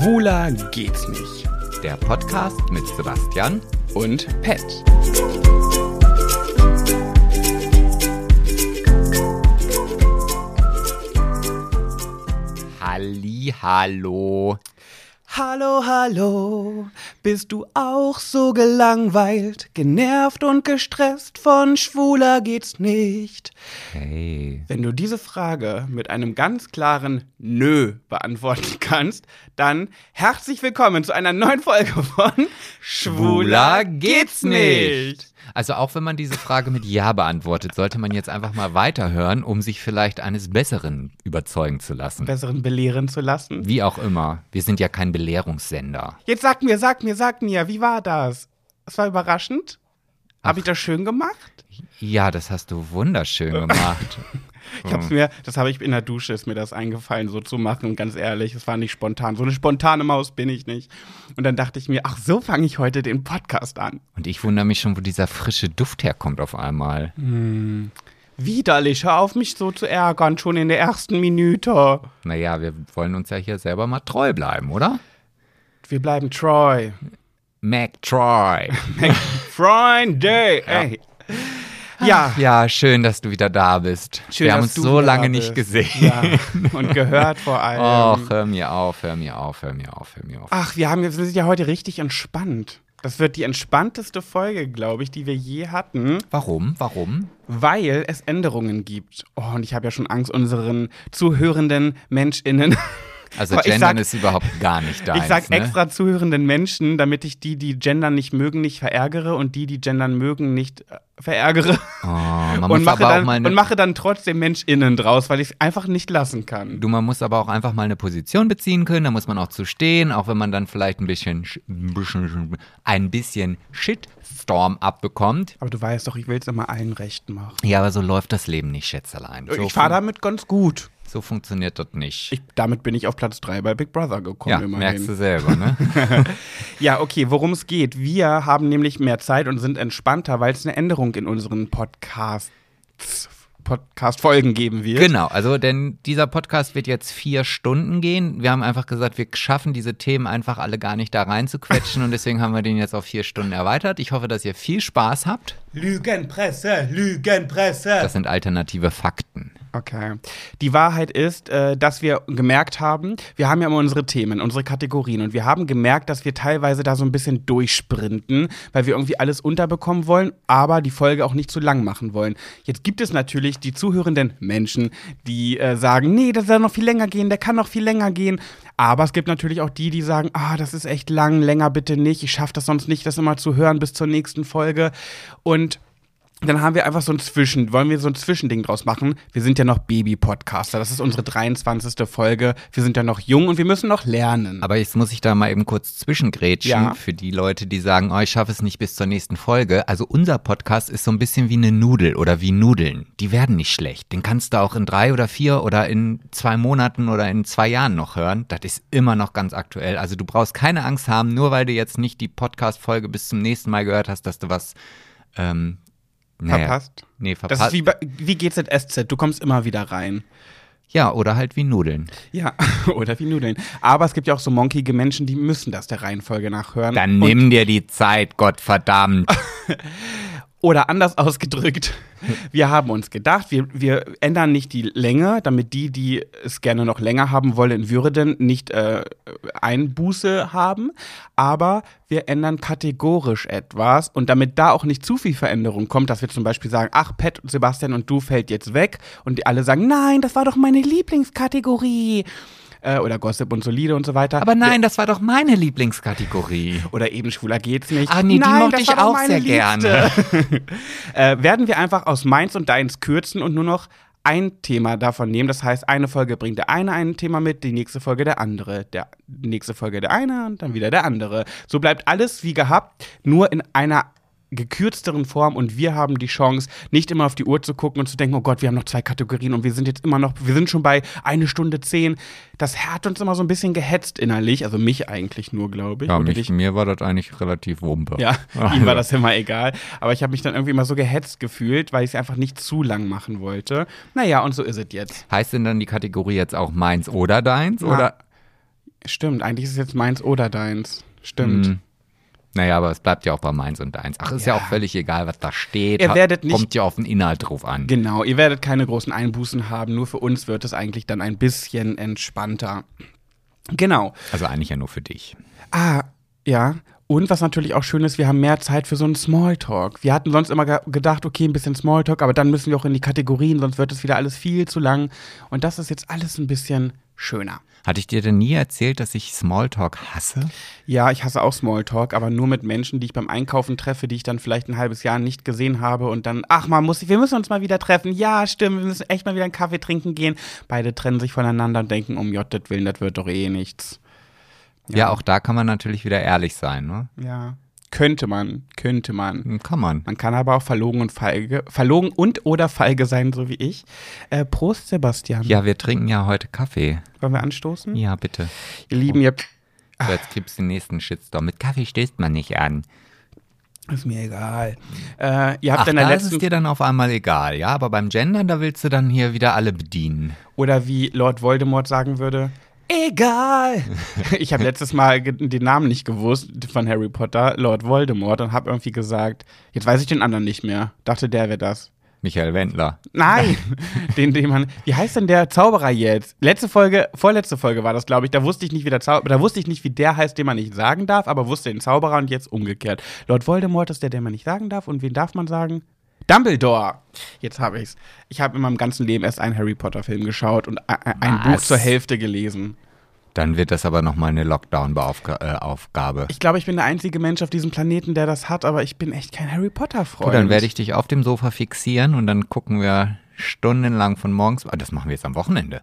Schwuler geht's nicht. Der Podcast mit Sebastian Und Pet. Halli, hallo. Hallo, hallo, bist du auch so gelangweilt, genervt und gestresst von Schwuler geht's nicht? Hey. Wenn du diese Frage mit einem ganz klaren Nö beantworten kannst, dann herzlich willkommen zu einer neuen Folge von Schwuler geht's nicht. Also auch wenn man diese Frage mit Ja beantwortet, sollte man jetzt einfach mal weiterhören, um sich vielleicht eines Besseren überzeugen zu lassen. Besseren belehren zu lassen. Wie auch immer. Wir sind ja kein Belehrungssender. Jetzt sag mir, sag mir, sag mir, wie war das? Es war überraschend. Habe ich das schön gemacht? Ja, das hast du wunderschön gemacht. Ich hab's mir, das habe ich in der Dusche, ist mir das eingefallen, so zu machen. Ganz ehrlich, es war nicht spontan. So eine spontane Maus bin ich nicht. Und dann dachte ich mir, ach, so fange ich heute den Podcast an. Und ich wundere mich schon, wo dieser frische Duft herkommt auf einmal. Widerlich, hör auf, mich so zu ärgern, schon in der ersten Minute. Naja, wir wollen uns ja hier selber mal treu bleiben, oder? Wir bleiben Troy. Mac Troy. Freunde, ey. Ja, Ja, schön, dass du wieder da bist. schön, wir haben dass uns du so lange nicht gesehen. Ja, und gehört vor allem. Och, hör mir auf, hör mir auf, hör mir auf, hör mir auf. Ach, wir, haben, wir sind ja heute richtig entspannt. Das wird die entspannteste Folge, glaube ich, die wir je hatten, Warum? Warum? weil es Änderungen gibt. Oh, und ich habe ja schon Angst, unseren zuhörenden MenschInnen. Also Aber Gendern sag- ist überhaupt gar nicht deins, ich sag ne? extra zuhörenden Menschen, damit ich die, die gendern nicht mögen, nicht verärgere und die, die gendern mögen, nicht äh, verärgere. Oh, man und, muss mache aber auch dann, mal und eine, mache dann trotzdem MenschInnen draus, weil ich es einfach nicht lassen kann. du, man muss aber auch einfach mal eine Position beziehen können, da muss man auch zu stehen, auch wenn man dann vielleicht ein bisschen, sch- ein bisschen, ein bisschen Shitstorm abbekommt. Aber du weißt doch, ich will es immer allen recht machen. Ja, aber so läuft das Leben nicht, Schätzelein. So, ich fahre damit ganz gut. So funktioniert das nicht. Ich, damit bin ich auf Platz 3 bei Big Brother gekommen. ja, immerhin. merkst du selber, ne? Ja, okay, worum es geht. Wir haben nämlich mehr Zeit und sind entspannter, weil es eine Änderung in unseren Podcasts, Podcast-Folgen geben wird. Genau, also denn dieser Podcast wird jetzt vier Stunden gehen. Wir haben einfach gesagt, wir schaffen diese Themen einfach alle gar nicht da rein zu quetschen und deswegen haben wir den jetzt auf vier Stunden erweitert. Ich hoffe, dass ihr viel Spaß habt. Lügenpresse, Lügenpresse. Das sind alternative Fakten. Okay. Die Wahrheit ist, äh, dass wir gemerkt haben, wir haben ja immer unsere Themen, unsere Kategorien und wir haben gemerkt, dass wir teilweise da so ein bisschen durchsprinten, weil wir irgendwie alles unterbekommen wollen, aber die Folge auch nicht zu lang machen wollen. Jetzt gibt es natürlich die zuhörenden Menschen, die äh, sagen, nee, das soll noch viel länger gehen, der kann noch viel länger gehen. Aber es gibt natürlich auch die, die sagen, ah, das ist echt lang, länger bitte nicht, ich schaffe das sonst nicht, das immer zu hören bis zur nächsten Folge. Und dann haben wir einfach so ein Zwischen, wollen wir so ein Zwischending draus machen? Wir sind ja noch Baby-Podcaster. Das ist unsere 23. Folge. Wir sind ja noch jung und wir müssen noch lernen. Aber jetzt muss ich da mal eben kurz zwischengrätschen Ja. für die Leute, die sagen, oh, ich schaffe es nicht bis zur nächsten Folge. Also unser Podcast ist so ein bisschen wie eine Nudel oder wie Nudeln. Die werden nicht schlecht. Den kannst du auch in drei oder vier oder in zwei Monaten oder in zwei Jahren noch hören. Das ist immer noch ganz aktuell. Also du brauchst keine Angst haben, nur weil du jetzt nicht die Podcast-Folge bis zum nächsten Mal gehört hast, dass du was ähm, naja, Verpasst? Nee, Das verpasst. ist wie, bei, wie GZSZ. Du kommst immer wieder rein. ja, oder halt wie Nudeln. Ja, oder wie Nudeln. Aber es gibt ja auch so monkige Menschen, die müssen das der Reihenfolge nachhören. Dann nimm dir die Zeit, Gottverdammt. Oder anders ausgedrückt, wir haben uns gedacht, wir, wir ändern nicht die Länge, damit die, die es gerne noch länger haben wollen würden, nicht äh, Einbuße haben. Aber wir ändern kategorisch etwas und damit da auch nicht zu viel Veränderung kommt, dass wir zum Beispiel sagen, ach, Pat Sebastian und du fällt jetzt weg und die alle sagen, nein, das war doch meine Lieblingskategorie. Äh, oder Gossip und Solide und so weiter. Aber nein, das war doch meine Lieblingskategorie. Oder eben schwuler geht's nicht. Ah, nee, die Nein, mochte das ich auch sehr Liebste. äh, werden wir einfach aus meins und deins kürzen und nur noch ein Thema davon nehmen. Das heißt, eine Folge bringt der eine ein Thema mit, die nächste Folge der andere, der die nächste Folge der eine und dann wieder der andere. So bleibt alles wie gehabt, nur in einer gekürzteren Form und wir haben die Chance, nicht immer auf die Uhr zu gucken und zu denken, oh Gott, wir haben noch zwei Kategorien und wir sind jetzt immer noch, wir sind schon bei eine Stunde zehn. Das hat uns immer so ein bisschen gehetzt innerlich, also mich eigentlich nur, glaube ich. Ja, mich, dich? mir war das eigentlich relativ wumpe. Ja, Also, ihm war das immer egal. Aber ich habe mich dann irgendwie immer so gehetzt gefühlt, weil ich es einfach nicht zu lang machen wollte. Naja, und so ist es jetzt. Heißt denn dann die Kategorie jetzt auch meins oder deins? Na, Oder? Stimmt, eigentlich ist es jetzt meins oder deins. Stimmt. Hm. Naja, aber es bleibt ja auch bei meins und deins. Ach, ist ja, Ja. auch völlig egal, was da steht. Ihr werdet nicht- Kommt ja auf den Inhalt drauf an. Genau, ihr werdet keine großen Einbußen haben, nur für uns wird es eigentlich dann ein bisschen entspannter. Genau. Also eigentlich ja nur für dich. Ah, ja. Und was natürlich auch schön ist, wir haben mehr Zeit für so einen Smalltalk. Wir hatten sonst immer ge gedacht, okay, ein bisschen Smalltalk, aber dann müssen wir auch in die Kategorien, sonst wird es wieder alles viel zu lang. Und das ist jetzt alles ein bisschen schöner. Hatte ich dir denn nie erzählt, dass ich Smalltalk hasse? Ja, ich hasse auch Smalltalk, aber nur mit Menschen, die ich beim Einkaufen treffe, die ich dann vielleicht ein halbes Jahr nicht gesehen habe und dann, ach man muss, wir müssen uns mal wieder treffen. Ja, stimmt, wir müssen echt mal wieder einen Kaffee trinken gehen. Beide trennen sich voneinander und denken, um Jottet willen, das wird doch eh nichts. Ja. auch da kann man natürlich wieder ehrlich sein, ne? Ja. Könnte man, könnte man. Hm, Kann man. Man kann aber auch verlogen und feige, verlogen und oder feige sein, so wie ich. Äh, Prost, Sebastian. Ja, wir trinken ja heute Kaffee. Wollen wir anstoßen? Ja, bitte. Ihr Lieben, ihr, So, jetzt gibt's den nächsten Shitstorm. Mit Kaffee stößt man nicht an. ist mir egal. Äh, ihr habt Ach, in der da ist letzten, es dir dann auf einmal egal, ja? Aber beim Gendern, da willst du dann hier wieder alle bedienen. oder wie Lord Voldemort sagen würde, egal. ich habe letztes Mal den Namen nicht gewusst von Harry Potter, Lord Voldemort, und habe irgendwie gesagt, jetzt weiß ich den anderen nicht mehr. Dachte, der wäre das. Michael Wendler. Nein, den, den man. Wie heißt denn der Zauberer jetzt? Letzte Folge, vorletzte Folge war das, glaube ich. Da wusste ich nicht, wie der Zauberer, da wusste ich nicht, wie der heißt, den man nicht sagen darf, aber wusste den Zauberer und jetzt umgekehrt. Lord Voldemort ist der, den man nicht sagen darf. Und wen darf man sagen? Dumbledore. Jetzt habe ich's. Ich habe in meinem ganzen Leben erst einen Harry Potter Film geschaut und ein, Was? Buch zur Hälfte gelesen. Dann wird das aber nochmal eine Lockdown-Aufgabe. Ich glaube, ich bin der einzige Mensch auf diesem Planeten, der das hat, aber ich bin echt kein Harry Potter-Freund. Dann werde ich dich auf dem Sofa fixieren und dann gucken wir stundenlang von morgens. Ah, das machen wir jetzt am Wochenende.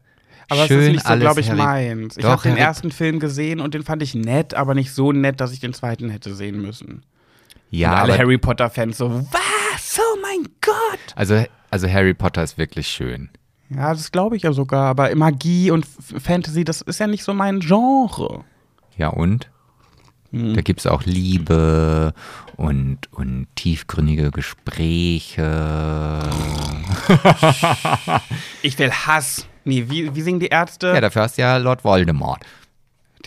Aber Schön ist nicht so, glaube ich, Harry- meins. Ich habe den ersten Film gesehen und den fand ich nett, aber nicht so nett, dass ich den zweiten hätte sehen müssen. Ja, und alle Harry Potter-Fans so, was? Oh mein Gott! also, also Harry Potter ist wirklich schön. Ja, das glaube ich ja sogar, aber Magie und Fantasy, das ist ja nicht so mein Genre. Ja, und? Hm. Da gibt es auch Liebe und, und tiefgründige Gespräche. Ich will Hass. Nee, wie, wie singen die Ärzte? Ja, dafür hast du ja Lord Voldemort.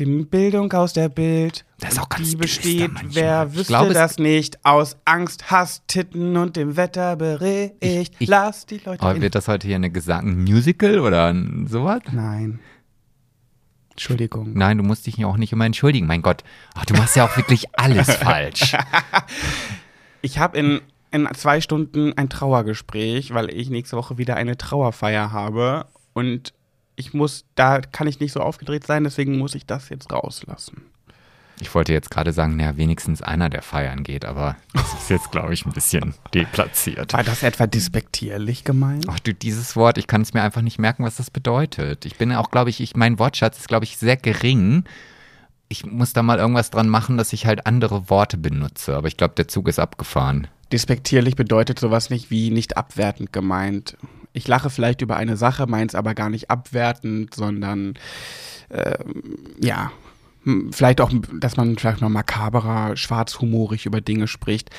Die Bildung aus der Bild. Das ist auch ganz Die besteht, wer wüsste glaube, es- das nicht, aus Angst, Hass, Titten und dem Wetterbericht. Ich- ich- Lass die Leute Aber in wird das heute hier eine Gesang ein Musical oder sowas? Nein. Entschuldigung. Nein, du musst dich ja auch nicht immer entschuldigen. Mein Gott, Ach, du machst ja auch wirklich alles falsch. Ich habe in, in zwei Stunden ein Trauergespräch, weil ich nächste Woche wieder eine Trauerfeier habe. Und ich muss, da kann ich nicht so aufgedreht sein, deswegen muss ich das jetzt rauslassen. Ich wollte jetzt gerade sagen, naja, wenigstens einer, der feiern geht, aber das ist jetzt, glaube ich, ein bisschen deplatziert. War das etwa despektierlich gemeint? Ach du, dieses Wort, ich kann es mir einfach nicht merken, was das bedeutet. Ich bin auch, glaube ich, ich, mein Wortschatz ist, glaube ich, sehr gering. Ich muss da mal irgendwas dran machen, dass ich halt andere Worte benutze. Aber ich glaube, der Zug ist abgefahren. Despektierlich bedeutet sowas nicht wie nicht abwertend gemeint. Ich lache vielleicht über eine Sache, meins aber gar nicht abwertend, sondern ähm, ja, hm, vielleicht auch, dass man vielleicht mal makaberer, schwarzhumorig über Dinge spricht.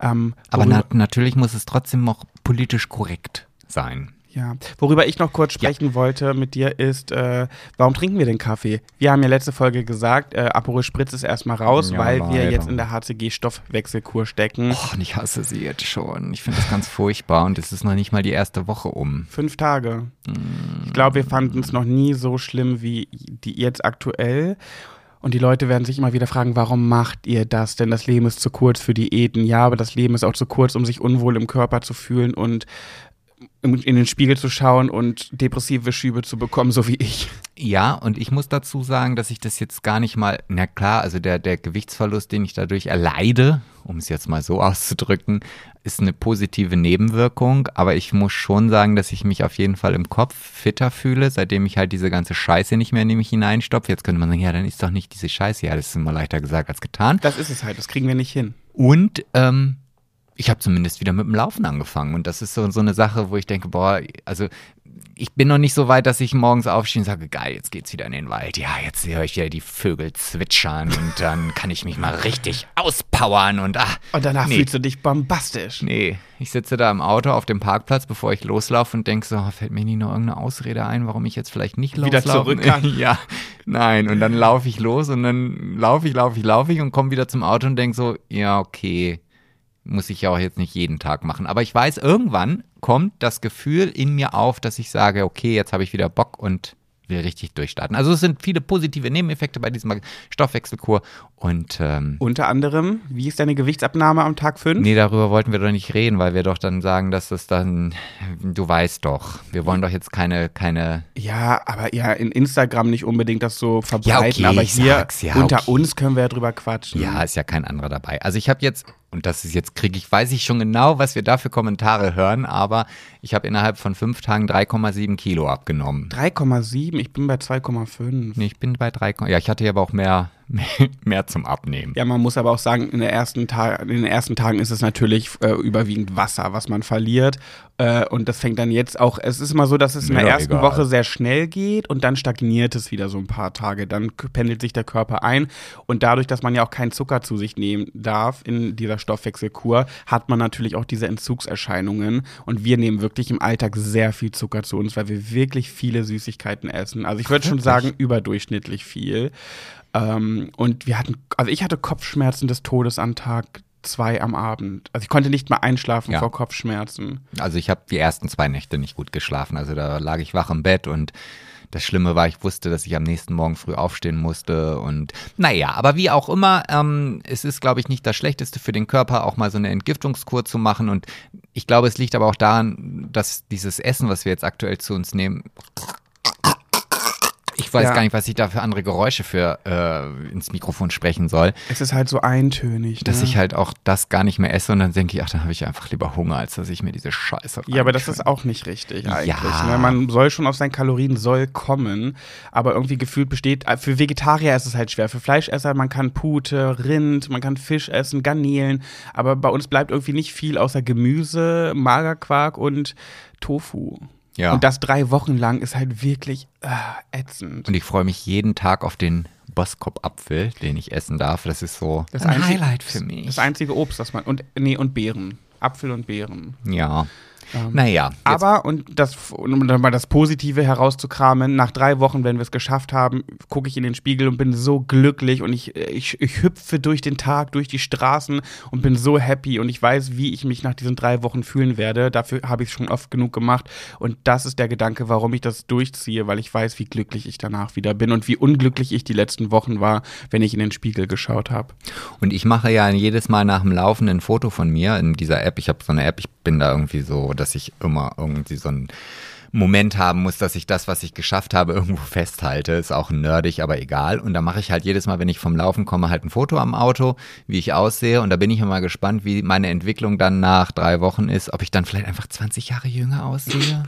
Ähm, Aber na natürlich muss es trotzdem noch politisch korrekt sein. Ja, worüber ich noch kurz sprechen wollte mit dir ist, äh, warum trinken wir den Kaffee? Wir haben ja letzte Folge gesagt, äh, Aperol Spritz ist erstmal raus, Ja, weil wir leider. jetzt in der HCG-Stoffwechselkur stecken. Oh, und ich hasse sie jetzt schon. Ich finde das ganz furchtbar und es ist noch nicht mal die erste Woche um. Fünf Tage. Ich glaube, wir fanden es noch nie so schlimm wie die jetzt aktuell. Und die Leute werden sich immer wieder fragen, warum macht ihr das? Denn das Leben ist zu kurz für Diäten. Ja, aber das Leben ist auch zu kurz, um sich unwohl im Körper zu fühlen und in den Spiegel zu schauen und depressive Schübe zu bekommen, so wie ich. Ja, und ich muss dazu sagen, dass ich das jetzt gar nicht mal, na klar, also der, der Gewichtsverlust, den ich dadurch erleide, um es jetzt mal so auszudrücken, ist eine positive Nebenwirkung, aber ich muss schon sagen, dass ich mich auf jeden Fall im Kopf fitter fühle, seitdem ich halt diese ganze Scheiße nicht mehr in mich hineinstopfe. Jetzt könnte man sagen, ja, dann ist doch nicht diese Scheiße. Ja, das ist immer leichter gesagt als getan. Das ist es halt, das kriegen wir nicht hin. Und ähm, ich habe zumindest wieder mit dem Laufen angefangen. Und das ist so, so eine Sache, wo ich denke, boah, also ich bin noch nicht so weit, dass ich morgens aufstehe und sage, geil, jetzt geht's wieder in den Wald. Ja, jetzt höre ich wieder die Vögel zwitschern und dann kann ich mich mal richtig auspowern und ah. Und danach nee. fühlst du dich bombastisch. Nee, ich sitze da im Auto auf dem Parkplatz, bevor ich loslaufe und denke so, fällt mir nie noch irgendeine Ausrede ein, warum ich jetzt vielleicht nicht Wieder loslaufen zurück kann. Ja, nein. Und dann laufe ich los und dann laufe ich, laufe ich, laufe ich und komme wieder zum Auto und denke so, ja, okay, muss ich ja auch jetzt nicht jeden Tag machen. Aber ich weiß, irgendwann kommt das Gefühl in mir auf, dass ich sage, okay, jetzt habe ich wieder Bock und will richtig durchstarten. Also es sind viele positive Nebeneffekte bei diesem Stoffwechselkur und ähm, Unter anderem, wie ist deine Gewichtsabnahme am Tag 5? Nee, darüber wollten wir doch nicht reden, weil wir doch dann sagen, dass das dann, du weißt doch, wir wollen doch jetzt keine, keine, Ja, aber ja, in Instagram nicht unbedingt das so verbreiten, Ja, okay, aber ich hier ja, unter okay. uns können wir ja drüber quatschen. ja, ist ja kein anderer dabei. Also ich habe jetzt, und das ist jetzt, kriege ich, weiß ich schon genau, was wir da für Kommentare hören, aber ich habe innerhalb von fünf Tagen 3,7 Kilo abgenommen. 3,7, ich bin bei 2,5. Nee, ich bin bei 3, ja, ich hatte ja aber auch mehr, mehr, zum Abnehmen. Ja, man muss aber auch sagen, in, ersten in den ersten Tagen ist es natürlich äh, überwiegend Wasser, was man verliert. Äh, und das fängt dann jetzt auch, es ist immer so, dass es in Mir der ersten egal. Woche sehr schnell geht und dann stagniert es wieder so ein paar Tage. Dann pendelt sich der Körper ein und dadurch, dass man ja auch keinen Zucker zu sich nehmen darf in dieser Stoffwechselkur, hat man natürlich auch diese Entzugserscheinungen. Und wir nehmen wirklich im Alltag sehr viel Zucker zu uns, weil wir wirklich viele Süßigkeiten essen. Also ich würde schon sagen, überdurchschnittlich viel. Ähm, und wir hatten, also ich hatte Kopfschmerzen des Todes an Tag zwei am Abend. Also ich konnte nicht mal einschlafen Ja. vor Kopfschmerzen. Also ich habe die ersten zwei Nächte nicht gut geschlafen. Also da lag ich wach im Bett und das Schlimme war, ich wusste, dass ich am nächsten Morgen früh aufstehen musste und naja, aber wie auch immer, ähm, es ist, glaube ich, nicht das Schlechteste für den Körper, auch mal so eine Entgiftungskur zu machen und ich glaube, es liegt aber auch daran, dass dieses Essen, was wir jetzt aktuell zu uns nehmen, ich weiß Ja. gar nicht, was ich da für andere Geräusche für äh, ins Mikrofon sprechen soll, Es ist halt so eintönig. dass ne? ich halt auch das gar nicht mehr esse und dann denke ich, ach, dann habe ich einfach lieber Hunger, als dass ich mir diese Scheiße Ja, aber das ist auch nicht richtig eigentlich. Ja. Ne? Man soll schon auf seinen Kalorien soll kommen, aber irgendwie gefühlt besteht, äh, für Vegetarier ist es halt schwer. Für Fleischesser, man kann Pute, Rind, man kann Fisch essen, Garnelen, aber bei uns bleibt irgendwie nicht viel außer Gemüse, Magerquark und Tofu. Ja. Und das drei Wochen lang ist halt wirklich äh, ätzend. Und ich freue mich jeden Tag auf den Boskop-Apfel, den ich essen darf. Das ist so Das ein einzige- Highlight für mich. Das einzige Obst, das man. Und nee, und Beeren. Apfel und Beeren. ja. Naja, jetzt, Aber, und das, um dann mal das Positive herauszukramen, nach drei Wochen, wenn wir es geschafft haben, gucke ich in den Spiegel und bin so glücklich und ich, ich, ich hüpfe durch den Tag, durch die Straßen und bin so happy und ich weiß, wie ich mich nach diesen drei Wochen fühlen werde. Dafür habe ich es schon oft genug gemacht und das ist der Gedanke, warum ich das durchziehe, weil ich weiß, wie glücklich ich danach wieder bin und wie unglücklich ich die letzten Wochen war, wenn ich in den Spiegel geschaut habe. und ich mache ja jedes Mal nach dem Laufen ein Foto von mir in dieser App. Ich habe so eine App, ich bin da irgendwie so, dass ich immer irgendwie so ein Moment haben muss, dass ich das, was ich geschafft habe, irgendwo festhalte. Ist auch nerdig, aber egal. Und da mache ich halt jedes Mal, wenn ich vom Laufen komme, halt ein Foto am Auto, wie ich aussehe. Und da bin ich immer gespannt, wie meine Entwicklung dann nach drei Wochen ist, ob ich dann vielleicht einfach 20 Jahre jünger aussehe.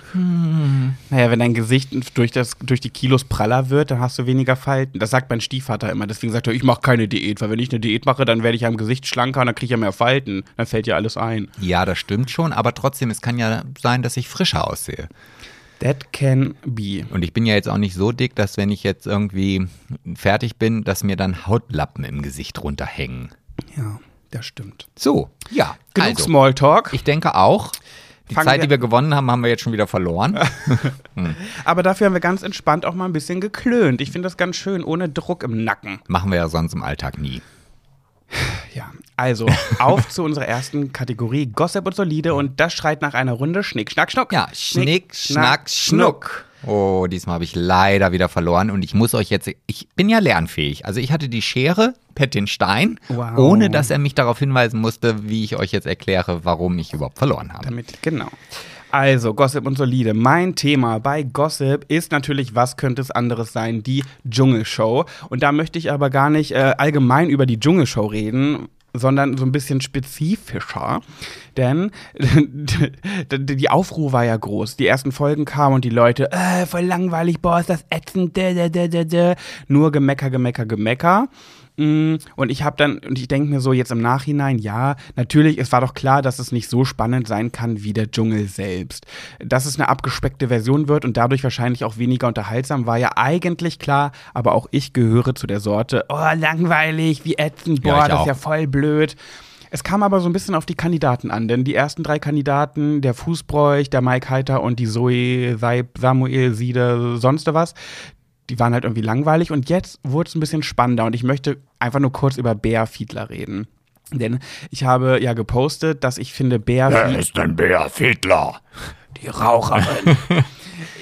Naja, wenn dein Gesicht durch, das, durch die Kilos praller wird, dann hast du weniger Falten. Das sagt mein Stiefvater immer. Deswegen sagt er, ich mache keine Diät, weil wenn ich eine Diät mache, dann werde ich am Gesicht schlanker und dann kriege ich ja mehr Falten. Dann fällt ja alles ein. Ja, das stimmt schon, aber trotzdem, es kann ja sein, dass ich frischer aussehe. That can be. Und ich bin ja jetzt auch nicht so dick, dass wenn ich jetzt irgendwie fertig bin, dass mir dann Hautlappen im Gesicht runterhängen. Ja, das stimmt. So, ja. Genug also, Smalltalk. ich denke auch. Die Fangen Zeit, wir- die wir gewonnen haben, haben wir jetzt schon wieder verloren. Aber dafür haben wir ganz entspannt auch mal ein bisschen geklönt. Ich finde das ganz schön, ohne Druck im Nacken. Machen wir ja sonst im Alltag nie. Ja, also auf zu unserer ersten Kategorie Gossip und Solide und das schreit nach einer Runde Schnick, Schnack, Schnuck. Ja, Schnick, Schnack, Schnuck. Oh, diesmal habe ich leider wieder verloren und ich muss euch jetzt, ich bin ja lernfähig. Also ich hatte die Schere, Pet den Stein, Wow. ohne dass er mich darauf hinweisen musste, wie ich euch jetzt erkläre, warum ich überhaupt verloren habe. Damit, genau. Also, Gossip und Solide. Mein Thema bei Gossip ist natürlich, was könnte es anderes sein? Die Dschungelshow. Und da möchte ich aber gar nicht äh, allgemein über die Dschungelshow reden, sondern so ein bisschen spezifischer. Denn die Aufruhr war ja groß. Die ersten Folgen kamen und die Leute, äh, voll langweilig, boah, ist das ätzend, dä, dä, dä, dä, nur Gemecker, Gemecker, Gemecker. Mm, Und ich habe dann, und ich denke mir so jetzt im Nachhinein, ja, natürlich, es war doch klar, dass es nicht so spannend sein kann wie der Dschungel selbst. Dass es eine abgespeckte Version wird und dadurch wahrscheinlich auch weniger unterhaltsam, war ja eigentlich klar, aber auch ich gehöre zu der Sorte, oh, langweilig, wie ätzend, Ja, boah, ich das ist ja voll blöd. Es kam aber so ein bisschen auf die Kandidaten an, denn die ersten drei Kandidaten, der Fußbräuch, der Mike Heiter und die Zoe, Seib, Samuel, Siede, sonst was, die waren halt irgendwie langweilig und jetzt wurde es ein bisschen spannender und ich möchte einfach nur kurz über Bea Fiedler reden. Denn ich habe ja gepostet, dass ich finde, Bea Fiedler, ist ein Bär Fiedler. die Raucherin.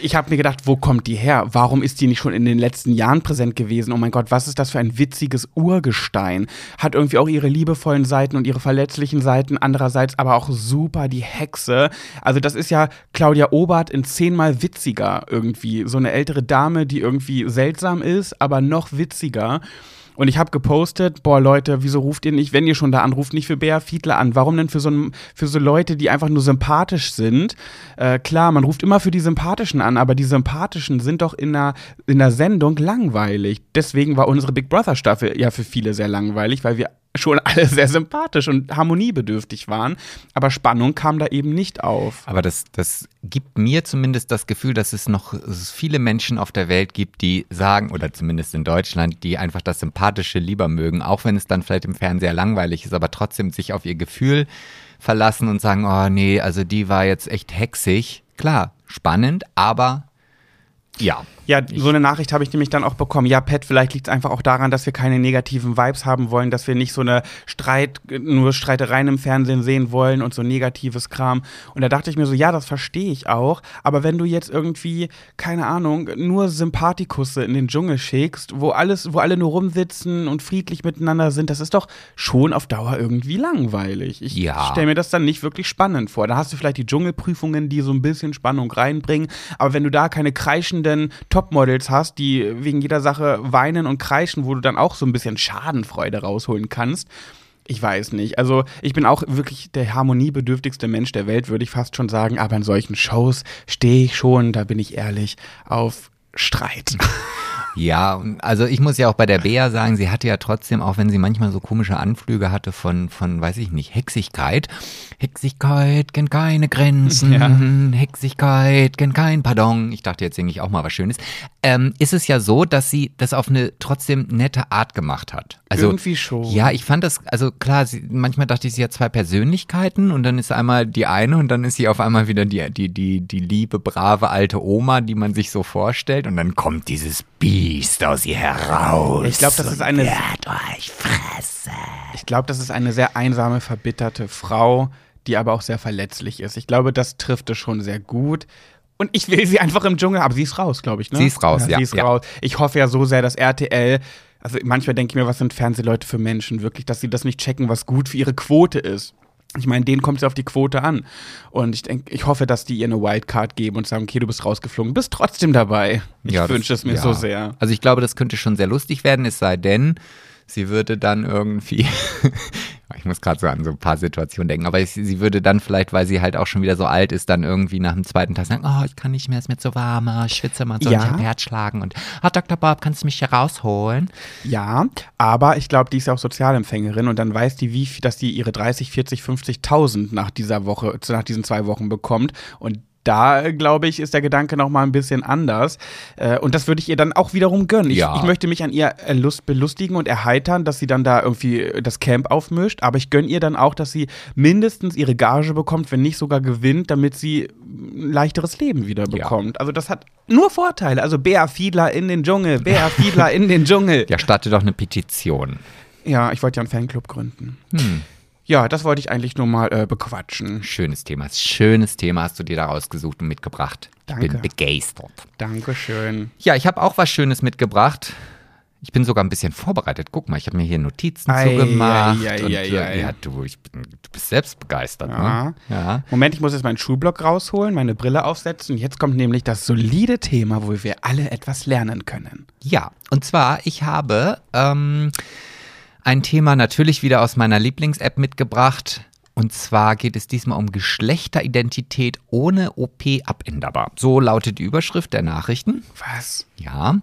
Ich habe mir gedacht, wo kommt die her? Warum ist die nicht schon in den letzten Jahren präsent gewesen? Oh mein Gott, was ist das für ein witziges Urgestein? Hat irgendwie auch ihre liebevollen Seiten und ihre verletzlichen Seiten, andererseits aber auch super die Hexe. Also das ist ja Claudia Obert in zehnmal witziger irgendwie. So eine ältere Dame, die irgendwie seltsam ist, aber noch witziger. Und ich habe gepostet, boah Leute, wieso ruft ihr nicht, wenn ihr schon da anruft, nicht für Bea Fiedler an? Warum denn für so, für so Leute, die einfach nur sympathisch sind? Äh, klar, man ruft immer für die Sympathischen an, aber die Sympathischen sind doch in der, in der Sendung langweilig. Deswegen war unsere Big Brother Staffel ja für viele sehr langweilig, weil wir schon alle sehr sympathisch und harmoniebedürftig waren. Aber Spannung kam da eben nicht auf. Aber das, das gibt mir zumindest das Gefühl, dass es noch viele Menschen auf der Welt gibt, die sagen, oder zumindest in Deutschland, die einfach das Sympathische lieber mögen, auch wenn es dann vielleicht im Fernseher langweilig ist, aber trotzdem sich auf ihr Gefühl verlassen und sagen, oh nee, also die war jetzt echt hexig. Klar, spannend, aber ja. Ja, so eine Nachricht habe ich nämlich dann auch bekommen. Ja, Pat, vielleicht liegt es einfach auch daran, dass wir keine negativen Vibes haben wollen, dass wir nicht so eine Streit, nur Streitereien im Fernsehen sehen wollen und so negatives Kram. Und da dachte ich mir so, ja, das verstehe ich auch. Aber wenn du jetzt irgendwie, keine Ahnung, nur Sympathikusse in den Dschungel schickst, wo alles, wo alle nur rumsitzen und friedlich miteinander sind, das ist doch schon auf Dauer irgendwie langweilig. Ich Ja. stelle mir das dann nicht wirklich spannend vor. Da hast du vielleicht die Dschungelprüfungen, die so ein bisschen Spannung reinbringen. Aber wenn du da keine kreischenden Topmodels hast, die wegen jeder Sache weinen und kreischen, wo du dann auch so ein bisschen Schadenfreude rausholen kannst, ich weiß nicht. Also ich bin auch wirklich der harmoniebedürftigste Mensch der Welt, würde ich fast schon sagen. Aber in solchen Shows stehe ich schon, da bin ich ehrlich, auf Streit. Ja, also ich muss ja auch bei der Bea sagen, sie hatte ja trotzdem, auch wenn sie manchmal so komische Anflüge hatte von, von weiß ich nicht, Hexigkeit. Hexigkeit kennt keine Grenzen. Ja. Hexigkeit kennt kein Pardon. Ich dachte, jetzt singe ich auch mal was Schönes. Ähm, ist es ja so, dass sie das auf eine trotzdem nette Art gemacht hat. Also, Irgendwie schon. Ja, ich fand das, also klar, sie, manchmal dachte ich, sie hat zwei Persönlichkeiten und dann ist einmal die eine und dann ist sie auf einmal wieder die, die, die, die liebe, brave alte Oma, die man sich so vorstellt und dann kommt dieses Biest aus ihr heraus. Ich glaube, das ist eine- wird euch fressen. Ich glaube, das ist eine sehr einsame, verbitterte Frau, die aber auch sehr verletzlich ist. Ich glaube, das trifft es schon sehr gut. Und ich will sie einfach im Dschungel, aber sie ist raus, glaube ich, ne? Sie ist raus, ja, Sie ist ja. raus. Ich hoffe ja so sehr, dass RTL, also manchmal denke ich mir, was sind Fernsehleute für Menschen, wirklich, dass sie das nicht checken, was gut für ihre Quote ist. Ich meine, denen kommt es auf die Quote an. Und ich denke, ich hoffe, dass die ihr eine Wildcard geben und sagen, okay, du bist rausgeflogen, bist trotzdem dabei. Ich Ja, wünsche es mir ja. so sehr. Also ich glaube, das könnte schon sehr lustig werden, es sei denn, sie würde dann irgendwie, ich muss gerade so an so ein paar Situationen denken, aber sie, sie würde dann vielleicht, weil sie halt auch schon wieder so alt ist, dann irgendwie nach dem zweiten Tag sagen, oh, ich kann nicht mehr, es ist mir zu warm, oh, ich schwitze mal so, Ja. ich habe Herzschlagen und, oh, Dr. Bob, kannst du mich hier rausholen? Ja, aber ich glaube, die ist ja auch Sozialempfängerin und dann weiß die, wie viel, dass die ihre 30, 40, 50.000 nach dieser Woche, nach diesen zwei Wochen bekommt und da, glaube ich, ist der Gedanke noch mal ein bisschen anders. Äh, Und das würde ich ihr dann auch wiederum gönnen. Ich, Ja. ich möchte mich an ihr Lust belustigen und erheitern, dass sie dann da irgendwie das Camp aufmischt. Aber ich gönne ihr dann auch, dass sie mindestens ihre Gage bekommt, wenn nicht sogar gewinnt, damit sie ein leichteres Leben wieder Ja. bekommt. Also das hat nur Vorteile. Also Bea Fiedler in den Dschungel, Bea Fiedler in den Dschungel. Ja, starte doch eine Petition. Ja, ich wollte ja einen Fanclub gründen. Hm. Ja, das wollte ich eigentlich nur mal äh, bequatschen. Schönes Thema, schönes Thema hast du dir da rausgesucht und mitgebracht. Ich Danke. bin begeistert. Dankeschön. Ja, ich habe auch was Schönes mitgebracht. Ich bin sogar ein bisschen vorbereitet. Guck mal, ich habe mir hier Notizen Ei, zugemacht. ei, ei, und, äh. Ja, du, ich bin, du bist selbst begeistert, Ja. ne? Ja. Moment, ich muss jetzt meinen Schulblock rausholen, meine Brille aufsetzen. Jetzt kommt nämlich das solide Thema, wo wir alle etwas lernen können. Ja, und zwar, ich habe ähm, ein Thema natürlich wieder aus meiner Lieblings-App mitgebracht. Und zwar geht es diesmal um Geschlechteridentität ohne OP abänderbar. So lautet die Überschrift der Nachrichten. Was? Ja.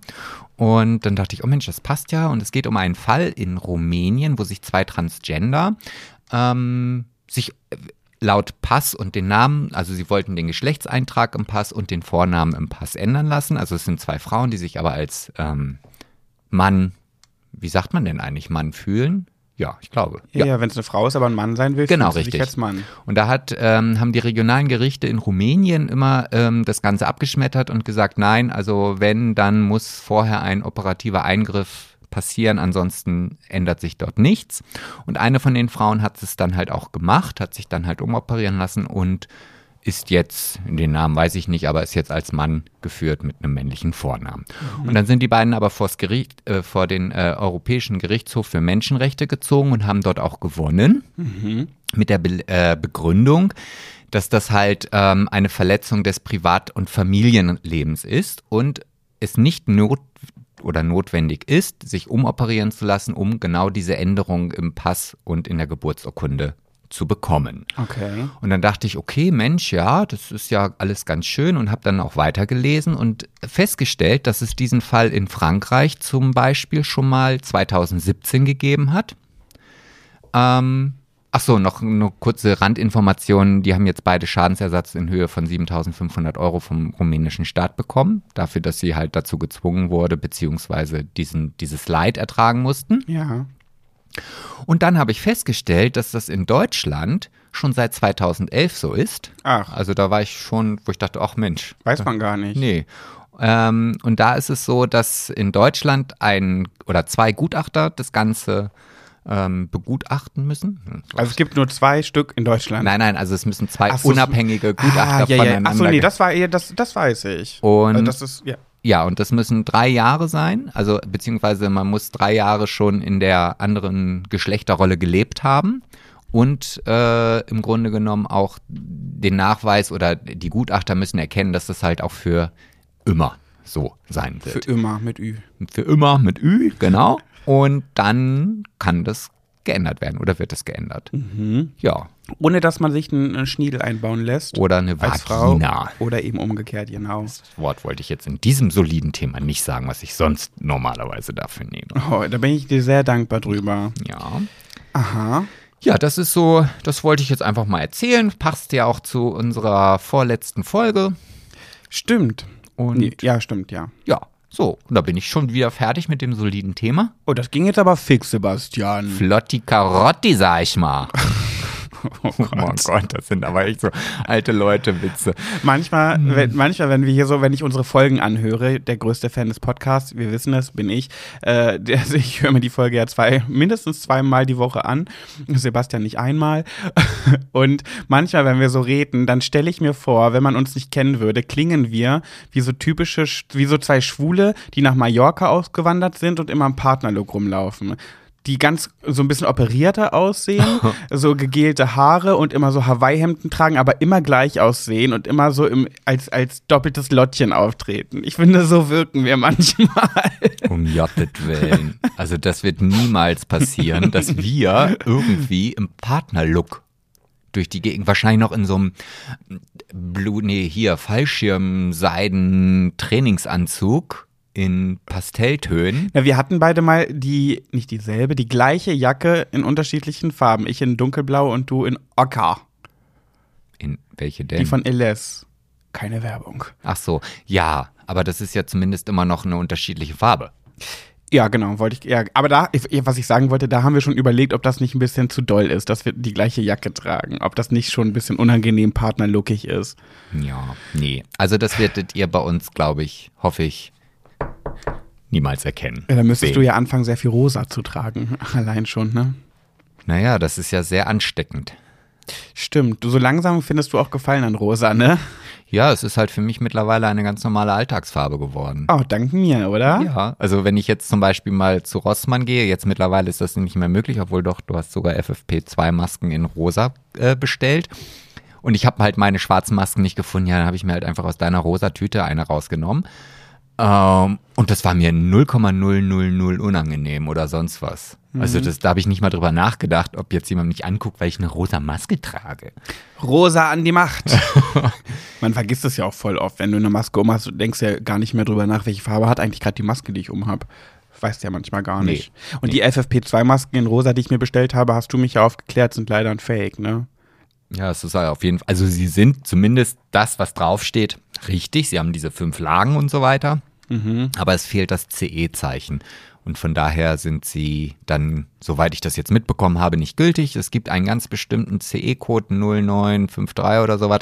Und dann dachte ich, oh Mensch, das passt ja. Und es geht um einen Fall in Rumänien, wo sich zwei Transgender ähm, sich äh, laut Pass und den Namen, also sie wollten den Geschlechtseintrag im Pass und den Vornamen im Pass ändern lassen. Also es sind zwei Frauen, die sich aber als ähm, Mann, wie sagt man denn eigentlich, Mann fühlen? Ja, ich glaube. Ja, ja wenn es eine Frau ist, aber ein Mann sein will, Genau, richtig. als Mann. Und da hat, ähm, haben die regionalen Gerichte in Rumänien immer ähm, das Ganze abgeschmettert und gesagt, nein, also wenn, dann muss vorher ein operativer Eingriff passieren, ansonsten ändert sich dort nichts. Und eine von den Frauen hat es dann halt auch gemacht, hat sich dann halt umoperieren lassen und ist jetzt, den Namen weiß ich nicht, aber ist jetzt als Mann geführt mit einem männlichen Vornamen. Und dann sind die beiden aber vors Gericht, äh, vor den äh, Europäischen Gerichtshof für Menschenrechte gezogen und haben dort auch gewonnen. Mit der Be äh, Begründung, dass das halt ähm, eine Verletzung des Privat- und Familienlebens ist und es nicht not oder notwendig ist, sich umoperieren zu lassen, um genau diese Änderung im Pass und in der Geburtsurkunde zu bekommen. Okay. Und dann dachte ich, okay, Mensch, ja, das ist ja alles ganz schön und habe dann auch weitergelesen und festgestellt, dass es diesen Fall in Frankreich zum Beispiel schon mal 2017 gegeben hat. Ähm, ach so, noch eine kurze Randinformation. Die haben jetzt beide Schadensersatz in Höhe von 7.500 Euro vom rumänischen Staat bekommen, dafür, dass sie halt dazu gezwungen wurde, beziehungsweise diesen, dieses Leid ertragen mussten. Ja. Und dann habe ich festgestellt, dass das in Deutschland schon seit 2011 so ist. Ach, Also da war ich schon, wo ich dachte, ach Mensch. weiß man gar nicht. Nee. Ähm, und da ist es so, dass in Deutschland ein oder zwei Gutachter das Ganze ähm, begutachten müssen. Hm, Also es gibt nur zwei Stück in Deutschland. Nein, nein, also es müssen zwei so, unabhängige Gutachter ah, ja, ja. voneinander. Ach so, nee, das war eher, das, das weiß ich. Und- Also das ist, ja. Ja, und das müssen drei Jahre sein, also beziehungsweise man muss drei Jahre schon in der anderen Geschlechterrolle gelebt haben und äh, im Grunde genommen auch den Nachweis oder die Gutachter müssen erkennen, dass das halt auch für immer so sein Für wird. immer mit Ü. Für, immer mit Ü, genau. Und dann kann das geändert werden oder wird es geändert. Mhm. Ja, Ohne dass man sich einen, Schniedel einbauen lässt. oder eine als Frau. Vagina. Oder eben umgekehrt, genau. Das Wort wollte ich jetzt in diesem soliden Thema nicht sagen, was ich sonst normalerweise dafür nehme. Oh, da bin ich dir sehr dankbar drüber. Ja. Aha. Ja, das ist so, das wollte ich jetzt einfach mal erzählen. Passt ja auch zu unserer vorletzten Folge. Stimmt. Und ja, stimmt, ja. ja, so, da bin ich schon wieder fertig mit dem soliden Thema. Oh, das ging jetzt aber fix, Sebastian. Flotti Karotti, sag ich mal. Oh Oh mein Gott, das sind aber echt so alte Leute Witze. Manchmal, Hm. wenn, manchmal, wenn wir hier so, wenn ich unsere Folgen anhöre, der größte Fan des Podcasts, wir wissen das, bin ich. Äh, der, also ich höre mir die Folge ja zwei, mindestens zweimal die Woche an. Sebastian nicht einmal. Und manchmal, wenn wir so reden, dann stelle ich mir vor, wenn man uns nicht kennen würde, klingen wir wie so typische, Sch- wie so zwei Schwule, die nach Mallorca ausgewandert sind und immer im Partnerlook rumlaufen. Die ganz so ein bisschen operierter aussehen, so gegelte Haare und immer so Hawaii-Hemden tragen, aber immer gleich aussehen und immer so im, als, als doppeltes Lottchen auftreten. Ich finde, so wirken wir manchmal. Um Jottet Willen. Also das wird niemals passieren, dass wir irgendwie im Partnerlook durch die Gegend, wahrscheinlich noch in so einem Blue, nee, hier, Fallschirmseiden-Trainingsanzug in Pastelltönen. Ja, wir hatten beide mal die, nicht dieselbe, die gleiche Jacke in unterschiedlichen Farben. Ich in dunkelblau und du in Ocker. In welche denn? Die von Eles. Keine Werbung. Ach so, ja, aber das ist ja zumindest immer noch eine unterschiedliche Farbe. Ja, genau, wollte ich. Ja, aber da, was ich sagen wollte, da haben wir schon überlegt, ob das nicht ein bisschen zu doll ist, dass wir die gleiche Jacke tragen. Ob das nicht schon ein bisschen unangenehm partnerlookig ist. Ja, nee. Also das werdet ihr bei uns, glaube ich, hoffe ich, niemals erkennen. Ja, dann müsstest Sehen. du ja anfangen, sehr viel rosa zu tragen. Allein schon, ne? Naja, das ist ja sehr ansteckend. Stimmt. Du, so langsam findest du auch Gefallen an rosa, ne? Ja, es ist halt für mich mittlerweile eine ganz normale Alltagsfarbe geworden. Oh, dank mir, oder? Ja, also wenn ich jetzt zum Beispiel mal zu Rossmann gehe, jetzt mittlerweile ist das nicht mehr möglich, obwohl doch, du hast sogar FFP2-Masken in rosa äh, bestellt. Und ich habe halt meine schwarzen Masken nicht gefunden, ja, dann habe ich mir halt einfach aus deiner rosa Tüte eine rausgenommen. Ähm, und das war mir 0,000 unangenehm oder sonst was. Also das, da habe ich nicht mal drüber nachgedacht, ob jetzt jemand mich anguckt, weil ich eine rosa Maske trage. Rosa an die Macht. Man vergisst es ja auch voll oft, wenn du eine Maske um hast, du denkst ja gar nicht mehr drüber nach, welche Farbe hat eigentlich gerade die Maske, die ich um habe. Weißt ja manchmal gar Nee. nicht. Und die FFP2-Masken in rosa, die ich mir bestellt habe, hast du mich ja aufgeklärt, sind leider ein Fake, ne? Ja, es ist halt auf jeden Fall, also sie sind zumindest das, was draufsteht, richtig. Sie haben diese fünf Lagen und so weiter. Aber es fehlt das CE-Zeichen. Und von daher sind sie dann, soweit ich das jetzt mitbekommen habe, nicht gültig. Es gibt einen ganz bestimmten CE-Code 0953 oder sowas,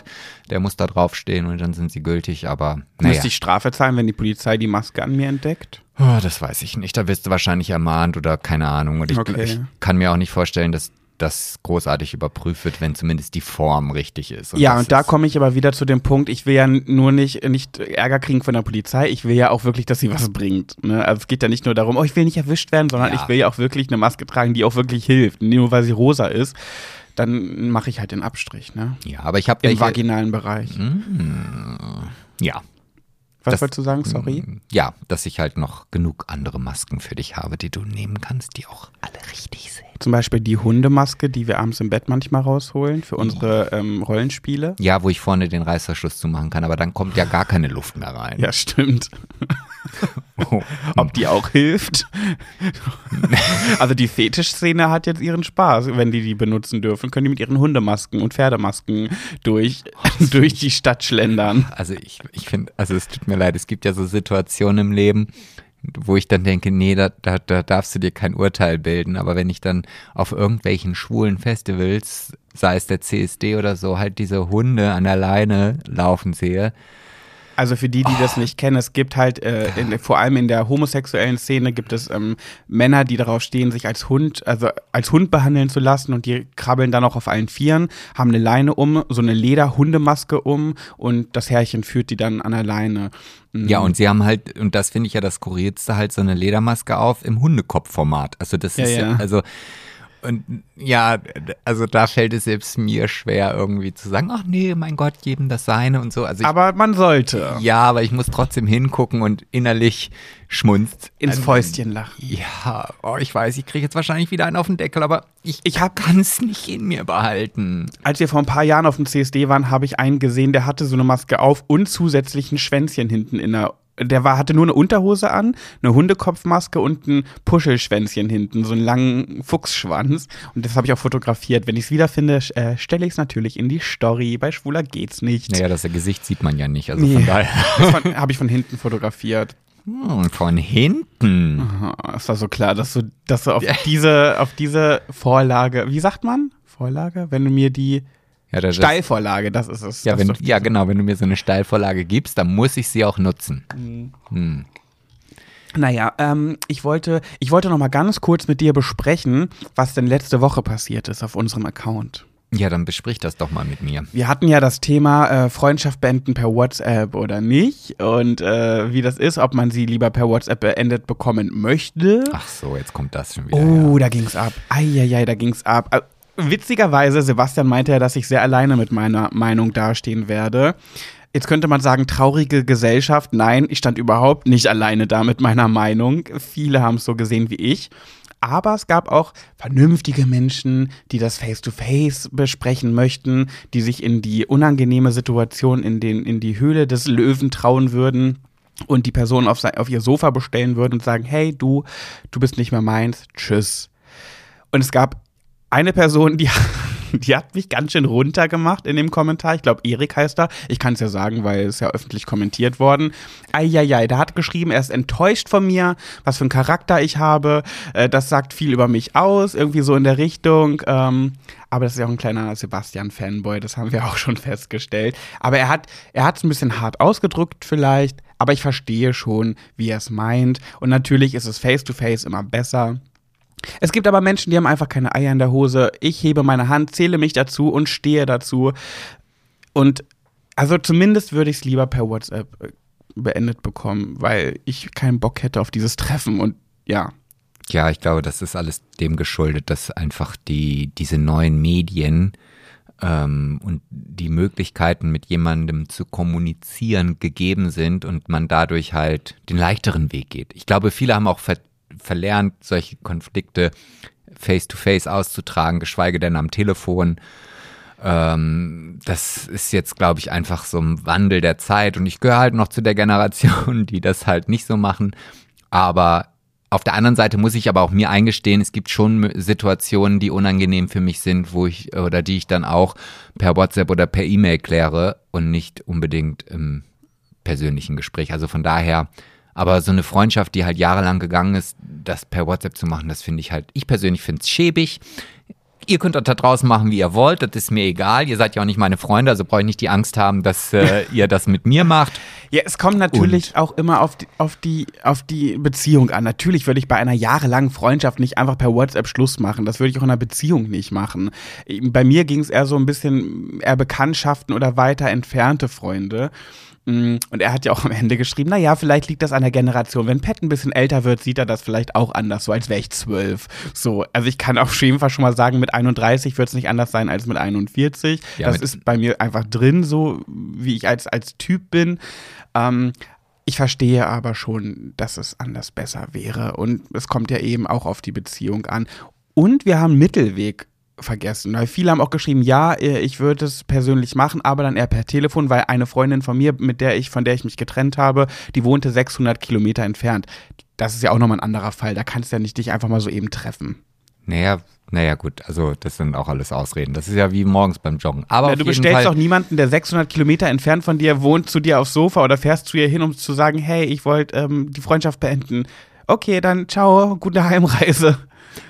der muss da draufstehen und dann sind sie gültig. Aber naja, Müsste ich Strafe zahlen, wenn die Polizei die Maske an mir entdeckt? oh, das weiß ich nicht. Da wirst du wahrscheinlich ermahnt oder keine Ahnung. Und ich, Okay. ich kann mir auch nicht vorstellen, dass das großartig überprüft wird, wenn zumindest die Form richtig ist. ja, das und da komme ich aber wieder zu dem Punkt, ich will ja nur nicht, nicht Ärger kriegen von der Polizei, ich will ja auch wirklich, dass sie was bringt. Ne? Also es geht ja nicht nur darum, oh, ich will nicht erwischt werden, sondern Ja. ich will ja auch wirklich eine Maske tragen, die auch wirklich hilft. Nur weil sie rosa ist, dann mache ich halt den Abstrich, ne? Ja, aber ich habe Im welche. vaginalen Bereich. Ja. Was das- wolltest du sagen, sorry? Ja, dass ich halt noch genug andere Masken für dich habe, die du nehmen kannst, die auch alle richtig sind. Zum Beispiel die Hundemaske, die wir abends im Bett manchmal rausholen für unsere ähm, Rollenspiele. Ja, wo ich vorne den Reißverschluss zumachen kann, aber dann kommt ja gar keine Luft mehr rein. Ja, stimmt. Oh. Ob die auch hilft? also die Fetischszene hat jetzt ihren Spaß. Wenn die die benutzen dürfen, können die mit ihren Hundemasken und Pferdemasken durch, durch die Stadt schlendern. Also ich, ich finde, also es tut mir leid, es gibt ja so Situationen im Leben, wo ich dann denke, nee, da, da, da darfst du dir kein Urteil bilden. Aber wenn ich dann auf irgendwelchen schwulen Festivals, sei es der CSD oder so, halt diese Hunde an der Leine laufen sehe, Also für die, die das nicht kennen, es gibt halt, äh, in, vor allem in der homosexuellen Szene gibt es ähm, Männer, die darauf stehen, sich als Hund, also als Hund behandeln zu lassen und die krabbeln dann auch auf allen Vieren, haben eine Leine um, so eine Lederhundemaske um und das Herrchen führt die dann an der Leine. Mhm. Ja, und sie haben halt, und das finde ich ja das Skurrilste, halt so eine Ledermaske auf im Hundekopfformat. Also das Ja, ist ja, ja. also, und ja, also da fällt es selbst mir schwer irgendwie zu sagen, ach nee, mein Gott, jedem das seine und so. Also ich, Aber man sollte ja, aber ich muss trotzdem hingucken und innerlich schmunzt. ins Fäustchen lachen. Ja, oh, ich weiß, ich kriege jetzt wahrscheinlich wieder einen auf den Deckel, aber ich, Ich kann es nicht in mir behalten. Als wir vor ein paar Jahren auf dem CSD waren, habe ich einen gesehen, der hatte so eine Maske auf und zusätzlich ein Schwänzchen hinten in der. Der war, hatte nur eine Unterhose an, eine Hundekopfmaske und ein Puschelschwänzchen hinten, so einen langen Fuchsschwanz. Und das habe ich auch fotografiert. Wenn ich es wiederfinde, äh, stelle ich es natürlich in die Story. Bei Schwuler geht's nicht. Naja, das Gesicht sieht man ja nicht, also von daher. Das habe ich von hinten fotografiert. Hm, von hinten. Ah, Es war so klar, dass du, dass du auf diese, auf diese Vorlage, wie sagt man? Vorlage? Wenn du mir die Ja, das, Steilvorlage, das ist es. Ja, wenn, ja, genau, wenn du mir so eine Steilvorlage gibst, dann muss ich sie auch nutzen. Hm. Naja, ähm, ich wollte, ich wollte noch mal ganz kurz mit dir besprechen, was denn letzte Woche passiert ist auf unserem Account. Ja, dann besprich das doch mal mit mir. Wir hatten ja das Thema äh, Freundschaft beenden per WhatsApp oder nicht und äh, wie das ist, ob man sie lieber per WhatsApp beendet bekommen möchte. Ach so, jetzt kommt das schon wieder. Oh, da ging's ab. Eieiei, da ging's ab. Witzigerweise, Sebastian meinte ja, dass ich sehr alleine mit meiner Meinung dastehen werde. Jetzt könnte man sagen, traurige Gesellschaft. Nein, ich stand überhaupt nicht alleine da mit meiner Meinung. Viele haben es so gesehen wie ich. Aber es gab auch vernünftige Menschen, die das Face-to-Face besprechen möchten, die sich in die unangenehme Situation in, den, in die Höhle des Löwen trauen würden und die Person auf, sein, auf ihr Sofa bestellen würden und sagen, hey du, du bist nicht mehr meins, tschüss. Und es gab eine Person, die, die hat mich ganz schön runtergemacht in dem Kommentar. Ich glaube, Erik heißt er. Ich kann es ja sagen, weil es ja öffentlich kommentiert worden. Eieiei, der hat geschrieben, er ist enttäuscht von mir, was für einen Charakter ich habe. Äh, das sagt viel über mich aus, irgendwie so in der Richtung. Ähm, aber das ist ja auch ein kleiner Sebastian-Fanboy, das haben wir auch schon festgestellt. Aber er hat er hat es ein bisschen hart ausgedrückt vielleicht, aber ich verstehe schon, wie er es meint. Und natürlich ist es face-to-face immer besser. Es gibt aber Menschen, die haben einfach keine Eier in der Hose. Ich hebe meine Hand, zähle mich dazu und stehe dazu. Und also zumindest würde ich es lieber per WhatsApp äh, beendet bekommen, weil ich keinen Bock hätte auf dieses Treffen. Und ja, Ja, ich glaube, das ist alles dem geschuldet, dass einfach die, diese neuen Medien ähm, und die Möglichkeiten mit jemandem zu kommunizieren gegeben sind und man dadurch halt den leichteren Weg geht. Ich glaube, viele haben auch ver verlernt, solche Konflikte face-to-face -face auszutragen, geschweige denn am Telefon. Ähm, das ist jetzt, glaube ich, einfach so ein Wandel der Zeit und ich gehöre halt noch zu der Generation, die das halt nicht so machen. Aber auf der anderen Seite muss ich aber auch mir eingestehen, es gibt schon Situationen, die unangenehm für mich sind, wo ich oder die ich dann auch per WhatsApp oder per E-Mail kläre und nicht unbedingt im persönlichen Gespräch. Also von daher, aber so eine Freundschaft, die halt jahrelang gegangen ist, das per WhatsApp zu machen, das finde ich halt, ich persönlich finde es schäbig. Ihr könnt da draußen machen, wie ihr wollt, das ist mir egal. Ihr seid ja auch nicht meine Freunde, also brauche ich nicht die Angst haben, dass äh, ihr das mit mir macht. Ja, es kommt natürlich Und? auch immer auf die, auf, die, auf die Beziehung an. Natürlich würde ich bei einer jahrelangen Freundschaft nicht einfach per WhatsApp Schluss machen. Das würde ich auch in einer Beziehung nicht machen. Bei mir ging es eher so ein bisschen eher Bekanntschaften oder weiter entfernte Freunde. Mm, und er hat ja auch am Ende geschrieben, naja, vielleicht liegt das an der Generation. Wenn Pat ein bisschen älter wird, sieht er das vielleicht auch anders, so als wäre ich zwölf. So, also ich kann auf jeden Fall schon mal sagen, mit 31 wird es nicht anders sein als mit 41. Ja, das mit ist bei mir einfach drin, so wie ich als, als Typ bin. Ähm, ich verstehe aber schon, dass es anders besser wäre. Und es kommt ja eben auch auf die Beziehung an. Und wir haben Mittelweg vergessen. Weil viele haben auch geschrieben, ja, äh, ich würde es persönlich machen, aber dann eher per Telefon, weil eine Freundin von mir, mit der ich, von der ich mich getrennt habe, die wohnte 600 Kilometer entfernt. Das ist ja auch nochmal ein anderer Fall. Da kannst du ja nicht dich einfach mal so eben treffen. Naja, naja, gut, also das sind auch alles Ausreden. Das ist ja wie morgens beim Joggen. Aber ja, du bestellst auch niemanden, der 600 Kilometer entfernt von dir wohnt, zu dir aufs Sofa oder fährst zu ihr hin, um zu sagen, hey, ich wollte ähm, die Freundschaft beenden. Okay, dann ciao, gute Heimreise.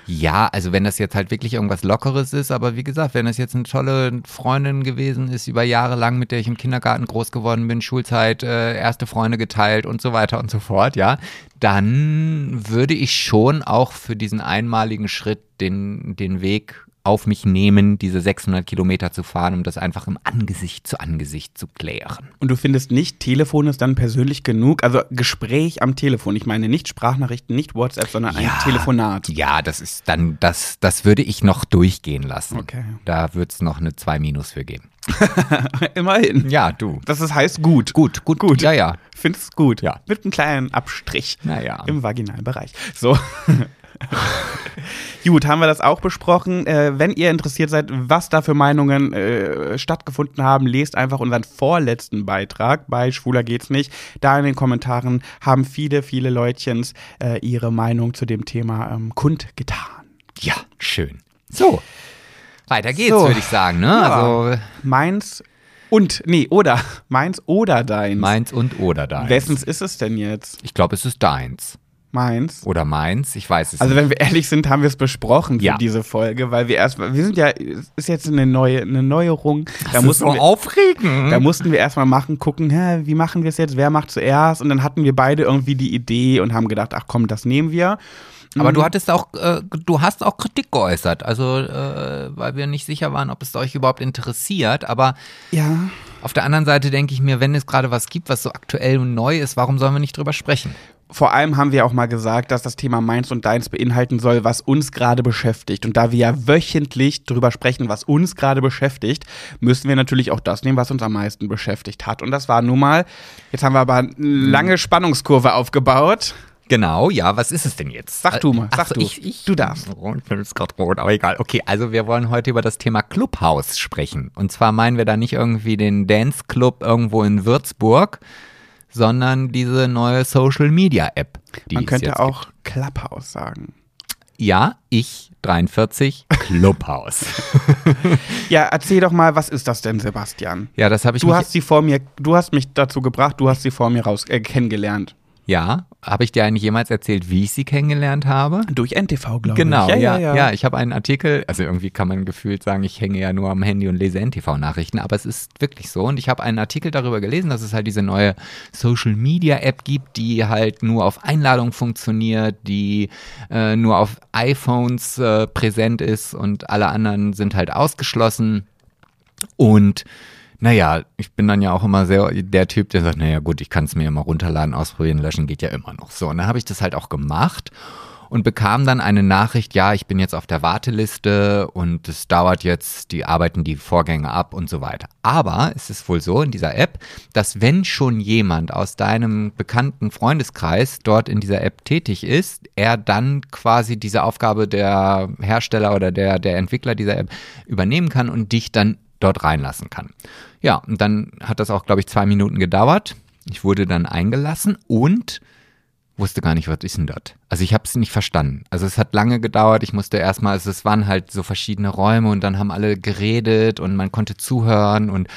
Ja, also wenn das jetzt halt wirklich irgendwas Lockeres ist, aber wie gesagt, wenn das jetzt eine tolle Freundin gewesen ist, über Jahre lang, mit der ich im Kindergarten groß geworden bin, Schulzeit, äh, erste Freunde geteilt und so weiter und so fort, ja, dann würde ich schon auch für diesen einmaligen Schritt den, den Weg auf mich nehmen, diese 600 Kilometer zu fahren, um das einfach im Angesicht zu Angesicht zu klären. Und du findest nicht, Telefon ist dann persönlich genug? Also Gespräch am Telefon. Ich meine nicht Sprachnachrichten, nicht WhatsApp, sondern ja, ein Telefonat. Ja, das ist dann, das, das würde ich noch durchgehen lassen. Okay. Da wird es noch eine 2 Minus für geben. Immerhin. Ja, du. Das ist, heißt gut. Gut, gut, gut. Ja, ja. Findest gut. Ja. Mit einem kleinen Abstrich. Naja. Im vaginalen Bereich. So. Gut, haben wir das auch besprochen. Äh, wenn ihr interessiert seid, was da für Meinungen äh, stattgefunden haben, lest einfach unseren vorletzten Beitrag bei Schwuler geht's nicht. Da in den Kommentaren haben viele, viele Leutchens äh, ihre Meinung zu dem Thema ähm, kundgetan. Ja, schön. So. Weiter geht's, so. würde ich sagen, ne? Ja, also meins und, nee, oder. Meins oder deins. Meins und oder deins. Wessens ist es denn jetzt? Ich glaube, es ist deins. Meins. Oder meins, ich weiß es also, nicht. Also wenn wir ehrlich sind, haben wir es besprochen für ja. diese Folge, weil wir erstmal, wir sind ja, ist jetzt eine neue, eine Neuerung. Das da ist so wir, aufregend. Da mussten wir erstmal machen, gucken, hä, wie machen wir es jetzt, wer macht zuerst? Und dann hatten wir beide irgendwie die Idee und haben gedacht, ach komm, das nehmen wir. Aber mhm. du hattest auch, äh, du hast auch Kritik geäußert, also äh, weil wir nicht sicher waren, ob es euch überhaupt interessiert. Aber ja. auf der anderen Seite denke ich mir, wenn es gerade was gibt, was so aktuell und neu ist, warum sollen wir nicht drüber sprechen? Vor allem haben wir auch mal gesagt, dass das Thema Meins und Deins beinhalten soll, was uns gerade beschäftigt. Und da wir ja wöchentlich drüber sprechen, was uns gerade beschäftigt, müssen wir natürlich auch das nehmen, was uns am meisten beschäftigt hat. Und das war nun mal, jetzt haben wir aber eine lange Spannungskurve aufgebaut. Genau, ja, was ist es denn jetzt? Sag du mal, sag so, du. Ich, ich, du darfst. Oh, ich bin jetzt gerade rot, aber egal. Okay, also wir wollen heute über das Thema Clubhouse sprechen. Und zwar meinen wir da nicht irgendwie den Dance Club irgendwo in Würzburg, sondern diese neue Social Media App. Man könnte auch gibt. Clubhouse sagen. Ja, ich 43 Clubhouse. ja, erzähl doch mal, was ist das denn, Sebastian? Ja, das habe ich. Du hast sie vor mir, du hast mich dazu gebracht, du hast sie vor mir raus äh, kennengelernt. Ja, habe ich dir eigentlich jemals erzählt, wie ich sie kennengelernt habe? Durch NTV, glaube genau, ich. Genau, ja, ja, ja. Ja, ich habe einen Artikel, also irgendwie kann man gefühlt sagen, ich hänge ja nur am Handy und lese NTV-Nachrichten, aber es ist wirklich so. Und ich habe einen Artikel darüber gelesen, dass es halt diese neue Social-Media-App gibt, die halt nur auf Einladung funktioniert, die äh, nur auf iPhones äh, präsent ist und alle anderen sind halt ausgeschlossen. Und naja, ich bin dann ja auch immer sehr der Typ, der sagt, naja gut, ich kann es mir immer runterladen, ausprobieren, löschen, geht ja immer noch. So, und dann habe ich das halt auch gemacht. und bekam dann eine Nachricht, ja, ich bin jetzt auf der Warteliste und es dauert jetzt, die arbeiten die Vorgänge ab und so weiter. Aber es ist wohl so in dieser App, dass wenn schon jemand aus deinem bekannten Freundeskreis dort in dieser App tätig ist, er dann quasi diese Aufgabe der Hersteller oder der, der Entwickler dieser App übernehmen kann und dich dann dort reinlassen kann. Ja, und dann hat das auch, glaube ich, zwei Minuten gedauert. Ich wurde dann eingelassen und wusste gar nicht, was ist denn das? Also ich habe es nicht verstanden. Also es hat lange gedauert. Ich musste erstmal, also es waren halt so verschiedene Räume und dann haben alle geredet und man konnte zuhören und, und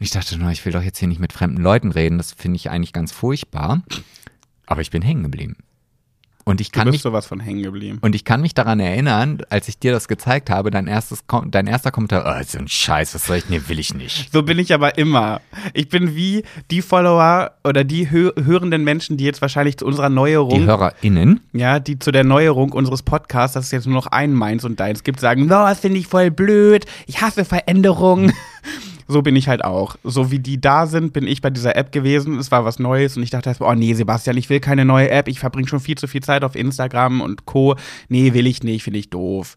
ich dachte nur, ich will doch jetzt hier nicht mit fremden Leuten reden. Das finde ich eigentlich ganz furchtbar. Aber ich bin hängen geblieben. Und ich kann du mich bist sowas von hängen geblieben. und ich kann mich daran erinnern, als ich dir das gezeigt habe, dein erstes Kom dein erster Kommentar, oh, so ein Scheiß, was soll ich, nee, will ich nicht. So bin ich aber immer. Ich bin wie die Follower oder die hö hörenden Menschen, die jetzt wahrscheinlich zu unserer Die Neuerung, HörerInnen, ja, die zu der Neuerung unseres Podcasts, dass es jetzt nur noch ein Meins und deins gibt, sagen, no, das finde ich voll blöd, ich hasse Veränderungen. So bin ich halt auch. So wie die da sind, bin ich bei dieser App gewesen. Es war was Neues und ich dachte, oh nee, Sebastian, ich will keine neue App. Ich verbringe schon viel zu viel Zeit auf Instagram und Co. Nee, will ich nicht, finde ich doof.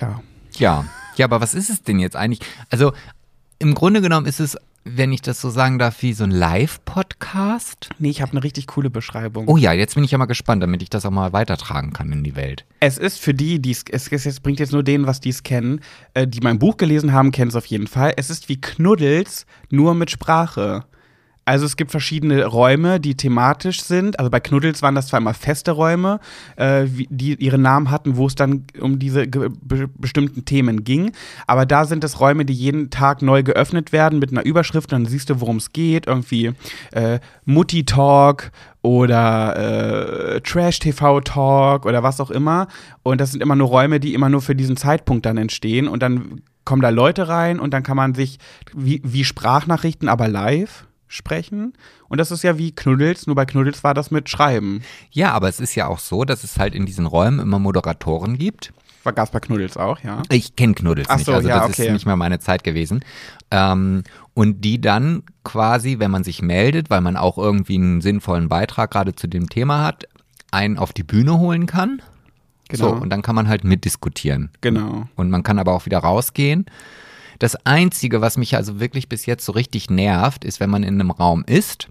Ja. ja. Ja, aber was ist es denn jetzt eigentlich? Also, im Grunde genommen ist es, wenn ich das so sagen darf, wie so ein Live-Podcast. Nee, ich habe eine richtig coole Beschreibung. Oh ja, jetzt bin ich ja mal gespannt, damit ich das auch mal weitertragen kann in die Welt. Es ist für die, die es, es, es bringt jetzt nur denen, was die es kennen, äh, die mein Buch gelesen haben, kennen es auf jeden Fall. Es ist wie Knuddels, nur mit Sprache. Also es gibt verschiedene Räume, die thematisch sind. Also bei Knuddels waren das zwar immer feste Räume, äh, die ihre Namen hatten, wo es dann um diese be bestimmten Themen ging. Aber da sind es Räume, die jeden Tag neu geöffnet werden mit einer Überschrift. Dann siehst du, worum es geht. Irgendwie äh, Mutti Talk oder äh, Trash TV Talk oder was auch immer. Und das sind immer nur Räume, die immer nur für diesen Zeitpunkt dann entstehen. Und dann kommen da Leute rein und dann kann man sich wie, wie Sprachnachrichten, aber live sprechen. Und das ist ja wie Knuddels, nur bei Knuddels war das mit Schreiben. Ja, aber es ist ja auch so, dass es halt in diesen Räumen immer Moderatoren gibt. War bei Knuddels auch, ja. Ich kenne Knuddels Ach nicht, so, also ja, das okay. ist nicht mal meine Zeit gewesen. Ähm, und die dann quasi, wenn man sich meldet, weil man auch irgendwie einen sinnvollen Beitrag gerade zu dem Thema hat, einen auf die Bühne holen kann. Genau. So, und dann kann man halt mitdiskutieren. Genau. Und man kann aber auch wieder rausgehen. Das Einzige, was mich also wirklich bis jetzt so richtig nervt, ist, wenn man in einem Raum ist.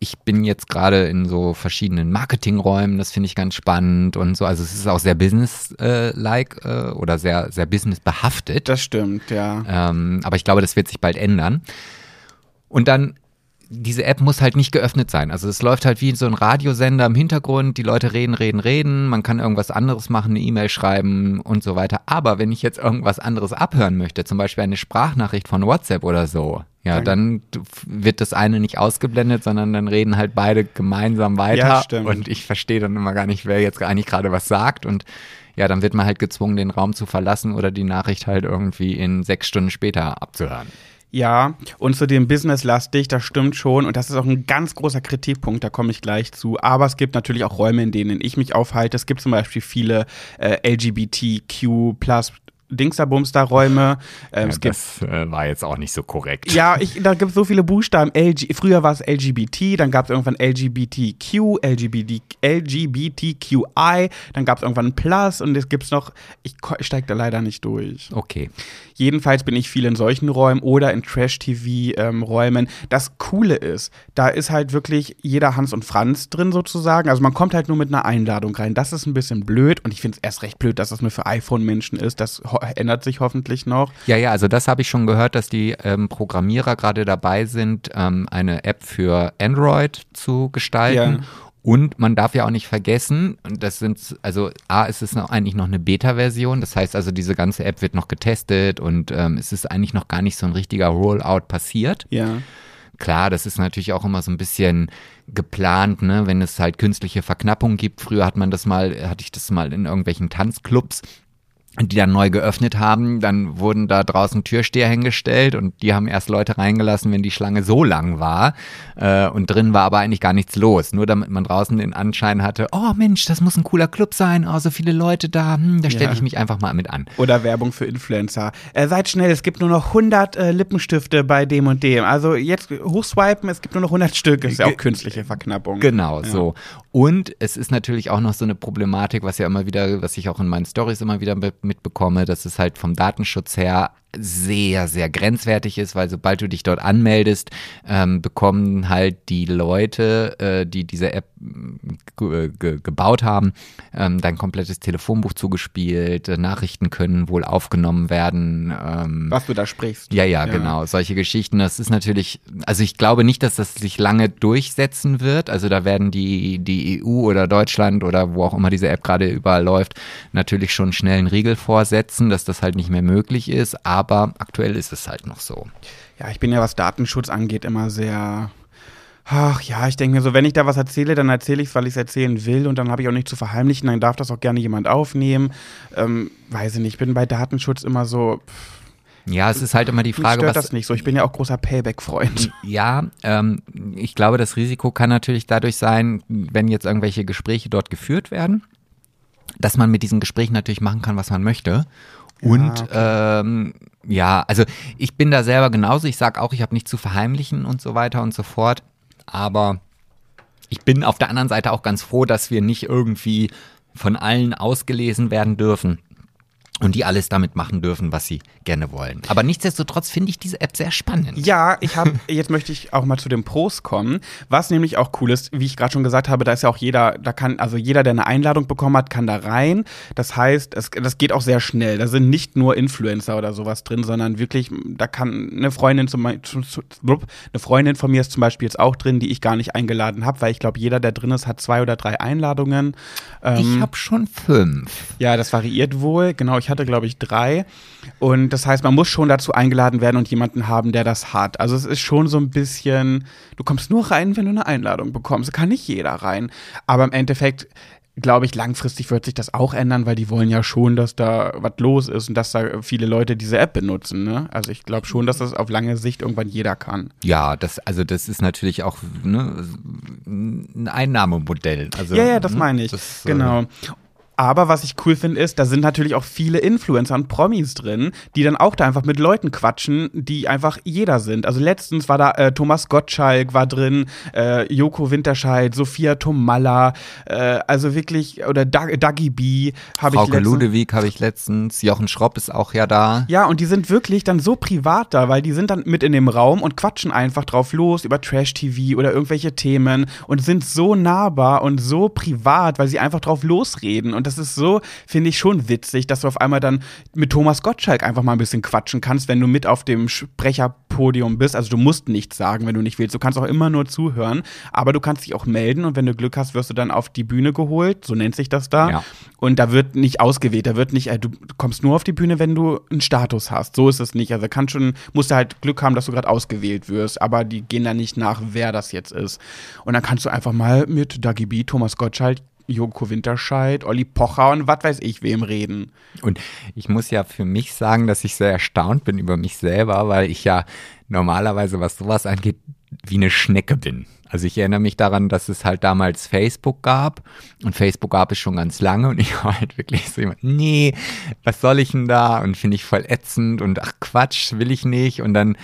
Ich bin jetzt gerade in so verschiedenen Marketingräumen, das finde ich ganz spannend und so. Also es ist auch sehr business-like äh, oder sehr, sehr businessbehaftet. Das stimmt, ja. Ähm, aber ich glaube, das wird sich bald ändern. Und dann, diese App muss halt nicht geöffnet sein. Also es läuft halt wie so ein Radiosender im Hintergrund. Die Leute reden, reden, reden. Man kann irgendwas anderes machen, eine E-Mail schreiben und so weiter. Aber wenn ich jetzt irgendwas anderes abhören möchte, zum Beispiel eine Sprachnachricht von WhatsApp oder so, ja, dann wird das eine nicht ausgeblendet, sondern dann reden halt beide gemeinsam weiter. Ja, stimmt. Und ich verstehe dann immer gar nicht, wer jetzt eigentlich gerade was sagt. Und ja, dann wird man halt gezwungen, den Raum zu verlassen oder die Nachricht halt irgendwie in sechs Stunden später abzuhören. Ja, und zu dem Business-lastig, das stimmt schon. Und das ist auch ein ganz großer Kritikpunkt, da komme ich gleich zu. Aber es gibt natürlich auch Räume, in denen ich mich aufhalte. Es gibt zum Beispiel viele äh, LGBTQ Dingsterbumster-Räume. Ähm, es gibt das äh, war jetzt auch nicht so korrekt. ja, ich, da gibt es so viele Buchstaben. LG, früher war es LGBT, dann gab es irgendwann LGBTQ, LGBT, LGBTQI, dann gab es irgendwann Plus und es gibt noch, ich, ich steige da leider nicht durch. Okay. Jedenfalls bin ich viel in solchen Räumen oder in Trash-TV-Räumen. das Coole ist, da ist halt wirklich jeder Hans und Franz drin sozusagen. Also man kommt halt nur mit einer Einladung rein. Das ist ein bisschen blöd und ich finde es erst recht blöd, dass das nur für iPhone-Menschen ist. Das ho ändert sich hoffentlich noch. Ja, ja, also das habe ich schon gehört, dass die ähm, Programmierer gerade dabei sind, ähm, eine App für Android zu gestalten. Ja. Und man darf ja auch nicht vergessen, und das sind, also A, ist es noch eigentlich noch eine Beta-Version, das heißt also, diese ganze App wird noch getestet und ähm, es ist eigentlich noch gar nicht so ein richtiger Rollout passiert. Ja. Klar, das ist natürlich auch immer so ein bisschen geplant, ne, wenn es halt künstliche Verknappung gibt. Früher hat man das mal, hatte ich das mal in irgendwelchen Tanzclubs, die dann neu geöffnet haben, dann wurden da draußen Türsteher hingestellt und die haben erst Leute reingelassen, wenn die Schlange so lang war äh, und drin war aber eigentlich gar nichts los, nur damit man draußen den Anschein hatte, oh Mensch, das muss ein cooler Club sein, oh, so viele Leute da, hm, da stelle Ja. ich mich einfach mal mit an. Oder Werbung für Influencer. Äh, seid schnell, es gibt nur noch 100 äh, Lippenstifte bei dem und dem. Also jetzt hochswipen, es gibt nur noch 100 Stück. Ist ja auch künstliche Verknappung. Genau, Ja. so. Und es ist natürlich auch noch so eine Problematik, was ja immer wieder, was ich auch in meinen Stories immer wieder mitbekomme, dass es halt vom Datenschutz her sehr, sehr grenzwertig ist, weil sobald du dich dort anmeldest, ähm, bekommen halt die Leute, äh, die diese App gebaut haben, ähm, dein komplettes Telefonbuch zugespielt, äh, Nachrichten können wohl aufgenommen werden. Ähm, Was du da sprichst. Ja, ja, ja, genau, solche Geschichten. Das ist natürlich, also ich glaube nicht, dass das sich lange durchsetzen wird. Also da werden die, die EU oder Deutschland oder wo auch immer diese App gerade überall läuft, natürlich schon schnell einen Riegel vorsetzen, dass das halt nicht mehr möglich ist. Aber aktuell ist es halt noch so. Ja, ich bin ja, was Datenschutz angeht, immer sehr Ach ja, ich denke mir so, wenn ich da was erzähle, dann erzähle ich es, weil ich es erzählen will und dann habe ich auch nicht zu verheimlichen, dann darf das auch gerne jemand aufnehmen. Ähm, weiß ich nicht, ich bin bei Datenschutz immer so. Pff, ja, es ist halt immer die Frage, mich stört was. das nicht so. Ich bin ja auch großer Payback-Freund. Ja, ähm, ich glaube, das Risiko kann natürlich dadurch sein, wenn jetzt irgendwelche Gespräche dort geführt werden, dass man mit diesen Gesprächen natürlich machen kann, was man möchte. Und ja, okay. ähm, ja, also ich bin da selber genauso. Ich sage auch, ich habe nichts zu verheimlichen und so weiter und so fort. Aber ich bin auf der anderen Seite auch ganz froh, dass wir nicht irgendwie von allen ausgelesen werden dürfen und die alles damit machen dürfen, was sie gerne wollen. Aber nichtsdestotrotz finde ich diese App sehr spannend. Ja, ich habe jetzt möchte ich auch mal zu den Pros kommen, was nämlich auch cool ist, wie ich gerade schon gesagt habe, da ist ja auch jeder, da kann also jeder, der eine Einladung bekommen hat, kann da rein. Das heißt, es, das geht auch sehr schnell. Da sind nicht nur Influencer oder sowas drin, sondern wirklich, da kann eine Freundin zum eine Freundin von mir ist zum Beispiel jetzt auch drin, die ich gar nicht eingeladen habe, weil ich glaube, jeder, der drin ist, hat zwei oder drei Einladungen. Ähm, ich habe schon fünf. Ja, das variiert wohl. Genau, ich hatte, glaube ich, drei. Und das heißt, man muss schon dazu eingeladen werden und jemanden haben, der das hat. Also es ist schon so ein bisschen, du kommst nur rein, wenn du eine Einladung bekommst. Kann nicht jeder rein. Aber im Endeffekt glaube ich, langfristig wird sich das auch ändern, weil die wollen ja schon, dass da was los ist und dass da viele Leute diese App benutzen. Ne? Also ich glaube schon, dass das auf lange Sicht irgendwann jeder kann. Ja, das, also das ist natürlich auch ne, ein Einnahmemodell. Also, ja, ja, das ne, meine ich. Das, genau. Aber was ich cool finde, ist, da sind natürlich auch viele Influencer und Promis drin, die dann auch da einfach mit Leuten quatschen, die einfach jeder sind. Also letztens war da äh, Thomas Gottschalk war drin, äh, Joko Winterscheid, Sophia Tomalla, äh, also wirklich, oder Dagi B habe ich letztens. Ludewig habe ich letztens, Jochen Schropp ist auch ja da. Ja, und die sind wirklich dann so privat da, weil die sind dann mit in dem Raum und quatschen einfach drauf los über Trash-TV oder irgendwelche Themen und sind so nahbar und so privat, weil sie einfach drauf losreden. Und und das ist so, finde ich, schon witzig, dass du auf einmal dann mit Thomas Gottschalk einfach mal ein bisschen quatschen kannst, wenn du mit auf dem Sprecherpodium bist. Also du musst nichts sagen, wenn du nicht willst. Du kannst auch immer nur zuhören, aber du kannst dich auch melden und wenn du Glück hast, wirst du dann auf die Bühne geholt, so nennt sich das da. Ja. Und da wird nicht ausgewählt, da wird nicht, äh, du kommst nur auf die Bühne, wenn du einen Status hast. So ist es nicht. Also kannst schon, musst du halt Glück haben, dass du gerade ausgewählt wirst, aber die gehen da nicht nach, wer das jetzt ist. Und dann kannst du einfach mal mit Dagi B, Thomas Gottschalk Joko Winterscheid, Olli Pocher und was weiß ich wem reden. Und ich muss ja für mich sagen, dass ich sehr erstaunt bin über mich selber, weil ich ja normalerweise, was sowas angeht, wie eine Schnecke bin. Also ich erinnere mich daran, dass es halt damals Facebook gab. Und Facebook gab es schon ganz lange. Und ich war halt wirklich so jemand, nee, was soll ich denn da? Und finde ich voll ätzend. Und ach Quatsch, will ich nicht. Und dann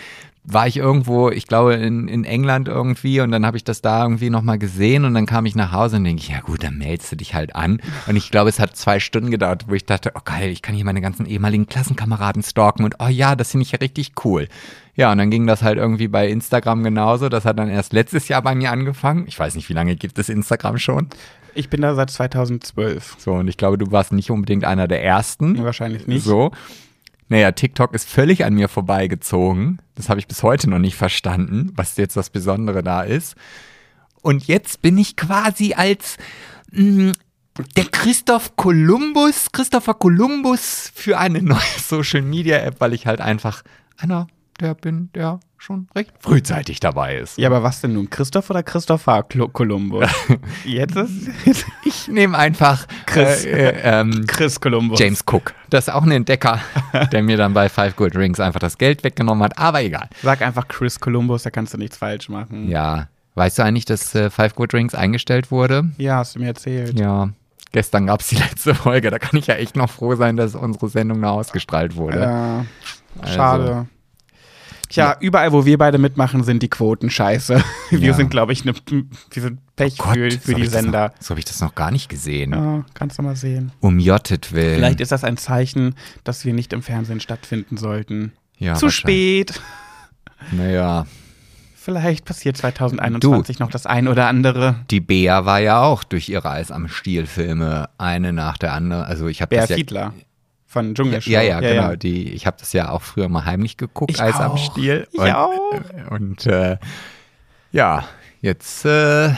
war ich irgendwo, ich glaube in, in England irgendwie und dann habe ich das da irgendwie nochmal gesehen und dann kam ich nach Hause und denke ich, ja gut, dann meldest du dich halt an. Und ich glaube, es hat zwei Stunden gedauert, wo ich dachte, oh geil, ich kann hier meine ganzen ehemaligen Klassenkameraden stalken und oh ja, das finde ich ja richtig cool. Ja, und dann ging das halt irgendwie bei Instagram genauso. Das hat dann erst letztes Jahr bei mir angefangen. Ich weiß nicht, wie lange gibt es Instagram schon? Ich bin da seit 2012. So, und ich glaube, du warst nicht unbedingt einer der ersten. Wahrscheinlich nicht. So. Naja, TikTok ist völlig an mir vorbeigezogen. Das habe ich bis heute noch nicht verstanden, was jetzt das Besondere da ist. Und jetzt bin ich quasi als mh, mm, der Christoph Kolumbus, Christopher Kolumbus für eine neue Social Media App, weil ich halt einfach einer der bin, der schon recht frühzeitig dabei ist. Ja, aber was denn nun? Christoph oder Christopher Columbus? Jetzt ist. ich nehme einfach Chris, äh, äh, ähm, Chris Columbus. James Cook. Das ist auch ein Entdecker, der mir dann bei Five Gold Rings einfach das Geld weggenommen hat, aber egal. Sag einfach Chris Columbus, da kannst du nichts falsch machen. Ja. Weißt du eigentlich, dass äh, Five Good Rings eingestellt wurde? Ja, hast du mir erzählt. Ja. Gestern gab es die letzte Folge. Da kann ich ja echt noch froh sein, dass unsere Sendung noch ausgestrahlt wurde. Ja. Also. Tja, Ja. überall, wo wir beide mitmachen, sind die Quoten scheiße. Wir Ja. sind, glaube ich, ne, wir sind Pech für, so für hab die Sender. Noch, so habe ich das noch gar nicht gesehen. Ja, kannst du mal sehen. Um Jottet willen. Vielleicht ist das ein Zeichen, dass wir nicht im Fernsehen stattfinden sollten. ja, Zu spät. Naja. Vielleicht passiert 2021 noch das ein oder andere. Die Bea war ja auch durch ihre Eis am Stiel-Filme eine nach der anderen. Also ich habe Bär das ja, Fiedler von Dschungelshow. ja, ja, genau. Die, ich habe das ja auch früher mal heimlich geguckt, Ich Eis am auch. Stiel. Ich und, auch. Und äh, ja, jetzt äh, ja,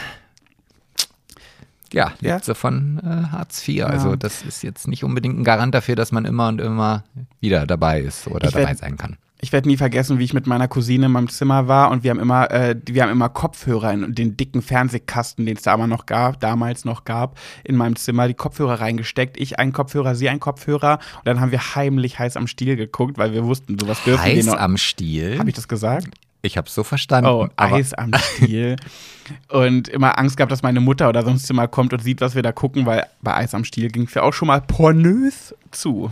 Ja. lebt sie von äh, Hartz IV. Also das ist jetzt nicht unbedingt ein Garant dafür, dass man immer und immer wieder dabei ist oder Ich werd- dabei sein kann. Ich werde nie vergessen, wie ich mit meiner Cousine in meinem Zimmer war und wir haben immer, äh, wir haben immer Kopfhörer in den dicken Fernsehkasten, den es da noch gab, damals noch gab, in meinem Zimmer die Kopfhörer reingesteckt. Ich einen Kopfhörer, sie einen Kopfhörer und dann haben wir heimlich heiß am Stiel geguckt, weil wir wussten, sowas dürfen wir Heiß noch. am Stiel. Habe ich das gesagt? Ich habe so verstanden. Oh, Eis am Stiel. und immer Angst gehabt, dass meine Mutter oder sonst immer kommt und sieht, was wir da gucken, weil bei Eis am Stiel ging es ja auch schon mal pornös zu.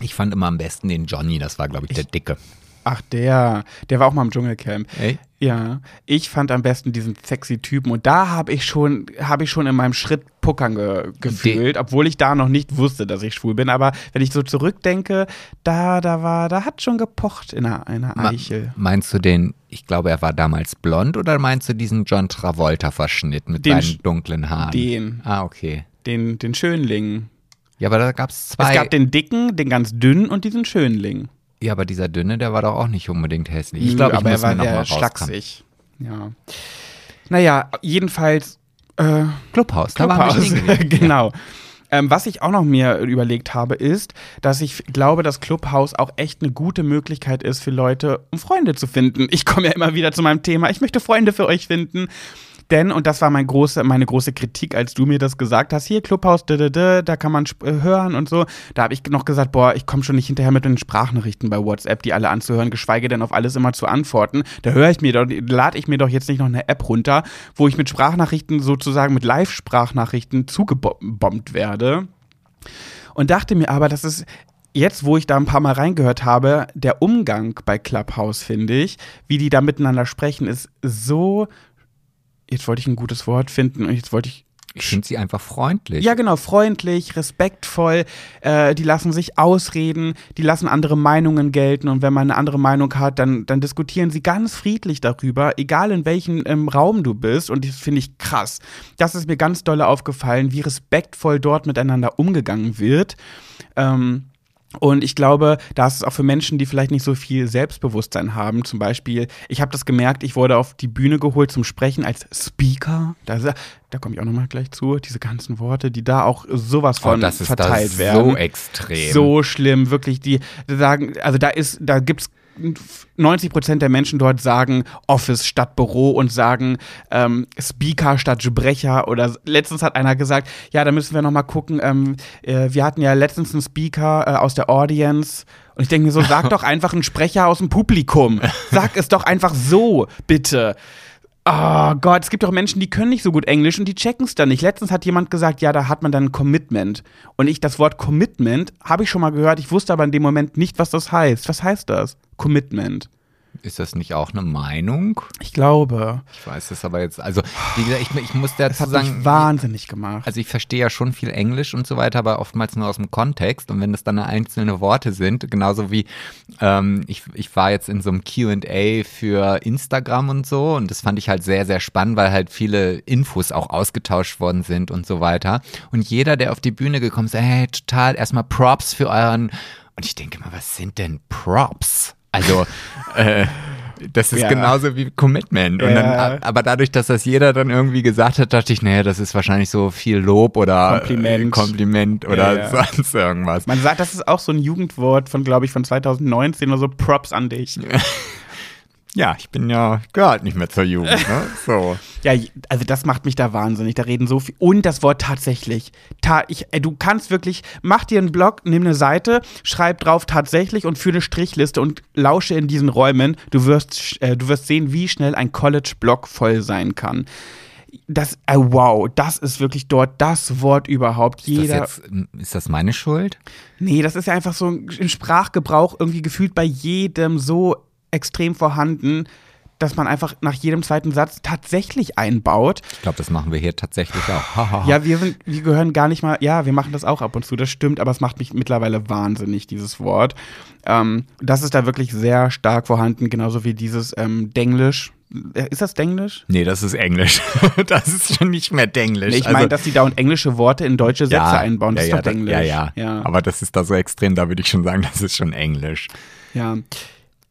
Ich fand immer am besten den Johnny, das war, glaube ich, der Dicke. Ach, der, der war auch mal im Dschungelcamp. Ey? Ja, ich fand am besten diesen sexy Typen und da habe ich schon, habe ich schon in meinem Schritt puckern ge gefühlt, obwohl ich da noch nicht wusste, dass ich schwul bin. Aber wenn ich so zurückdenke, da, da war, da hat schon gepocht in einer, einer Ma- Eichel. Meinst du den, ich glaube, er war damals blond oder meinst du diesen John Travolta-Verschnitt mit Den seinen dunklen Haaren? Den, Ah, okay. den, den Schönling. Ja, aber da gab es zwei. Es gab den dicken, den ganz dünnen und diesen Schönling. ja, aber dieser dünne, der war doch auch nicht unbedingt hässlich. Ich glaube, ich aber er war rauskramen. schlaksig. Ja. Naja, jedenfalls äh, Clubhaus, da stehen geblieben. genau. Ähm, was ich auch noch mir überlegt habe, ist, dass ich glaube, dass Clubhouse auch echt eine gute Möglichkeit ist für Leute, um Freunde zu finden. Ich komme ja immer wieder zu meinem Thema, ich möchte Freunde für euch finden. Denn, und das war mein große, meine große Kritik, als du mir das gesagt hast, hier Clubhouse, da, da, da, da kann man äh, hören und so. Da habe ich noch gesagt, boah, ich komme schon nicht hinterher mit den Sprachnachrichten bei WhatsApp, die alle anzuhören, geschweige denn auf alles immer zu antworten. Da höre ich mir doch, lade ich mir doch jetzt nicht noch eine App runter, wo ich mit Sprachnachrichten sozusagen mit Live-Sprachnachrichten zugebombt werde. Und dachte mir aber, das ist jetzt, wo ich da ein paar Mal reingehört habe, der Umgang bei Clubhouse, finde ich, wie die da miteinander sprechen, ist so. Jetzt wollte ich ein gutes Wort finden und jetzt wollte ich. Ich finde sie einfach freundlich. Ja, genau, freundlich, respektvoll, äh, die lassen sich ausreden, die lassen andere Meinungen gelten und wenn man eine andere Meinung hat, dann, dann diskutieren sie ganz friedlich darüber, egal in welchem ähm, Raum du bist und das finde ich krass. Das ist mir ganz dolle aufgefallen, wie respektvoll dort miteinander umgegangen wird. Ähm, und ich glaube, da ist es auch für Menschen, die vielleicht nicht so viel Selbstbewusstsein haben. Zum Beispiel, ich habe das gemerkt, ich wurde auf die Bühne geholt zum Sprechen als Speaker. Da, da komme ich auch nochmal gleich zu. Diese ganzen Worte, die da auch sowas oh, von das ist verteilt das werden. so extrem. So schlimm, wirklich. Die sagen, also da ist, da gibt's 90 Prozent der Menschen dort sagen Office statt Büro und sagen ähm, Speaker statt Sprecher oder letztens hat einer gesagt, ja, da müssen wir noch mal gucken. Ähm, äh, wir hatten ja letztens einen Speaker äh, aus der Audience und ich denke mir so, sag doch einfach einen Sprecher aus dem Publikum. Sag es doch einfach so, bitte. Oh Gott, es gibt doch Menschen, die können nicht so gut Englisch und die checken es dann nicht. Letztens hat jemand gesagt, ja, da hat man dann ein Commitment. Und ich, das Wort Commitment habe ich schon mal gehört, ich wusste aber in dem Moment nicht, was das heißt. Was heißt das? Commitment. Ist das nicht auch eine Meinung? Ich glaube. Ich weiß es aber jetzt. Also, wie gesagt, ich, ich muss Das dazu hat sagen. mich wahnsinnig gemacht. Also ich verstehe ja schon viel Englisch und so weiter, aber oftmals nur aus dem Kontext. Und wenn das dann einzelne Worte sind, genauso wie ähm, ich, ich war jetzt in so einem QA für Instagram und so und das fand ich halt sehr, sehr spannend, weil halt viele Infos auch ausgetauscht worden sind und so weiter. Und jeder, der auf die Bühne gekommen ist, hey, total erstmal Props für euren. Und ich denke mal, was sind denn Props? Also, äh, das ist Ja. genauso wie Commitment. Und Ja. dann, aber dadurch, dass das jeder dann irgendwie gesagt hat, dachte ich, naja, das ist wahrscheinlich so viel Lob oder Kompliment. äh, Kompliment oder Ja, ja. sonst irgendwas. Man sagt, das ist auch so ein Jugendwort von, glaube ich, von 2019 oder so, Props an dich. Ja, ich bin ja, gehört nicht mehr zur Jugend, ne? So. Ja, also das macht mich da wahnsinnig. Da reden so viel. Und das Wort tatsächlich. Ta ich, äh, du kannst wirklich, mach dir einen Blog, nimm eine Seite, schreib drauf tatsächlich und führe eine Strichliste und lausche in diesen Räumen. Du wirst, äh, du wirst sehen, wie schnell ein College-Blog voll sein kann. Das, äh, wow, das ist wirklich dort das Wort überhaupt. Ist Jeder. das, jetzt, ist das meine Schuld? Nee, das ist ja einfach so im Sprachgebrauch irgendwie gefühlt bei jedem so extrem vorhanden, dass man einfach nach jedem zweiten Satz tatsächlich einbaut. Ich glaube, das machen wir hier tatsächlich auch. ja, wir, sind, wir gehören gar nicht mal, ja, wir machen das auch ab und zu, das stimmt, aber es macht mich mittlerweile wahnsinnig, dieses Wort. Ähm, das ist da wirklich sehr stark vorhanden, genauso wie dieses ähm, Denglisch. Äh, ist das Denglisch? Nee, das ist Englisch. das ist schon nicht mehr Denglisch. Nee, ich meine, also, dass die dauernd englische Worte in deutsche Sätze ja, einbauen. Das ja, ist doch Denglisch. Ja, ja, ja. Aber das ist da so extrem, da würde ich schon sagen, das ist schon Englisch. Ja.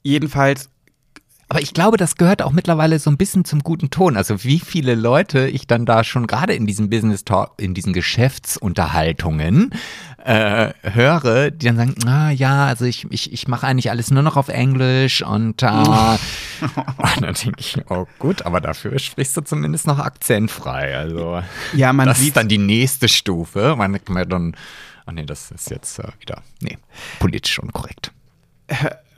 Jedenfalls aber ich glaube, das gehört auch mittlerweile so ein bisschen zum guten Ton. Also wie viele Leute ich dann da schon gerade in diesem Business Talk, in diesen Geschäftsunterhaltungen äh, höre, die dann sagen, ah ja, also ich, ich, ich mache eigentlich alles nur noch auf Englisch und, äh, und dann denke ich, oh gut, aber dafür sprichst du zumindest noch akzentfrei. Also ja, man das sieht ist dann die nächste Stufe. Man, man dann, ach nee, das ist jetzt äh, wieder, nee, politisch unkorrekt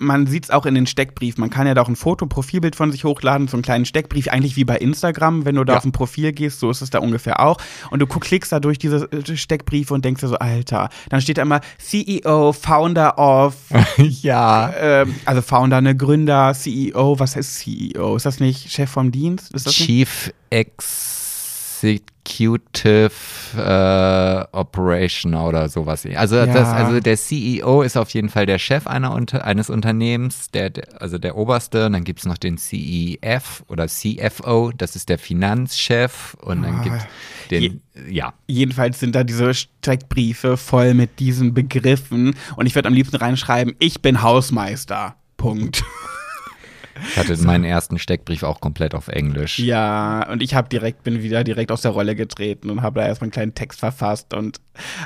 man sieht es auch in den Steckbrief. Man kann ja da auch ein Foto, Profilbild von sich hochladen, so einen kleinen Steckbrief, eigentlich wie bei Instagram, wenn du da ja. auf ein Profil gehst, so ist es da ungefähr auch. Und du klickst da durch diese äh, Steckbriefe und denkst dir so, Alter, dann steht da immer CEO, Founder of. ja. Äh, also Founder, ne, Gründer, CEO, was ist CEO? Ist das nicht Chef vom Dienst? Chief nicht? Executive Executive äh, Operation oder sowas. Also, ja. das, also der CEO ist auf jeden Fall der Chef einer, eines Unternehmens, der, also der oberste. Und dann gibt es noch den CEF oder CFO, das ist der Finanzchef. Und dann ah. gibt es den, Je ja. Jedenfalls sind da diese Steckbriefe voll mit diesen Begriffen. Und ich würde am liebsten reinschreiben, ich bin Hausmeister. Punkt. Ich hatte so. meinen ersten Steckbrief auch komplett auf Englisch. Ja, und ich habe direkt, bin wieder direkt aus der Rolle getreten und habe da erstmal einen kleinen Text verfasst und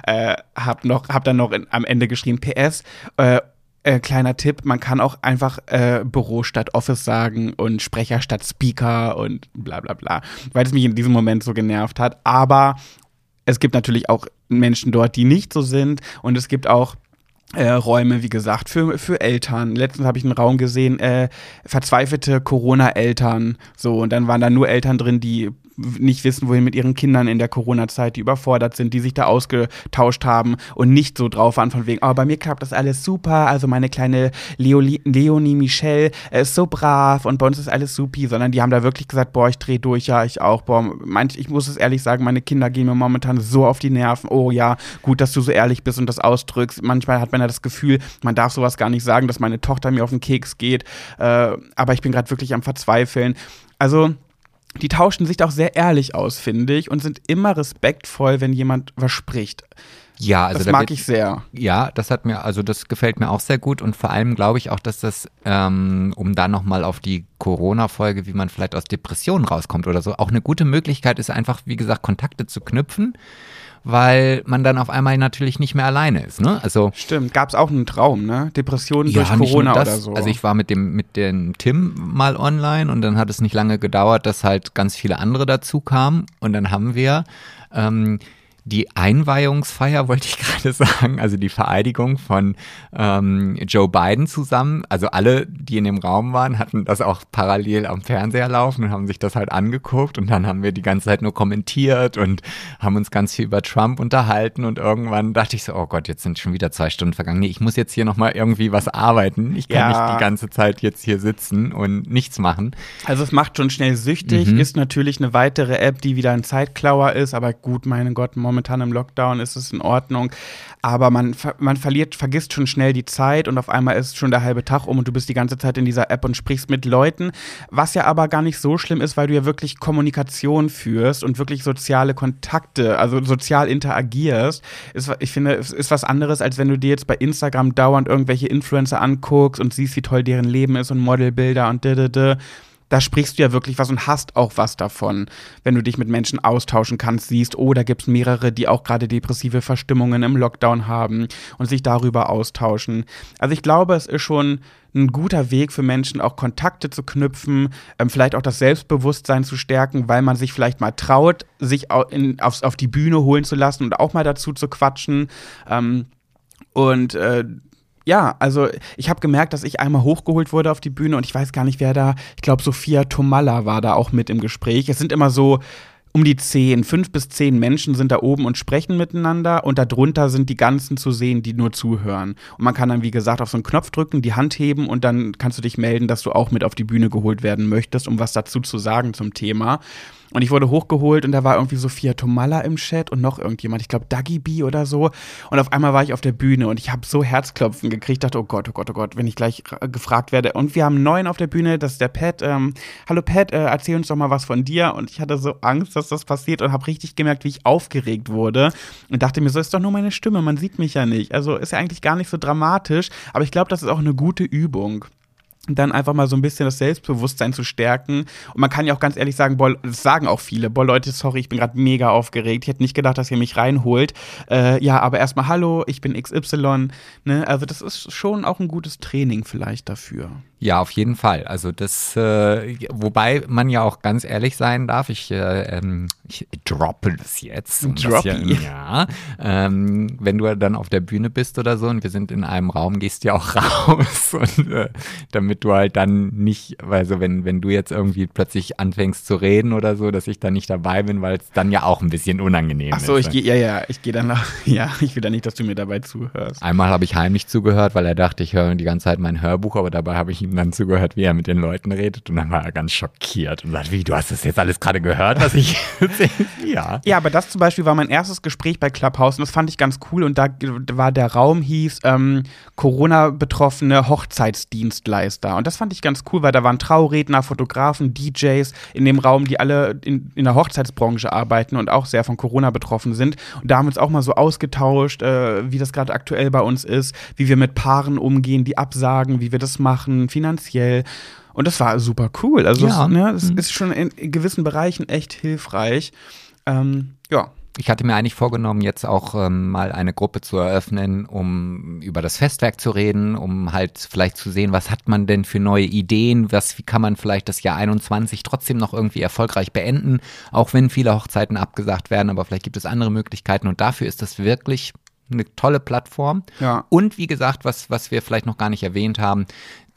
äh, habe noch, hab dann noch in, am Ende geschrieben, PS, äh, äh, kleiner Tipp, man kann auch einfach äh, Büro statt Office sagen und Sprecher statt Speaker und bla bla bla, weil es mich in diesem Moment so genervt hat. Aber es gibt natürlich auch Menschen dort, die nicht so sind und es gibt auch äh, Räume, wie gesagt, für, für Eltern. Letztens habe ich einen Raum gesehen, äh, verzweifelte Corona-Eltern. So, und dann waren da nur Eltern drin, die nicht wissen, wohin mit ihren Kindern in der Corona-Zeit, die überfordert sind, die sich da ausgetauscht haben und nicht so drauf waren von wegen, oh, bei mir klappt das alles super, also meine kleine Leoli Leonie Michelle ist so brav und bei uns ist alles supi, sondern die haben da wirklich gesagt, boah, ich dreh durch, ja, ich auch, boah, manch, ich muss es ehrlich sagen, meine Kinder gehen mir momentan so auf die Nerven, oh ja, gut, dass du so ehrlich bist und das ausdrückst. Manchmal hat man ja das Gefühl, man darf sowas gar nicht sagen, dass meine Tochter mir auf den Keks geht, äh, aber ich bin gerade wirklich am Verzweifeln. Also, die tauschen sich auch sehr ehrlich aus, finde ich, und sind immer respektvoll, wenn jemand was spricht. Ja, also das da mag wird, ich sehr. Ja, das hat mir, also das gefällt mir auch sehr gut und vor allem glaube ich auch, dass das, ähm, um da nochmal auf die Corona-Folge, wie man vielleicht aus Depressionen rauskommt oder so, auch eine gute Möglichkeit ist, einfach, wie gesagt, Kontakte zu knüpfen weil man dann auf einmal natürlich nicht mehr alleine ist. Ne? Also, Stimmt, gab es auch einen Traum, ne? Depressionen ja, durch Corona das, oder so. Also ich war mit dem, mit dem Tim mal online und dann hat es nicht lange gedauert, dass halt ganz viele andere dazu kamen und dann haben wir ähm, die Einweihungsfeier, wollte ich gerade sagen, also die Vereidigung von ähm, Joe Biden zusammen. Also alle, die in dem Raum waren, hatten das auch parallel am Fernseher laufen und haben sich das halt angeguckt und dann haben wir die ganze Zeit nur kommentiert und haben uns ganz viel über Trump unterhalten und irgendwann dachte ich so, oh Gott, jetzt sind schon wieder zwei Stunden vergangen. Nee, ich muss jetzt hier nochmal irgendwie was arbeiten. Ich kann ja. nicht die ganze Zeit jetzt hier sitzen und nichts machen. Also es macht schon schnell süchtig, mhm. ist natürlich eine weitere App, die wieder ein Zeitklauer ist, aber gut, mein Gott, momentan momentan im Lockdown ist es in Ordnung. Aber man, man verliert, vergisst schon schnell die Zeit und auf einmal ist schon der halbe Tag um und du bist die ganze Zeit in dieser App und sprichst mit Leuten. Was ja aber gar nicht so schlimm ist, weil du ja wirklich Kommunikation führst und wirklich soziale Kontakte, also sozial interagierst. Ist, ich finde, es ist was anderes, als wenn du dir jetzt bei Instagram dauernd irgendwelche Influencer anguckst und siehst, wie toll deren Leben ist und Modelbilder und da, da, da da sprichst du ja wirklich was und hast auch was davon, wenn du dich mit Menschen austauschen kannst, siehst, oh, da gibt es mehrere, die auch gerade depressive Verstimmungen im Lockdown haben und sich darüber austauschen. Also ich glaube, es ist schon ein guter Weg für Menschen, auch Kontakte zu knüpfen, ähm, vielleicht auch das Selbstbewusstsein zu stärken, weil man sich vielleicht mal traut, sich in, aufs, auf die Bühne holen zu lassen und auch mal dazu zu quatschen. Ähm, und äh, ja, also ich habe gemerkt, dass ich einmal hochgeholt wurde auf die Bühne und ich weiß gar nicht, wer da, ich glaube, Sophia Tomalla war da auch mit im Gespräch. Es sind immer so um die zehn, fünf bis zehn Menschen sind da oben und sprechen miteinander und darunter sind die ganzen zu sehen, die nur zuhören. Und man kann dann, wie gesagt, auf so einen Knopf drücken, die Hand heben und dann kannst du dich melden, dass du auch mit auf die Bühne geholt werden möchtest, um was dazu zu sagen zum Thema. Und ich wurde hochgeholt und da war irgendwie Sophia Tomalla im Chat und noch irgendjemand, ich glaube Dagi B oder so. Und auf einmal war ich auf der Bühne und ich habe so Herzklopfen gekriegt, dachte, oh Gott, oh Gott, oh Gott, wenn ich gleich gefragt werde. Und wir haben einen neuen auf der Bühne, das ist der Pat. Ähm, Hallo Pat, äh, erzähl uns doch mal was von dir. Und ich hatte so Angst, dass das passiert und habe richtig gemerkt, wie ich aufgeregt wurde. Und dachte mir, so ist doch nur meine Stimme, man sieht mich ja nicht. Also ist ja eigentlich gar nicht so dramatisch, aber ich glaube, das ist auch eine gute Übung dann einfach mal so ein bisschen das Selbstbewusstsein zu stärken. Und man kann ja auch ganz ehrlich sagen, boah, das sagen auch viele, boah Leute, sorry, ich bin gerade mega aufgeregt. Ich hätte nicht gedacht, dass ihr mich reinholt. Äh, ja, aber erstmal hallo, ich bin XY. Ne? Also das ist schon auch ein gutes Training vielleicht dafür. Ja, auf jeden Fall. Also das, äh, wobei man ja auch ganz ehrlich sein darf, ich, äh, ähm, ich droppe das jetzt. Droppy. Das ja, ja ähm, wenn du dann auf der Bühne bist oder so und wir sind in einem Raum, gehst du ja auch raus und äh, damit du halt dann nicht, also wenn, wenn du jetzt irgendwie plötzlich anfängst zu reden oder so, dass ich dann nicht dabei bin, weil es dann ja auch ein bisschen unangenehm Ach so, ist. ich gehe, ja, ja, ich gehe dann, nach, ja, ich will dann nicht, dass du mir dabei zuhörst. Einmal habe ich heimlich zugehört, weil er dachte, ich höre die ganze Zeit mein Hörbuch, aber dabei habe ich ihm dann zugehört, wie er mit den Leuten redet. Und dann war er ganz schockiert und sagt, wie, du hast das jetzt alles gerade gehört, was ich ja. Ja, aber das zum Beispiel war mein erstes Gespräch bei Clubhouse und das fand ich ganz cool. Und da war der Raum hieß ähm, Corona-betroffene Hochzeitsdienstleister. Und das fand ich ganz cool, weil da waren Trauredner, Fotografen, DJs in dem Raum, die alle in, in der Hochzeitsbranche arbeiten und auch sehr von Corona betroffen sind. Und da haben wir uns auch mal so ausgetauscht, äh, wie das gerade aktuell bei uns ist, wie wir mit Paaren umgehen, die absagen, wie wir das machen, finanziell. Und das war super cool. Also, Ja. es, ne, es Mhm. ist schon in, in gewissen Bereichen echt hilfreich. Ähm, ja. Ich hatte mir eigentlich vorgenommen, jetzt auch ähm, mal eine Gruppe zu eröffnen, um über das Festwerk zu reden, um halt vielleicht zu sehen, was hat man denn für neue Ideen, was, wie kann man vielleicht das Jahr 21 trotzdem noch irgendwie erfolgreich beenden, auch wenn viele Hochzeiten abgesagt werden, aber vielleicht gibt es andere Möglichkeiten und dafür ist das wirklich eine tolle Plattform. Ja. Und wie gesagt, was, was wir vielleicht noch gar nicht erwähnt haben,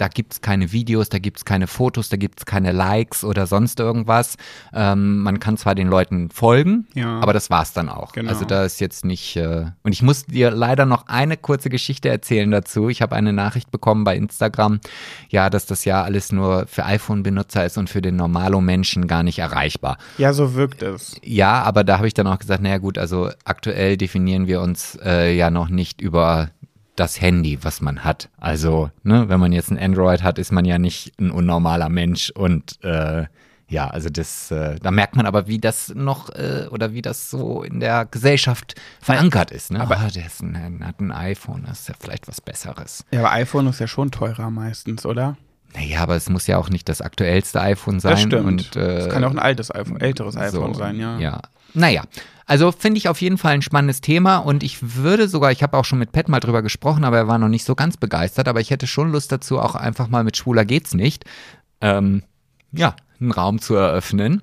da gibt es keine Videos, da gibt es keine Fotos, da gibt es keine Likes oder sonst irgendwas. Ähm, man kann zwar den Leuten folgen, Ja. aber das war's dann auch. Genau. Also da ist jetzt nicht. Äh und ich muss dir leider noch eine kurze Geschichte erzählen dazu. Ich habe eine Nachricht bekommen bei Instagram, ja, dass das ja alles nur für iPhone-Benutzer ist und für den Normalo-Menschen gar nicht erreichbar. Ja, so wirkt es. Ja, aber da habe ich dann auch gesagt, naja gut, also aktuell definieren wir uns äh, ja noch nicht über das Handy, was man hat. Also, ne, wenn man jetzt ein Android hat, ist man ja nicht ein unnormaler Mensch und äh, ja, also das, äh, da merkt man aber, wie das noch äh, oder wie das so in der Gesellschaft verankert ist. Ne? Aber- Aber der ein, hat ein iPhone, das ist ja vielleicht was Besseres. Ja, aber iPhone ist ja schon teurer meistens, oder? Naja, aber es muss ja auch nicht das aktuellste iPhone sein. Das stimmt. Und, äh, das kann ja auch ein altes iPhone, älteres iPhone so, sein, ja. Ja. Naja, also finde ich auf jeden Fall ein spannendes Thema und ich würde sogar, ich habe auch schon mit Pat mal drüber gesprochen, aber er war noch nicht so ganz begeistert, aber ich hätte schon Lust dazu, auch einfach mal mit Schwuler geht's nicht, ähm, ja, einen Raum zu eröffnen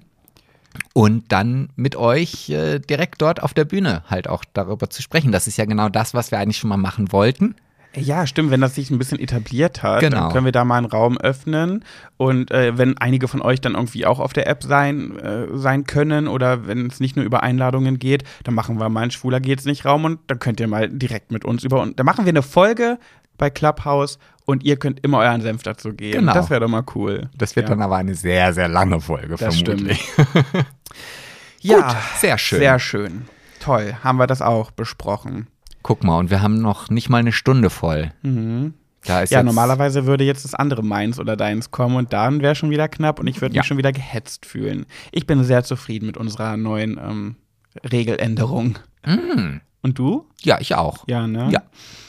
und dann mit euch äh, direkt dort auf der Bühne halt auch darüber zu sprechen. Das ist ja genau das, was wir eigentlich schon mal machen wollten. Ja, stimmt, wenn das sich ein bisschen etabliert hat, Genau. dann können wir da mal einen Raum öffnen. Und äh, wenn einige von euch dann irgendwie auch auf der App sein, äh, sein können oder wenn es nicht nur über Einladungen geht, dann machen wir mal einen Schwuler geht's nicht Raum und dann könnt ihr mal direkt mit uns über und dann machen wir eine Folge bei Clubhouse und ihr könnt immer euren Senf dazu geben. Genau. Das wäre doch mal cool. Das wird Ja. dann aber eine sehr, sehr lange Folge Das vermutlich. Ja, Gut, sehr schön. Sehr schön. Toll, haben wir das auch besprochen. Guck mal, und wir haben noch nicht mal eine Stunde voll. Da ist Mhm. Ja, jetzt, normalerweise würde jetzt das andere meins oder deins kommen und dann wäre schon wieder knapp und ich würde Ja. mich schon wieder gehetzt fühlen. Ich bin sehr zufrieden mit unserer neuen ähm, Regeländerung. Und du? Ja, ich auch. Ja, ne? Ja.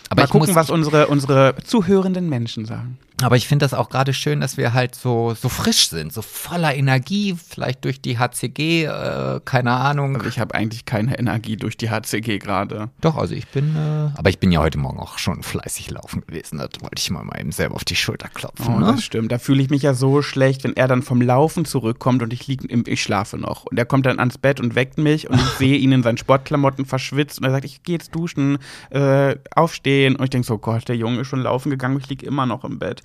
Aber Mal ich gucken, muss, was unsere, unsere zuhörenden Menschen sagen. Aber ich finde das auch gerade schön, dass wir halt so, so frisch sind, so voller Energie, vielleicht durch die HCG, äh, keine Ahnung. Also ich habe eigentlich keine Energie durch die HCG gerade. Doch, also ich bin, äh, aber ich bin ja heute Morgen auch schon fleißig laufen gewesen. Da wollte ich mal, mal eben selber auf die Schulter klopfen. Oh, ne? das stimmt. Da fühle ich mich ja so schlecht, wenn er dann vom Laufen zurückkommt und ich liege im, ich schlafe noch. Und er kommt dann ans Bett und weckt mich und ich sehe ihn in seinen Sportklamotten verschwitzt und er sagt, ich gehe jetzt duschen, äh, aufstehen. Und ich denke so, Gott, der Junge ist schon laufen gegangen, ich liege immer noch im Bett.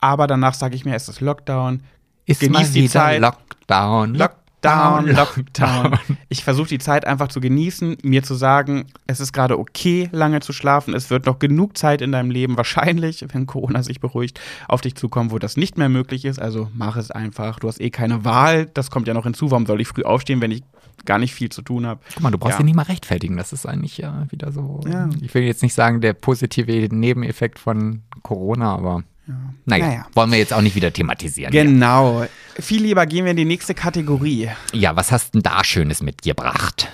Aber danach sage ich mir, es ist Lockdown. Ist Genieß die Zeit. Lockdown. Lockdown, Lockdown. Ich versuche die Zeit einfach zu genießen, mir zu sagen, es ist gerade okay, lange zu schlafen. Es wird noch genug Zeit in deinem Leben, wahrscheinlich, wenn Corona sich beruhigt, auf dich zukommen, wo das nicht mehr möglich ist. Also mach es einfach. Du hast eh keine Wahl. Das kommt ja noch hinzu. Warum soll ich früh aufstehen, wenn ich gar nicht viel zu tun habe? Guck mal, du brauchst Ja. ja. nicht mal rechtfertigen. Das ist eigentlich ja wieder so. Ja. Ich will jetzt nicht sagen, der positive Nebeneffekt von Corona, aber naja, Naja. wollen wir jetzt auch nicht wieder thematisieren. Genau. Viel lieber gehen wir in die nächste Kategorie. Ja, was hast denn da Schönes mitgebracht?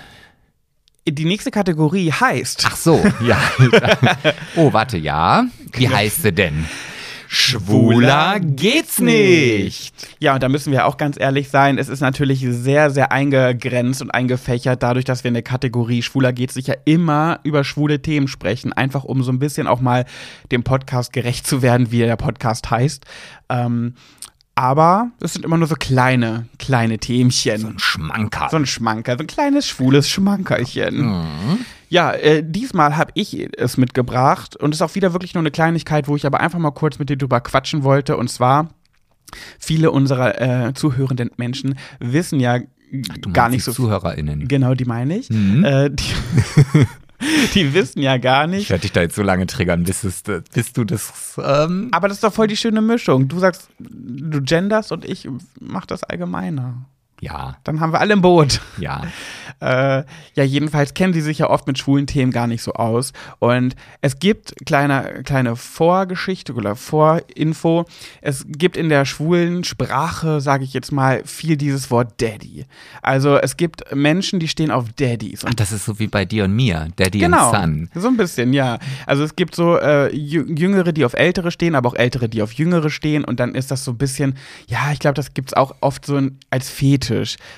Die nächste Kategorie heißt Ach so, ja. oh, warte, ja. Wie heißt sie denn? Schwuler geht's nicht. Ja, und da müssen wir auch ganz ehrlich sein, es ist natürlich sehr, sehr eingegrenzt und eingefächert, dadurch, dass wir in der Kategorie Schwuler geht's nicht ja immer über schwule Themen sprechen, einfach um so ein bisschen auch mal dem Podcast gerecht zu werden, wie der Podcast heißt. Ähm, aber es sind immer nur so kleine, kleine Themchen. So ein Schmanker. So ein Schmanker, so ein kleines schwules Schmankerchen. Ja, äh, diesmal habe ich es mitgebracht und es ist auch wieder wirklich nur eine Kleinigkeit, wo ich aber einfach mal kurz mit dir drüber quatschen wollte. Und zwar, viele unserer äh, zuhörenden Menschen wissen ja Du gar nicht die so ZuhörerInnen. Genau, die meine ich. Mhm. Äh, die, die wissen ja gar Ich nicht. werde dich da jetzt so lange triggern, bis, es, bis du das. Ähm, Aber das ist doch voll die schöne Mischung. Du sagst, du genderst und ich mach das allgemeiner. Ja, Dann haben wir alle im Boot. ja. Äh, ja, jedenfalls kennen sie sich ja oft mit schwulen Themen gar nicht so aus. Und es gibt kleine, kleine Vorgeschichte oder Vorinfo. Es gibt in der schwulen Sprache, sage ich jetzt mal, viel dieses Wort Daddy. Also es gibt Menschen, die stehen auf Daddys. Ach, das ist so wie bei dir und mir, Daddy Genau, and Son. so ein bisschen, ja. Also es gibt so äh, Jü- Jüngere, die auf Ältere stehen, aber auch Ältere, die auf Jüngere stehen. Und dann ist das so ein bisschen, ja, ich glaube, das gibt's auch oft so ein, als Fetisch.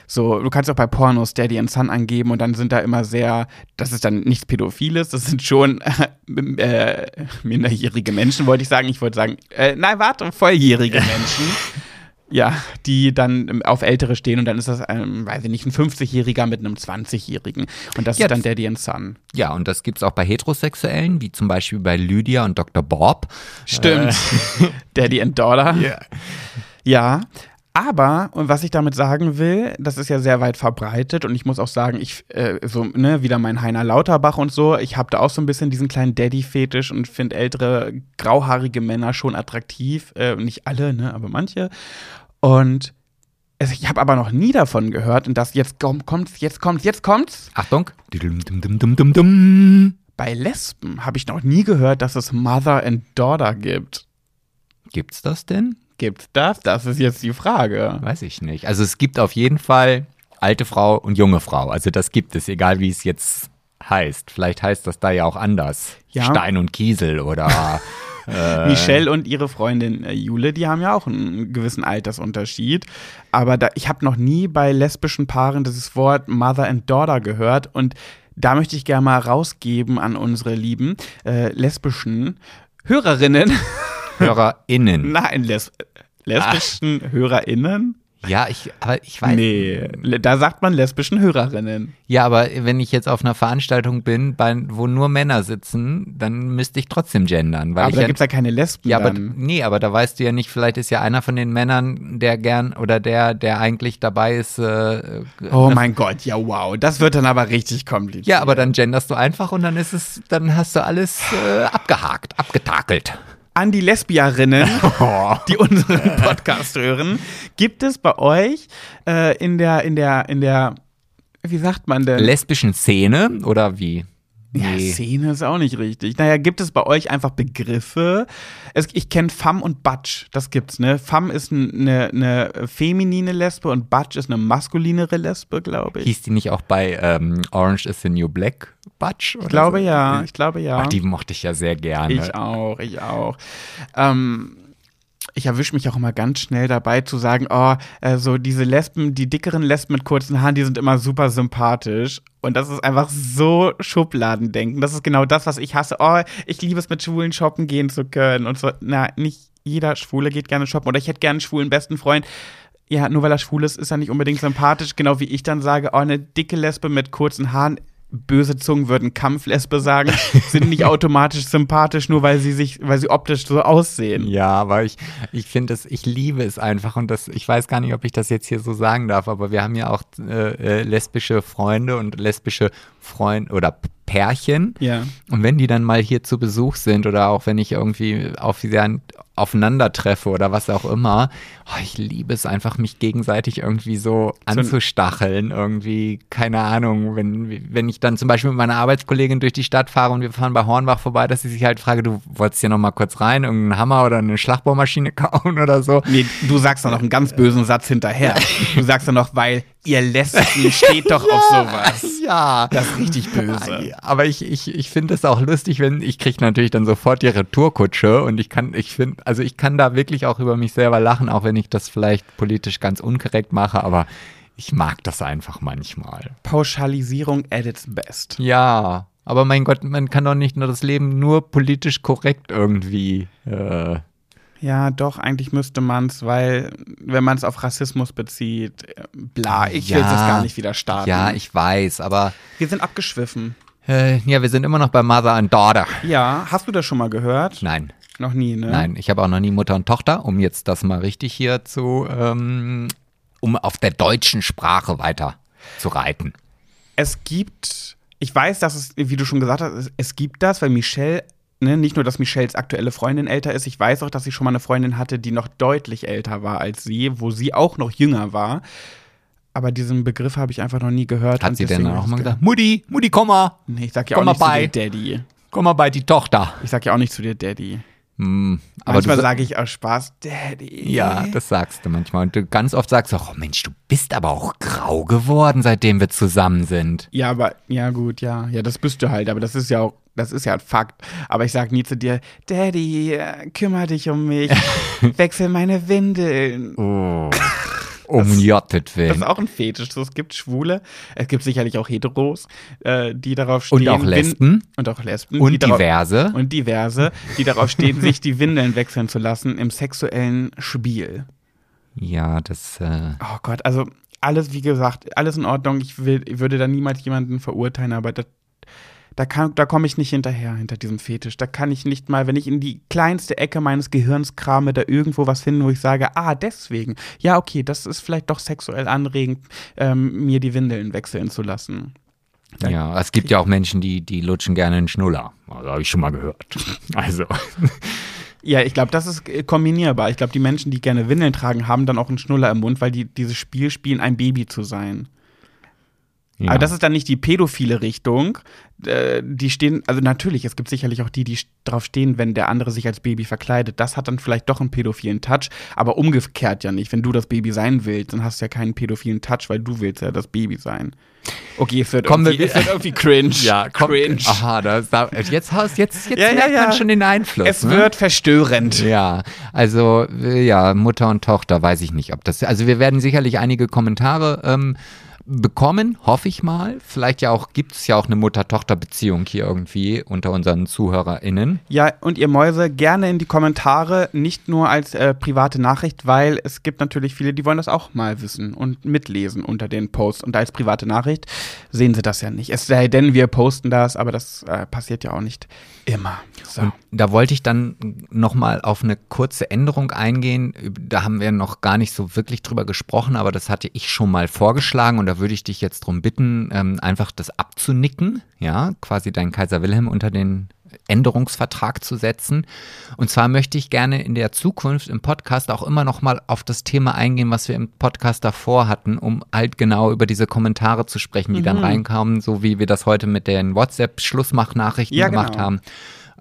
So, du kannst auch bei Pornos Daddy and Son angeben und dann sind da immer sehr, das ist dann nichts Pädophiles, das sind schon äh, minderjährige Menschen, wollte ich sagen. Ich wollte sagen, äh, nein, warte, volljährige Menschen. Ja, die dann ähm, auf Ältere stehen und dann ist das, ähm, weiß ich nicht, ein 50-Jähriger mit einem 20-Jährigen. Und das Ja, ist dann Daddy and Son. Ja, und das gibt's auch bei Heterosexuellen, wie zum Beispiel bei Lydia und Dr. Bob. Stimmt. Daddy and Daughter. Ja. Ja. Aber, und was ich damit sagen will, das ist ja sehr weit verbreitet und ich muss auch sagen, ich, äh, so, ne, wieder mein Heiner Lauterbach und so, ich habe da auch so ein bisschen diesen kleinen Daddy-Fetisch und finde ältere, grauhaarige Männer schon attraktiv. Äh, nicht alle, ne, aber manche. Und es, ich habe aber noch nie davon gehört und das jetzt komm, kommt's, jetzt kommt's, jetzt kommt's. Achtung. Bei Lesben habe ich noch nie gehört, dass es Mother and Daughter gibt. Gibt's das denn? Gibt's das? Das ist jetzt die Frage. Weiß ich nicht. Also es gibt auf jeden Fall alte Frau und junge Frau. Also das gibt es, egal wie es jetzt heißt. Vielleicht heißt das da ja auch anders. Ja. Stein und Kiesel oder Michelle und ihre Freundin äh, Jule, die haben ja auch einen gewissen Altersunterschied. Aber da, ich habe noch nie bei lesbischen Paaren dieses Wort Mother and Daughter gehört. Und da möchte ich gerne mal rausgeben an unsere lieben äh, lesbischen Hörerinnen. HörerInnen. Nein, les lesbischen HörerInnen? Ja, ich, aber ich weiß. Nee, da sagt man lesbischen Hörerinnen. Ja, aber wenn ich jetzt auf einer Veranstaltung bin, bei, wo nur Männer sitzen, dann müsste ich trotzdem gendern. Weil Aber ich da ja, gibt's ja keine Lesben ja, aber dann. nee, aber da weißt du ja nicht, vielleicht ist ja einer von den Männern, der gern oder der, der eigentlich dabei ist. Äh, Oh mein Gott, ja wow, das wird dann aber richtig kompliziert. ja, aber dann genderst du einfach und dann ist es, dann hast du alles äh, abgehakt, abgetakelt. An die Lesbierinnen, die unseren Podcast hören, gibt es bei euch äh, in der, in der, in der, wie sagt man denn? Lesbischen Szene oder wie? Ja, Nee. Szene ist auch nicht richtig. Naja, gibt es bei euch einfach Begriffe? Es, ich kenne Femme und Batsch, das gibt's, ne? Femme ist eine eine feminine Lesbe und Batsch ist eine maskulinere Lesbe, glaube ich. Hieß die nicht auch bei ähm, Orange is the New Black Batch? Ich glaube ja, ich glaube ja. Ach, die mochte ich ja sehr gerne. Ich auch, ich auch. Ähm, ich erwische mich auch immer ganz schnell dabei zu sagen, oh, äh, so diese Lesben, die dickeren Lesben mit kurzen Haaren, die sind immer super sympathisch. Und das ist einfach so Schubladendenken. Das ist genau das, was ich hasse. Oh, ich liebe es, mit Schwulen shoppen gehen zu können. Und so, na, nicht jeder Schwule geht gerne shoppen. Oder ich hätte gerne einen schwulen besten Freund. Ja, nur weil er schwul ist, ist er nicht unbedingt sympathisch. Genau wie ich dann sage, oh, eine dicke Lesbe mit kurzen Haaren. Böse Zungen würden Kampflesbe sagen, sind nicht automatisch sympathisch, nur weil sie sich, weil sie optisch so aussehen. Ja, aber ich, ich finde es, ich liebe es einfach und das, ich weiß gar nicht, ob ich das jetzt hier so sagen darf, aber wir haben ja auch äh, äh lesbische Freunde und lesbische Freunde oder Pärchen. Ja. Und wenn die dann mal hier zu Besuch sind oder auch wenn ich irgendwie auf sie aufeinandertreffe oder was auch immer, oh, ich liebe es einfach, mich gegenseitig irgendwie so anzustacheln. Irgendwie, keine Ahnung, wenn, wenn ich dann zum Beispiel mit meiner Arbeitskollegin durch die Stadt fahre und wir fahren bei Hornbach vorbei, dass ich sich halt frage, du wolltest hier nochmal kurz rein, irgendeinen Hammer oder eine Schlagbohrmaschine kaufen oder so. Nee, du sagst dann noch einen ganz bösen Satz hinterher. Du sagst dann noch, weil ihr Lesben steht doch ja, auf sowas. Ja. Das ist richtig böse. Aber ich, ich, ich finde es auch lustig, wenn ich kriege natürlich dann sofort die Retourkutsche und ich kann, ich finde, also ich kann da wirklich auch über mich selber lachen, auch wenn ich das vielleicht politisch ganz unkorrekt mache, aber ich mag das einfach manchmal. Pauschalisierung at its best. Ja, aber mein Gott, man kann doch nicht nur das Leben nur politisch korrekt irgendwie äh, ja, doch, eigentlich müsste man es, weil wenn man es auf Rassismus bezieht, bla, ich ja, will das gar nicht wieder starten. Ja, ich weiß, aber. Wir sind abgeschwiffen. Äh, ja, wir sind immer noch bei Mother and Daughter. Ja, hast du das schon mal gehört? Nein. Noch nie, ne? Nein, ich habe auch noch nie Mutter und Tochter, um jetzt das mal richtig hier zu, ähm, um auf der deutschen Sprache weiter zu reiten. Es gibt, ich weiß, dass es, wie du schon gesagt hast, es gibt das, weil Michelle ne, nicht nur, dass Michelles aktuelle Freundin älter ist, ich weiß auch, dass sie schon mal eine Freundin hatte, die noch deutlich älter war als sie, wo sie auch noch jünger war. Aber diesen Begriff habe ich einfach noch nie gehört. Hat sie denn auch mal gesagt, Mutti, Mutti, komm mal. Nee, ich sag ja komm auch nicht bei. zu dir Daddy. Komm mal bei die Tochter. Ich sag ja auch nicht zu dir Daddy. Mm, aber manchmal sage ich aus Spaß, Daddy. Ja, das sagst du manchmal. Und du ganz oft sagst du, oh Mensch, du bist aber auch grau geworden, seitdem wir zusammen sind. Ja, aber, ja gut, ja. Ja, das bist du halt. Aber das ist ja auch, das ist ja ein Fakt. Aber ich sag nie zu dir, Daddy, kümmere dich um mich. Wechsel meine Windeln. Oh um Jottet willen. Das ist auch ein Fetisch. Es gibt Schwule, es gibt sicherlich auch Heteros, äh, die darauf stehen. Und auch Lesben. Und auch Lesben. Und diverse. Darauf, und diverse, die darauf stehen, sich die Windeln wechseln zu lassen im sexuellen Spiel. Ja, das. Äh oh Gott, also alles, wie gesagt, alles in Ordnung. Ich, will, ich würde da niemals jemanden verurteilen, aber das da, da komme ich nicht hinterher, hinter diesem Fetisch. Da kann ich nicht mal, wenn ich in die kleinste Ecke meines Gehirns krame, da irgendwo was finden, wo ich sage, ah, deswegen. Ja, okay, das ist vielleicht doch sexuell anregend, ähm, mir die Windeln wechseln zu lassen. Da ja, es gibt ja auch Menschen, die, die lutschen gerne einen Schnuller. Also, habe ich schon mal gehört. Also. Ja, ich glaube, das ist äh, kombinierbar. Ich glaube, die Menschen, die gerne Windeln tragen, haben dann auch einen Schnuller im Mund, weil die dieses Spiel spielen, ein Baby zu sein. Ja. Aber das ist dann nicht die pädophile Richtung. Äh, die stehen, also natürlich, es gibt sicherlich auch die, die drauf stehen, wenn der andere sich als Baby verkleidet. Das hat dann vielleicht doch einen pädophilen Touch, aber umgekehrt ja nicht. Wenn du das Baby sein willst, dann hast du ja keinen pädophilen Touch, weil du willst ja das Baby sein. Okay, es wird, Kommen irgendwie, es wird irgendwie cringe. Ja, komm, cringe. Aha, da, da, jetzt, jetzt, jetzt ja, merkt ja, ja. man schon den Einfluss. Es ne? wird verstörend. Ja, also ja, Mutter und Tochter, weiß ich nicht, ob das. Also wir werden sicherlich einige Kommentare ähm, bekommen, hoffe ich mal. Vielleicht ja auch, gibt es ja auch eine Mutter-Tochter-Beziehung hier irgendwie unter unseren ZuhörerInnen. Ja, und ihr Mäuse gerne in die Kommentare, nicht nur als äh, private Nachricht, weil es gibt natürlich viele, die wollen das auch mal wissen und mitlesen unter den Posts. Und als private Nachricht sehen sie das ja nicht. Es sei denn, wir posten das, aber das äh, passiert ja auch nicht immer. So. Und da wollte ich dann nochmal auf eine kurze Änderung eingehen. Da haben wir noch gar nicht so wirklich drüber gesprochen, aber das hatte ich schon mal vorgeschlagen und da würde ich dich jetzt darum bitten, ähm, einfach das abzunicken, ja, quasi deinen Kaiser Wilhelm unter den Änderungsvertrag zu setzen. Und zwar möchte ich gerne in der Zukunft im Podcast auch immer noch mal auf das Thema eingehen, was wir im Podcast davor hatten, um halt genau über diese Kommentare zu sprechen, die mhm. dann reinkamen, so wie wir das heute mit den WhatsApp-Schlussmachnachrichten ja, gemacht genau. haben.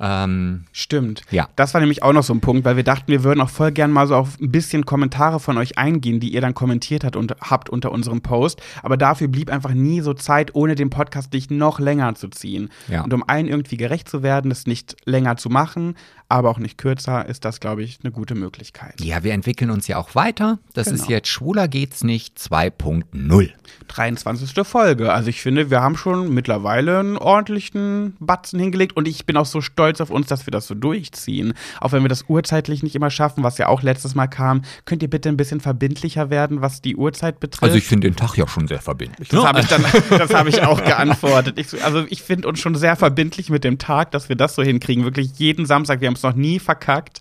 Ähm, Stimmt. Ja. Das war nämlich auch noch so ein Punkt, weil wir dachten, wir würden auch voll gern mal so auf ein bisschen Kommentare von euch eingehen, die ihr dann kommentiert habt, und, habt unter unserem Post. Aber dafür blieb einfach nie so Zeit, ohne den Podcast dich noch länger zu ziehen. Ja. Und um allen irgendwie gerecht zu werden, das nicht länger zu machen, aber auch nicht kürzer, ist das, glaube ich, eine gute Möglichkeit. Ja, wir entwickeln uns ja auch weiter. Das genau. ist jetzt Schwuler geht's nicht 2.0. 23. Folge. Also ich finde, wir haben schon mittlerweile einen ordentlichen Batzen hingelegt und ich bin auch so stolz auf uns, dass wir das so durchziehen. Auch wenn wir das urzeitlich nicht immer schaffen, was ja auch letztes Mal kam. Könnt ihr bitte ein bisschen verbindlicher werden, was die Uhrzeit betrifft? Also ich finde den Tag ja schon sehr verbindlich. Das ne? habe ich dann, das habe ich auch geantwortet. Ich, so- also ich finde uns schon sehr verbindlich mit dem Tag, dass wir das so hinkriegen. Wirklich jeden Samstag. Wir haben es noch nie verkackt.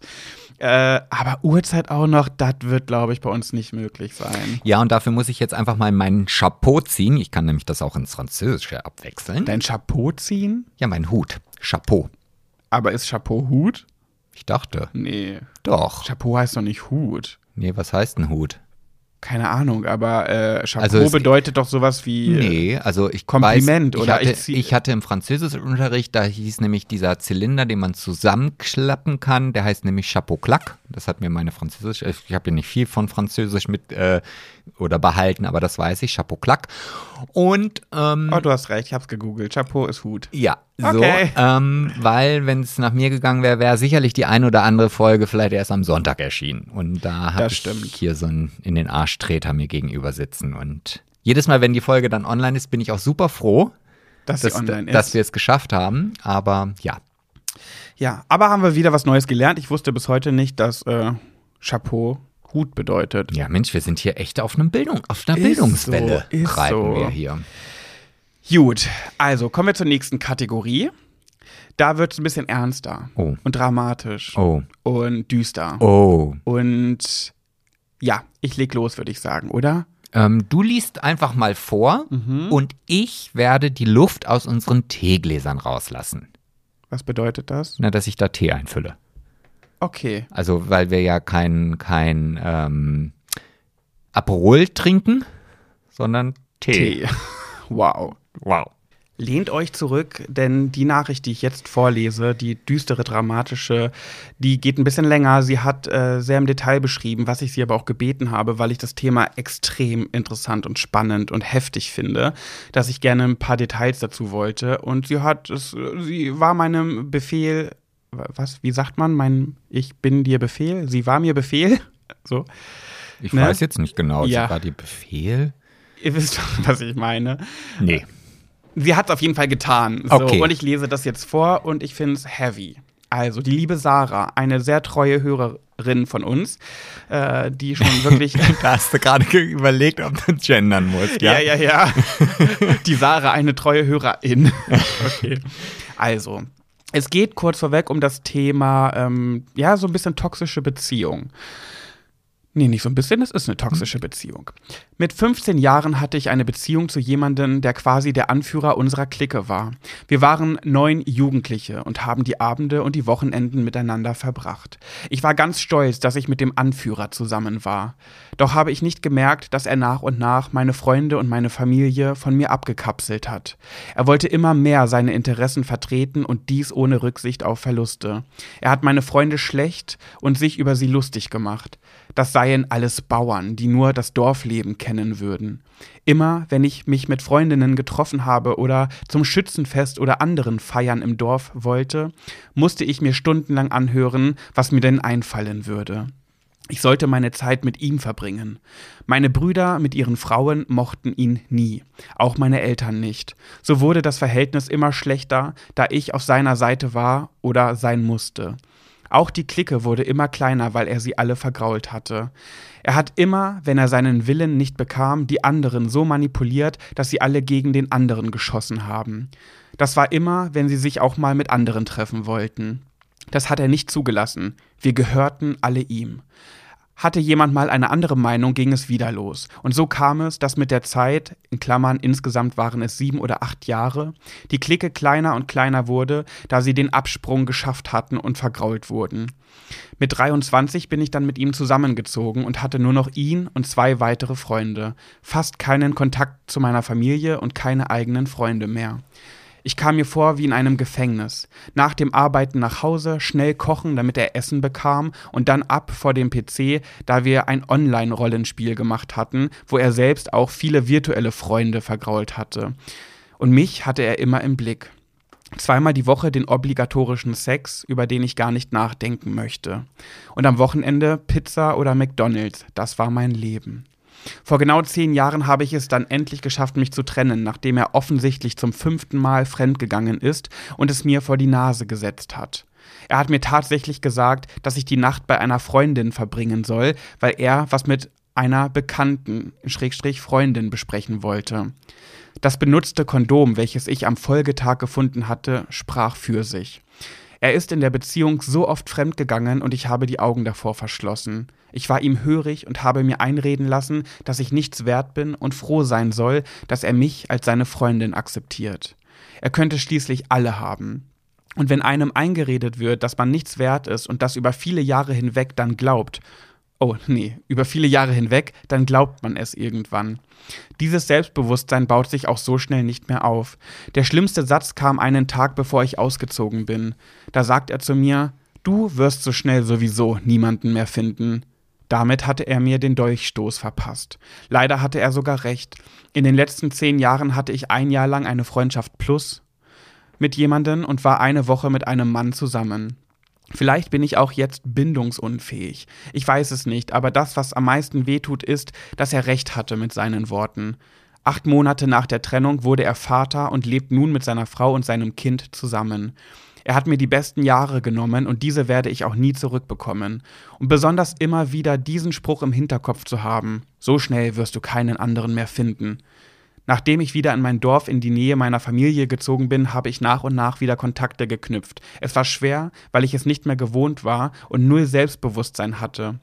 Äh, aber Uhrzeit auch noch, das wird, glaube ich, bei uns nicht möglich sein. Ja, und dafür muss ich jetzt einfach mal meinen Chapeau ziehen. Ich kann nämlich das auch ins Französische abwechseln. Dein Chapeau ziehen? ja, mein Hut. Chapeau. Aber ist Chapeau Hut? Ich dachte. Nee. Doch. Chapeau heißt doch nicht Hut. Nee, was heißt ein Hut? Keine Ahnung, aber äh, Chapeau Also bedeutet doch sowas wie. äh, Nee, also ich Kompliment, weiß, ich oder? Hatte, Ich ich, hatte im Französischunterricht, da hieß nämlich dieser Zylinder, den man zusammenklappen kann, der heißt nämlich Chapeau claque. Das hat mir meine Französisch, ich habe ja nicht viel von Französisch mit äh, oder behalten, aber das weiß ich, Chapeau claque. Und ähm, Oh, du hast recht, ich hab's gegoogelt. Chapeau ist Hut. ja, so, Okay. ähm, weil wenn es nach mir gegangen wäre, wäre sicherlich die ein oder andere Folge vielleicht erst am Sonntag erschienen. Und da habe ich stimmt. hier so einen in den Arschtreter mir gegenüber sitzen. Und jedes Mal, wenn die Folge dann online ist, bin ich auch super froh, Dass, dass, dass wir es geschafft haben. Aber ja, Ja, aber haben wir wieder was Neues gelernt. Ich wusste bis heute nicht, dass äh, Chapeau Hut bedeutet. ja Mensch, wir sind hier echt auf einem Bildung, auf einer Ist Bildungswelle so, reiten so. wir hier. Gut, also kommen wir zur nächsten Kategorie. Da wird es ein bisschen ernster Oh. und dramatisch Oh, und düster. oh. Und ja, ich leg los, würde ich sagen, oder? Ähm, du liest einfach mal vor Mhm. und ich werde die Luft aus unseren Teegläsern rauslassen. Was bedeutet das? Na, dass ich da Tee einfülle. Okay. Also, weil wir ja kein, kein ähm, Aperol trinken, sondern Tee. Tee. Wow. Wow. Lehnt euch zurück, denn die Nachricht, die ich jetzt vorlese, die düstere, dramatische, die geht ein bisschen länger. Sie hat äh, sehr im Detail beschrieben, was ich sie aber auch gebeten habe, weil ich das Thema extrem interessant und spannend und heftig finde, dass ich gerne ein paar Details dazu wollte. Und sie hat es, sie war meinem Befehl, was, wie sagt man, mein Ich bin dir Befehl? Sie war mir Befehl? So. Ich Ne? weiß jetzt nicht genau. Ja. Sie war die Befehl? Ihr wisst, was ich meine. Nee. Sie hat es auf jeden Fall getan. So, Okay. Und ich lese das jetzt vor und ich finde es heavy. Also, die liebe Sarah, eine sehr treue Hörerin von uns, äh, die schon wirklich. Da hast du gerade ge- überlegt, ob du gendern musst, ja, ja, ja. die Sarah, eine treue Hörerin. okay. Also, es geht kurz vorweg um das Thema, ähm, ja, so ein bisschen toxische Beziehung. Nee, nicht so ein bisschen, es ist eine toxische Beziehung. Mit 15 Jahren hatte ich eine Beziehung zu jemandem, der quasi der Anführer unserer Clique war. Wir waren neun Jugendliche und haben die Abende und die Wochenenden miteinander verbracht. Ich war ganz stolz, dass ich mit dem Anführer zusammen war. Doch habe ich nicht gemerkt, dass er nach und nach meine Freunde und meine Familie von mir abgekapselt hat. Er wollte immer mehr seine Interessen vertreten und dies ohne Rücksicht auf Verluste. Er hat meine Freunde schlecht und sich über sie lustig gemacht. Das seien alles Bauern, die nur das Dorfleben kennen würden. Immer, wenn ich mich mit Freundinnen getroffen habe oder zum Schützenfest oder anderen Feiern im Dorf wollte, musste ich mir stundenlang anhören, was mir denn einfallen würde. Ich sollte meine Zeit mit ihm verbringen. Meine Brüder mit ihren Frauen mochten ihn nie, auch meine Eltern nicht. So wurde das Verhältnis immer schlechter, da ich auf seiner Seite war oder sein musste. Auch die Clique wurde immer kleiner, weil er sie alle vergrault hatte. Er hat immer, wenn er seinen Willen nicht bekam, die anderen so manipuliert, dass sie alle gegen den anderen geschossen haben. Das war immer, wenn sie sich auch mal mit anderen treffen wollten. Das hat er nicht zugelassen. Wir gehörten alle ihm. Hatte jemand mal eine andere Meinung, ging es wieder los. Und so kam es, dass mit der Zeit, in Klammern insgesamt waren es sieben oder acht Jahre, die Clique kleiner und kleiner wurde, da sie den Absprung geschafft hatten und vergrault wurden. Mit 23 bin ich dann mit ihm zusammengezogen und hatte nur noch ihn und zwei weitere Freunde, fast keinen Kontakt zu meiner Familie und keine eigenen Freunde mehr. Ich kam mir vor wie in einem Gefängnis. Nach dem Arbeiten nach Hause, schnell kochen, damit er Essen bekam und dann ab vor dem PC, da wir ein Online-Rollenspiel gemacht hatten, wo er selbst auch viele virtuelle Freunde vergrault hatte. Und mich hatte er immer im Blick. Zweimal die Woche den obligatorischen Sex, über den ich gar nicht nachdenken möchte. Und am Wochenende Pizza oder McDonald's, das war mein Leben. Vor genau zehn Jahren habe ich es dann endlich geschafft, mich zu trennen, nachdem er offensichtlich zum fünften Mal fremdgegangen ist und es mir vor die Nase gesetzt hat. Er hat mir tatsächlich gesagt, dass ich die Nacht bei einer Freundin verbringen soll, weil er was mit einer Bekannten, Schrägstrich Freundin, besprechen wollte. Das benutzte Kondom, welches ich am Folgetag gefunden hatte, sprach für sich. Er ist in der Beziehung so oft fremdgegangen und ich habe die Augen davor verschlossen. Ich war ihm hörig und habe mir einreden lassen, dass ich nichts wert bin und froh sein soll, dass er mich als seine Freundin akzeptiert. Er könnte schließlich alle haben. Und wenn einem eingeredet wird, dass man nichts wert ist und das über viele Jahre hinweg dann glaubt, oh nee, über viele Jahre hinweg, dann glaubt man es irgendwann. Dieses Selbstbewusstsein baut sich auch so schnell nicht mehr auf. Der schlimmste Satz kam einen Tag bevor ich ausgezogen bin. Da sagt er zu mir, du wirst so schnell sowieso niemanden mehr finden. Damit hatte er mir den Dolchstoß verpasst. Leider hatte er sogar recht. In den letzten zehn Jahren hatte ich ein Jahr lang eine Freundschaft plus mit jemanden und war eine Woche mit einem Mann zusammen. Vielleicht bin ich auch jetzt bindungsunfähig. Ich weiß es nicht, aber das, was am meisten wehtut, ist, dass er recht hatte mit seinen Worten. Acht Monate nach der Trennung wurde er Vater und lebt nun mit seiner Frau und seinem Kind zusammen. Er hat mir die besten Jahre genommen und diese werde ich auch nie zurückbekommen. Und besonders immer wieder diesen Spruch im Hinterkopf zu haben, so schnell wirst du keinen anderen mehr finden. Nachdem ich wieder in mein Dorf in die Nähe meiner Familie gezogen bin, habe ich nach und nach wieder Kontakte geknüpft. Es war schwer, weil ich es nicht mehr gewohnt war und null Selbstbewusstsein hatte.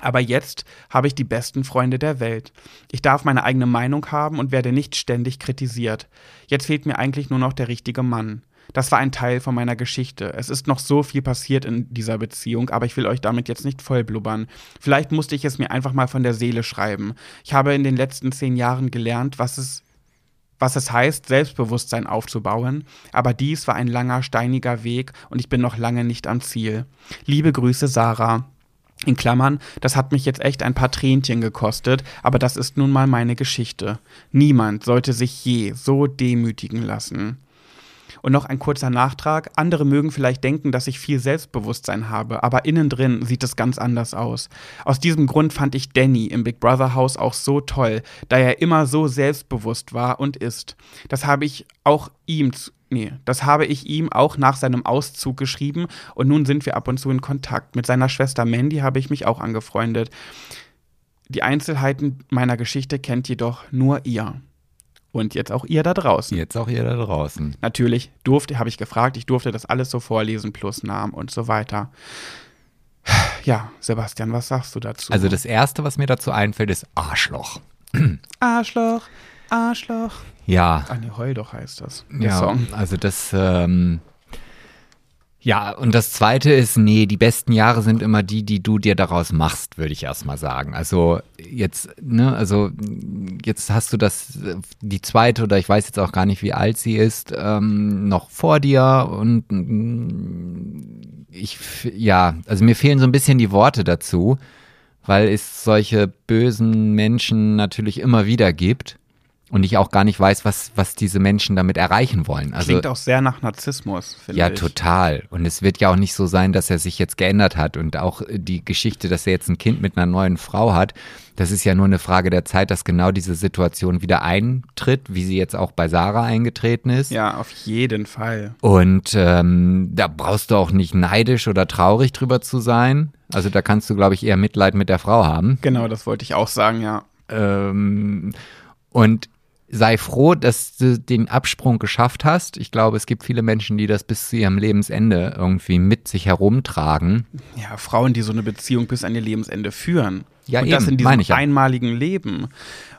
Aber jetzt habe ich die besten Freunde der Welt. Ich darf meine eigene Meinung haben und werde nicht ständig kritisiert. Jetzt fehlt mir eigentlich nur noch der richtige Mann. Das war ein Teil von meiner Geschichte. Es ist noch so viel passiert in dieser Beziehung, aber ich will euch damit jetzt nicht vollblubbern. Vielleicht musste ich es mir einfach mal von der Seele schreiben. Ich habe in den letzten zehn Jahren gelernt, was es was es heißt, Selbstbewusstsein aufzubauen, aber dies war ein langer, steiniger Weg und ich bin noch lange nicht am Ziel. Liebe Grüße, Sarah. In Klammern, das hat mich jetzt echt ein paar Tränchen gekostet, aber das ist nun mal meine Geschichte. Niemand sollte sich je so demütigen lassen. Und noch ein kurzer Nachtrag. Andere mögen vielleicht denken, dass ich viel Selbstbewusstsein habe, aber innen drin sieht es ganz anders aus. Aus diesem Grund fand ich Danny im Big Brother Haus auch so toll, da er immer so selbstbewusst war und ist. Das habe ich auch ihm Nee, das habe ich ihm auch nach seinem Auszug geschrieben und nun sind wir ab und zu in Kontakt. Mit seiner Schwester Mandy habe ich mich auch angefreundet. Die Einzelheiten meiner Geschichte kennt jedoch nur ihr. Und jetzt auch ihr da draußen. Jetzt auch ihr da draußen. Natürlich durfte, habe ich gefragt, ich durfte das alles so vorlesen, plus Namen und so weiter. Ja, Sebastian, was sagst du dazu? Also das Erste, was mir dazu einfällt, ist Arschloch. Arschloch, Arschloch. Ja. Nee, Heul doch heißt das. ja, Song. also das, ähm, ja, und das zweite ist, nee, die besten Jahre sind immer die, die du dir daraus machst, würde ich erstmal sagen. Also jetzt, ne, also jetzt hast du das, die zweite oder ich weiß jetzt auch gar nicht, wie alt sie ist, ähm, noch vor dir und mm, ich, ja, also mir fehlen so ein bisschen die Worte dazu, weil es solche bösen Menschen natürlich immer wieder gibt und ich auch gar nicht weiß, was, was diese Menschen damit erreichen wollen. Also, Klingt auch sehr nach Narzissmus, finde ja, ich. Ja, total. Und es wird ja auch nicht so sein, dass er sich jetzt geändert hat. Und auch die Geschichte, dass er jetzt ein Kind mit einer neuen Frau hat, das ist ja nur eine Frage der Zeit, dass genau diese Situation wieder eintritt, wie sie jetzt auch bei Sarah eingetreten ist. Ja, auf jeden Fall. Und ähm, da brauchst du auch nicht neidisch oder traurig drüber zu sein. Also da kannst du, glaube ich, eher Mitleid mit der Frau haben. Genau, das wollte ich auch sagen, ja. Ähm, und sei froh, dass du den Absprung geschafft hast. Ich glaube, es gibt viele Menschen, die das bis zu ihrem Lebensende irgendwie mit sich herumtragen. Ja, Frauen, die so eine Beziehung bis an ihr Lebensende führen. Ja, und eben, das in diesem ja. einmaligen Leben.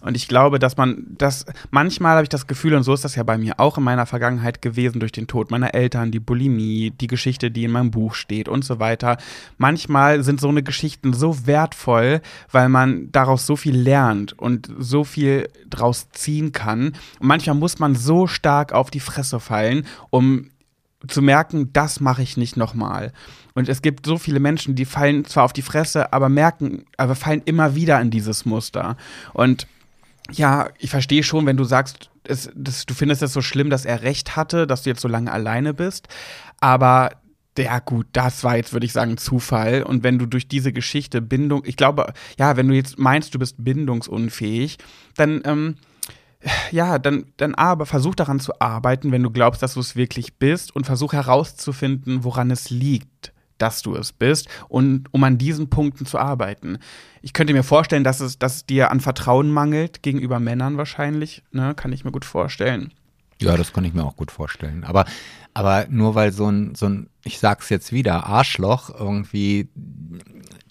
Und ich glaube, dass man das, manchmal habe ich das Gefühl, und so ist das ja bei mir auch in meiner Vergangenheit gewesen, durch den Tod meiner Eltern, die Bulimie, die Geschichte, die in meinem Buch steht und so weiter. Manchmal sind so eine Geschichten so wertvoll, weil man daraus so viel lernt und so viel draus ziehen kann. Und manchmal muss man so stark auf die Fresse fallen, um zu merken, das mache ich nicht nochmal. Und es gibt so viele Menschen, die fallen zwar auf die Fresse, aber merken, aber fallen immer wieder in dieses Muster. Und ja, ich verstehe schon, wenn du sagst, es, das, du findest es so schlimm, dass er recht hatte, dass du jetzt so lange alleine bist. Aber ja gut, das war jetzt, würde ich sagen, Zufall. Und wenn du durch diese Geschichte Bindung, ich glaube, ja, wenn du jetzt meinst, du bist bindungsunfähig, dann, ähm, ja, dann, dann aber versuch daran zu arbeiten, wenn du glaubst, dass du es wirklich bist und versuch herauszufinden, woran es liegt, dass du es bist und um an diesen Punkten zu arbeiten. Ich könnte mir vorstellen, dass es, dass es dir an Vertrauen mangelt gegenüber Männern wahrscheinlich, ne, kann ich mir gut vorstellen. Ja, das kann ich mir auch gut vorstellen. Aber, aber nur weil so ein, so ein, ich sag's jetzt wieder, Arschloch irgendwie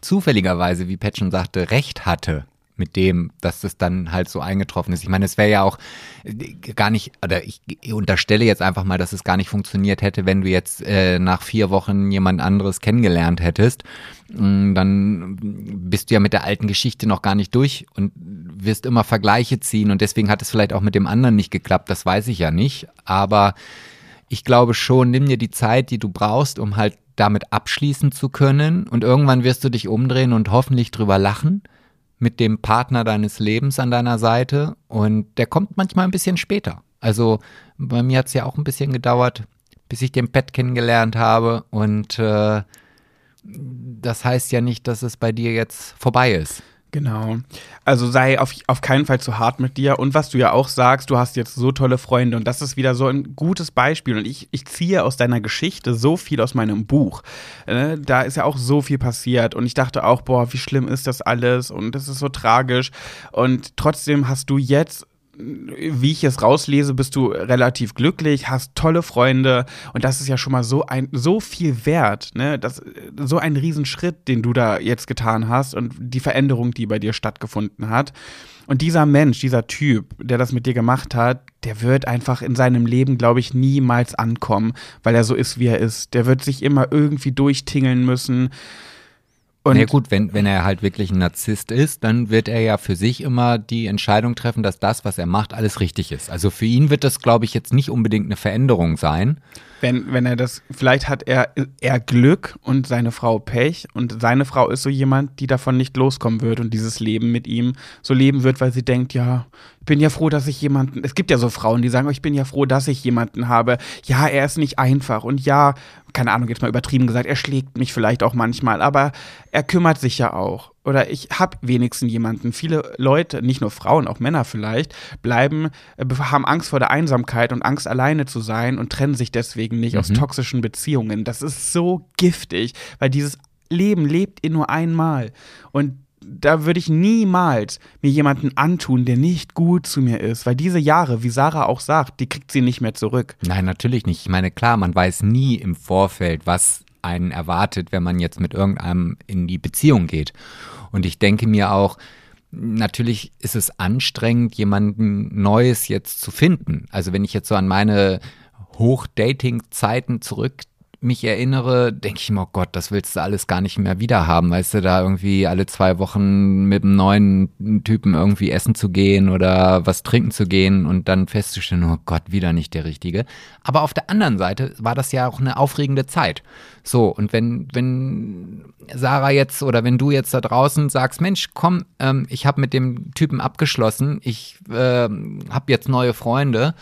zufälligerweise, wie Pat schon sagte, Recht hatte mit dem, dass das dann halt so eingetroffen ist. Ich meine, es wäre ja auch äh, gar nicht, oder ich unterstelle jetzt einfach mal, dass es gar nicht funktioniert hätte, wenn du jetzt äh, nach vier Wochen jemand anderes kennengelernt hättest. Mm, dann bist du ja mit der alten Geschichte noch gar nicht durch und wirst immer Vergleiche ziehen und deswegen hat es vielleicht auch mit dem anderen nicht geklappt, das weiß ich ja nicht. Aber ich glaube schon, nimm dir die Zeit, die du brauchst, um halt damit abschließen zu können und irgendwann wirst du dich umdrehen und hoffentlich drüber lachen mit dem Partner deines Lebens an deiner Seite und der kommt manchmal ein bisschen später. Also bei mir hat es ja auch ein bisschen gedauert, bis ich den Pet kennengelernt habe und äh, das heißt ja nicht, dass es bei dir jetzt vorbei ist. Genau. Also sei auf, auf keinen Fall zu hart mit dir. Und was du ja auch sagst, du hast jetzt so tolle Freunde und das ist wieder so ein gutes Beispiel. Und ich, ich ziehe aus deiner Geschichte so viel aus meinem Buch. Äh, da ist ja auch so viel passiert. Und ich dachte auch, boah, wie schlimm ist das alles? Und das ist so tragisch. Und trotzdem hast du jetzt wie ich es rauslese, bist du relativ glücklich, hast tolle Freunde und das ist ja schon mal so ein so viel wert, ne? Das so ein Riesenschritt, den du da jetzt getan hast und die Veränderung, die bei dir stattgefunden hat. Und dieser Mensch, dieser Typ, der das mit dir gemacht hat, der wird einfach in seinem Leben, glaube ich, niemals ankommen, weil er so ist, wie er ist. Der wird sich immer irgendwie durchtingeln müssen und ja gut, wenn, wenn er halt wirklich ein Narzisst ist, dann wird er ja für sich immer die Entscheidung treffen, dass das, was er macht, alles richtig ist. Also für ihn wird das, glaube ich, jetzt nicht unbedingt eine Veränderung sein. Wenn, wenn er das, vielleicht hat er, er Glück und seine Frau Pech und seine Frau ist so jemand, die davon nicht loskommen wird und dieses Leben mit ihm so leben wird, weil sie denkt, ja, ich bin ja froh, dass ich jemanden, es gibt ja so Frauen, die sagen, oh, ich bin ja froh, dass ich jemanden habe. Ja, er ist nicht einfach und ja, keine Ahnung, jetzt mal übertrieben gesagt, er schlägt mich vielleicht auch manchmal, aber er kümmert sich ja auch. Oder ich habe wenigstens jemanden. Viele Leute, nicht nur Frauen, auch Männer vielleicht, bleiben, äh, haben Angst vor der Einsamkeit und Angst alleine zu sein und trennen sich deswegen nicht mhm. aus toxischen Beziehungen. Das ist so giftig, weil dieses Leben lebt ihr nur einmal. Und da würde ich niemals mir jemanden antun, der nicht gut zu mir ist, weil diese Jahre, wie Sarah auch sagt, die kriegt sie nicht mehr zurück. Nein, natürlich nicht. Ich meine, klar, man weiß nie im Vorfeld, was einen erwartet, wenn man jetzt mit irgendeinem in die Beziehung geht. Und ich denke mir auch, natürlich ist es anstrengend, jemanden Neues jetzt zu finden. Also wenn ich jetzt so an meine Hochdating-Zeiten zurück mich erinnere, denke ich mir, oh Gott, das willst du alles gar nicht mehr wieder haben, weißt du, da irgendwie alle zwei Wochen mit einem neuen Typen irgendwie essen zu gehen oder was trinken zu gehen und dann festzustellen, oh Gott, wieder nicht der Richtige. Aber auf der anderen Seite war das ja auch eine aufregende Zeit. So, und wenn, wenn Sarah jetzt oder wenn du jetzt da draußen sagst, Mensch, komm, ähm, ich habe mit dem Typen abgeschlossen, ich äh, habe jetzt neue Freunde,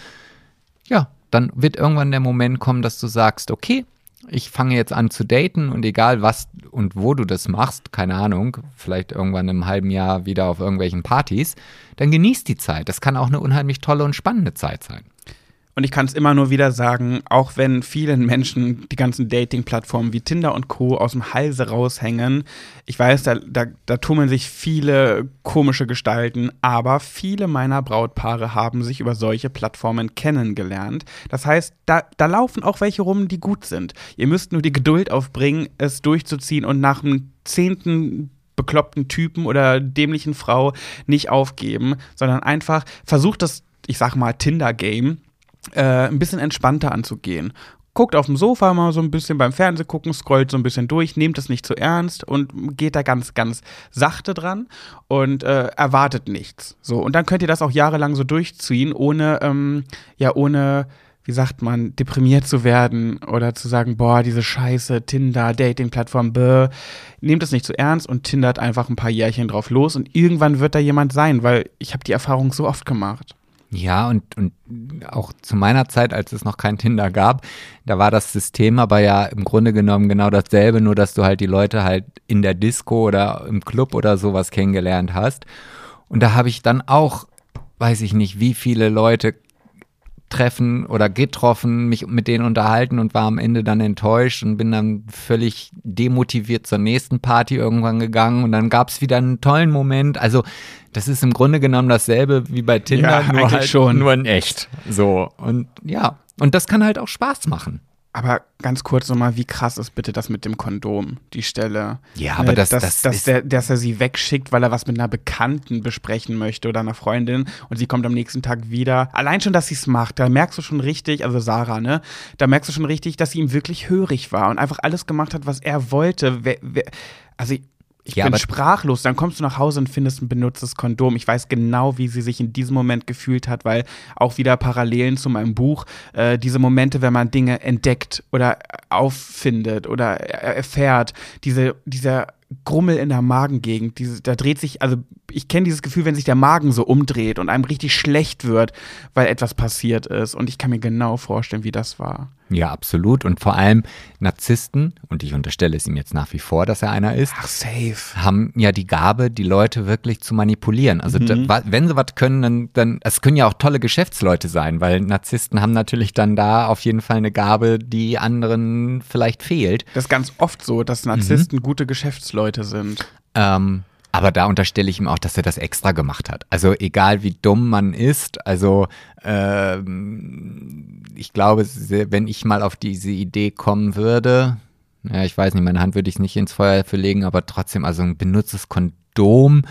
ja, dann wird irgendwann der Moment kommen, dass du sagst, okay, ich fange jetzt an zu daten und egal was und wo du das machst, keine Ahnung, vielleicht irgendwann im halben Jahr wieder auf irgendwelchen Partys, dann genießt die Zeit. Das kann auch eine unheimlich tolle und spannende Zeit sein. Und ich kann es immer nur wieder sagen, auch wenn vielen Menschen die ganzen Dating-Plattformen wie Tinder und Co. aus dem Halse raushängen, ich weiß, da, da, da tummeln sich viele komische Gestalten, aber viele meiner Brautpaare haben sich über solche Plattformen kennengelernt. Das heißt, da, da laufen auch welche rum, die gut sind. Ihr müsst nur die Geduld aufbringen, es durchzuziehen und nach dem zehnten bekloppten Typen oder dämlichen Frau nicht aufgeben, sondern einfach versucht das, ich sag mal, Tinder-Game äh, ein bisschen entspannter anzugehen. Guckt auf dem Sofa mal so ein bisschen beim Fernsehen gucken, scrollt so ein bisschen durch, nehmt das nicht zu ernst und geht da ganz, ganz sachte dran und äh, erwartet nichts. So, und dann könnt ihr das auch jahrelang so durchziehen, ohne, ähm, ja, ohne, wie sagt man, deprimiert zu werden oder zu sagen, boah, diese Scheiße, Tinder, Dating-Plattform, bäh. Nehmt das nicht zu ernst und tindert einfach ein paar Jährchen drauf los und irgendwann wird da jemand sein, weil ich habe die Erfahrung so oft gemacht. Ja, und, und auch zu meiner Zeit, als es noch kein Tinder gab, da war das System aber ja im Grunde genommen genau dasselbe, nur dass du halt die Leute halt in der Disco oder im Club oder sowas kennengelernt hast. Und da habe ich dann auch, weiß ich nicht, wie viele Leute treffen oder getroffen, mich mit denen unterhalten und war am Ende dann enttäuscht und bin dann völlig demotiviert zur nächsten Party irgendwann gegangen und dann gab es wieder einen tollen Moment. Also das ist im Grunde genommen dasselbe wie bei Tinder, Ja, nur halt schon. nur in echt. So und ja, und das kann halt auch Spaß machen. Aber ganz kurz nochmal, wie krass ist bitte das mit dem Kondom, die Stelle? Ja, aber das- dass, das dass, ist- der, dass er sie wegschickt, weil er was mit einer Bekannten besprechen möchte oder einer Freundin und sie kommt am nächsten Tag wieder. Allein schon, dass sie es macht, da merkst du schon richtig, also Sarah, ne? Da merkst du schon richtig, dass sie ihm wirklich hörig war und einfach alles gemacht hat, was er wollte. Wer, wer, also ich, Ja, bin sprachlos. Dann kommst du nach Hause und findest ein benutztes Kondom. Ich weiß genau, wie sie sich in diesem Moment gefühlt hat, weil auch wieder Parallelen zu meinem Buch, äh, diese Momente, wenn man Dinge entdeckt oder auffindet oder er- erfährt, diese, dieser Grummel in der Magengegend, diese, da dreht sich, also ich kenne dieses Gefühl, wenn sich der Magen so umdreht und einem richtig schlecht wird, weil etwas passiert ist. Und ich kann mir genau vorstellen, wie das war. Ja, absolut. Und vor allem Narzissten, und ich unterstelle es ihm jetzt nach wie vor, dass er einer ist, Ach, safe. haben ja die Gabe, die Leute wirklich zu manipulieren. Also da, wa- wenn sie was können, dann, dann, es können ja auch tolle Geschäftsleute sein, weil Narzissten haben natürlich dann da auf jeden Fall eine Gabe, die anderen vielleicht fehlt. Das ist ganz oft so, dass Narzissten gute Geschäftsleute sind. Ähm, aber da unterstelle ich ihm auch, dass er das extra gemacht hat. Also egal wie dumm man ist, also ähm, ich glaube, wenn ich mal auf diese Idee kommen würde, ja, ich weiß nicht, meine Hand würde ich nicht ins Feuer für legen, aber trotzdem, also ein benutztes Kondom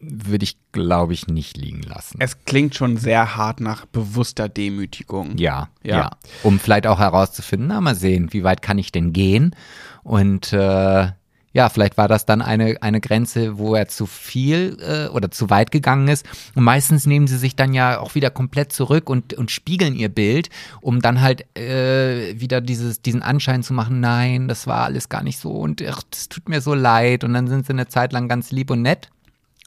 würde ich, glaube ich, nicht liegen lassen. Es klingt schon sehr hart nach bewusster Demütigung. Ja, Ja. ja, Um vielleicht auch herauszufinden, na mal sehen, wie weit kann ich denn gehen? Und äh, ja, vielleicht war das dann eine, eine Grenze, wo er zu viel äh, oder zu weit gegangen ist. Und meistens nehmen sie sich dann ja auch wieder komplett zurück und, und spiegeln ihr Bild, um dann halt äh, wieder dieses, diesen Anschein zu machen, nein, das war alles gar nicht so und ach, das tut mir so leid. Und dann sind sie eine Zeit lang ganz lieb und nett.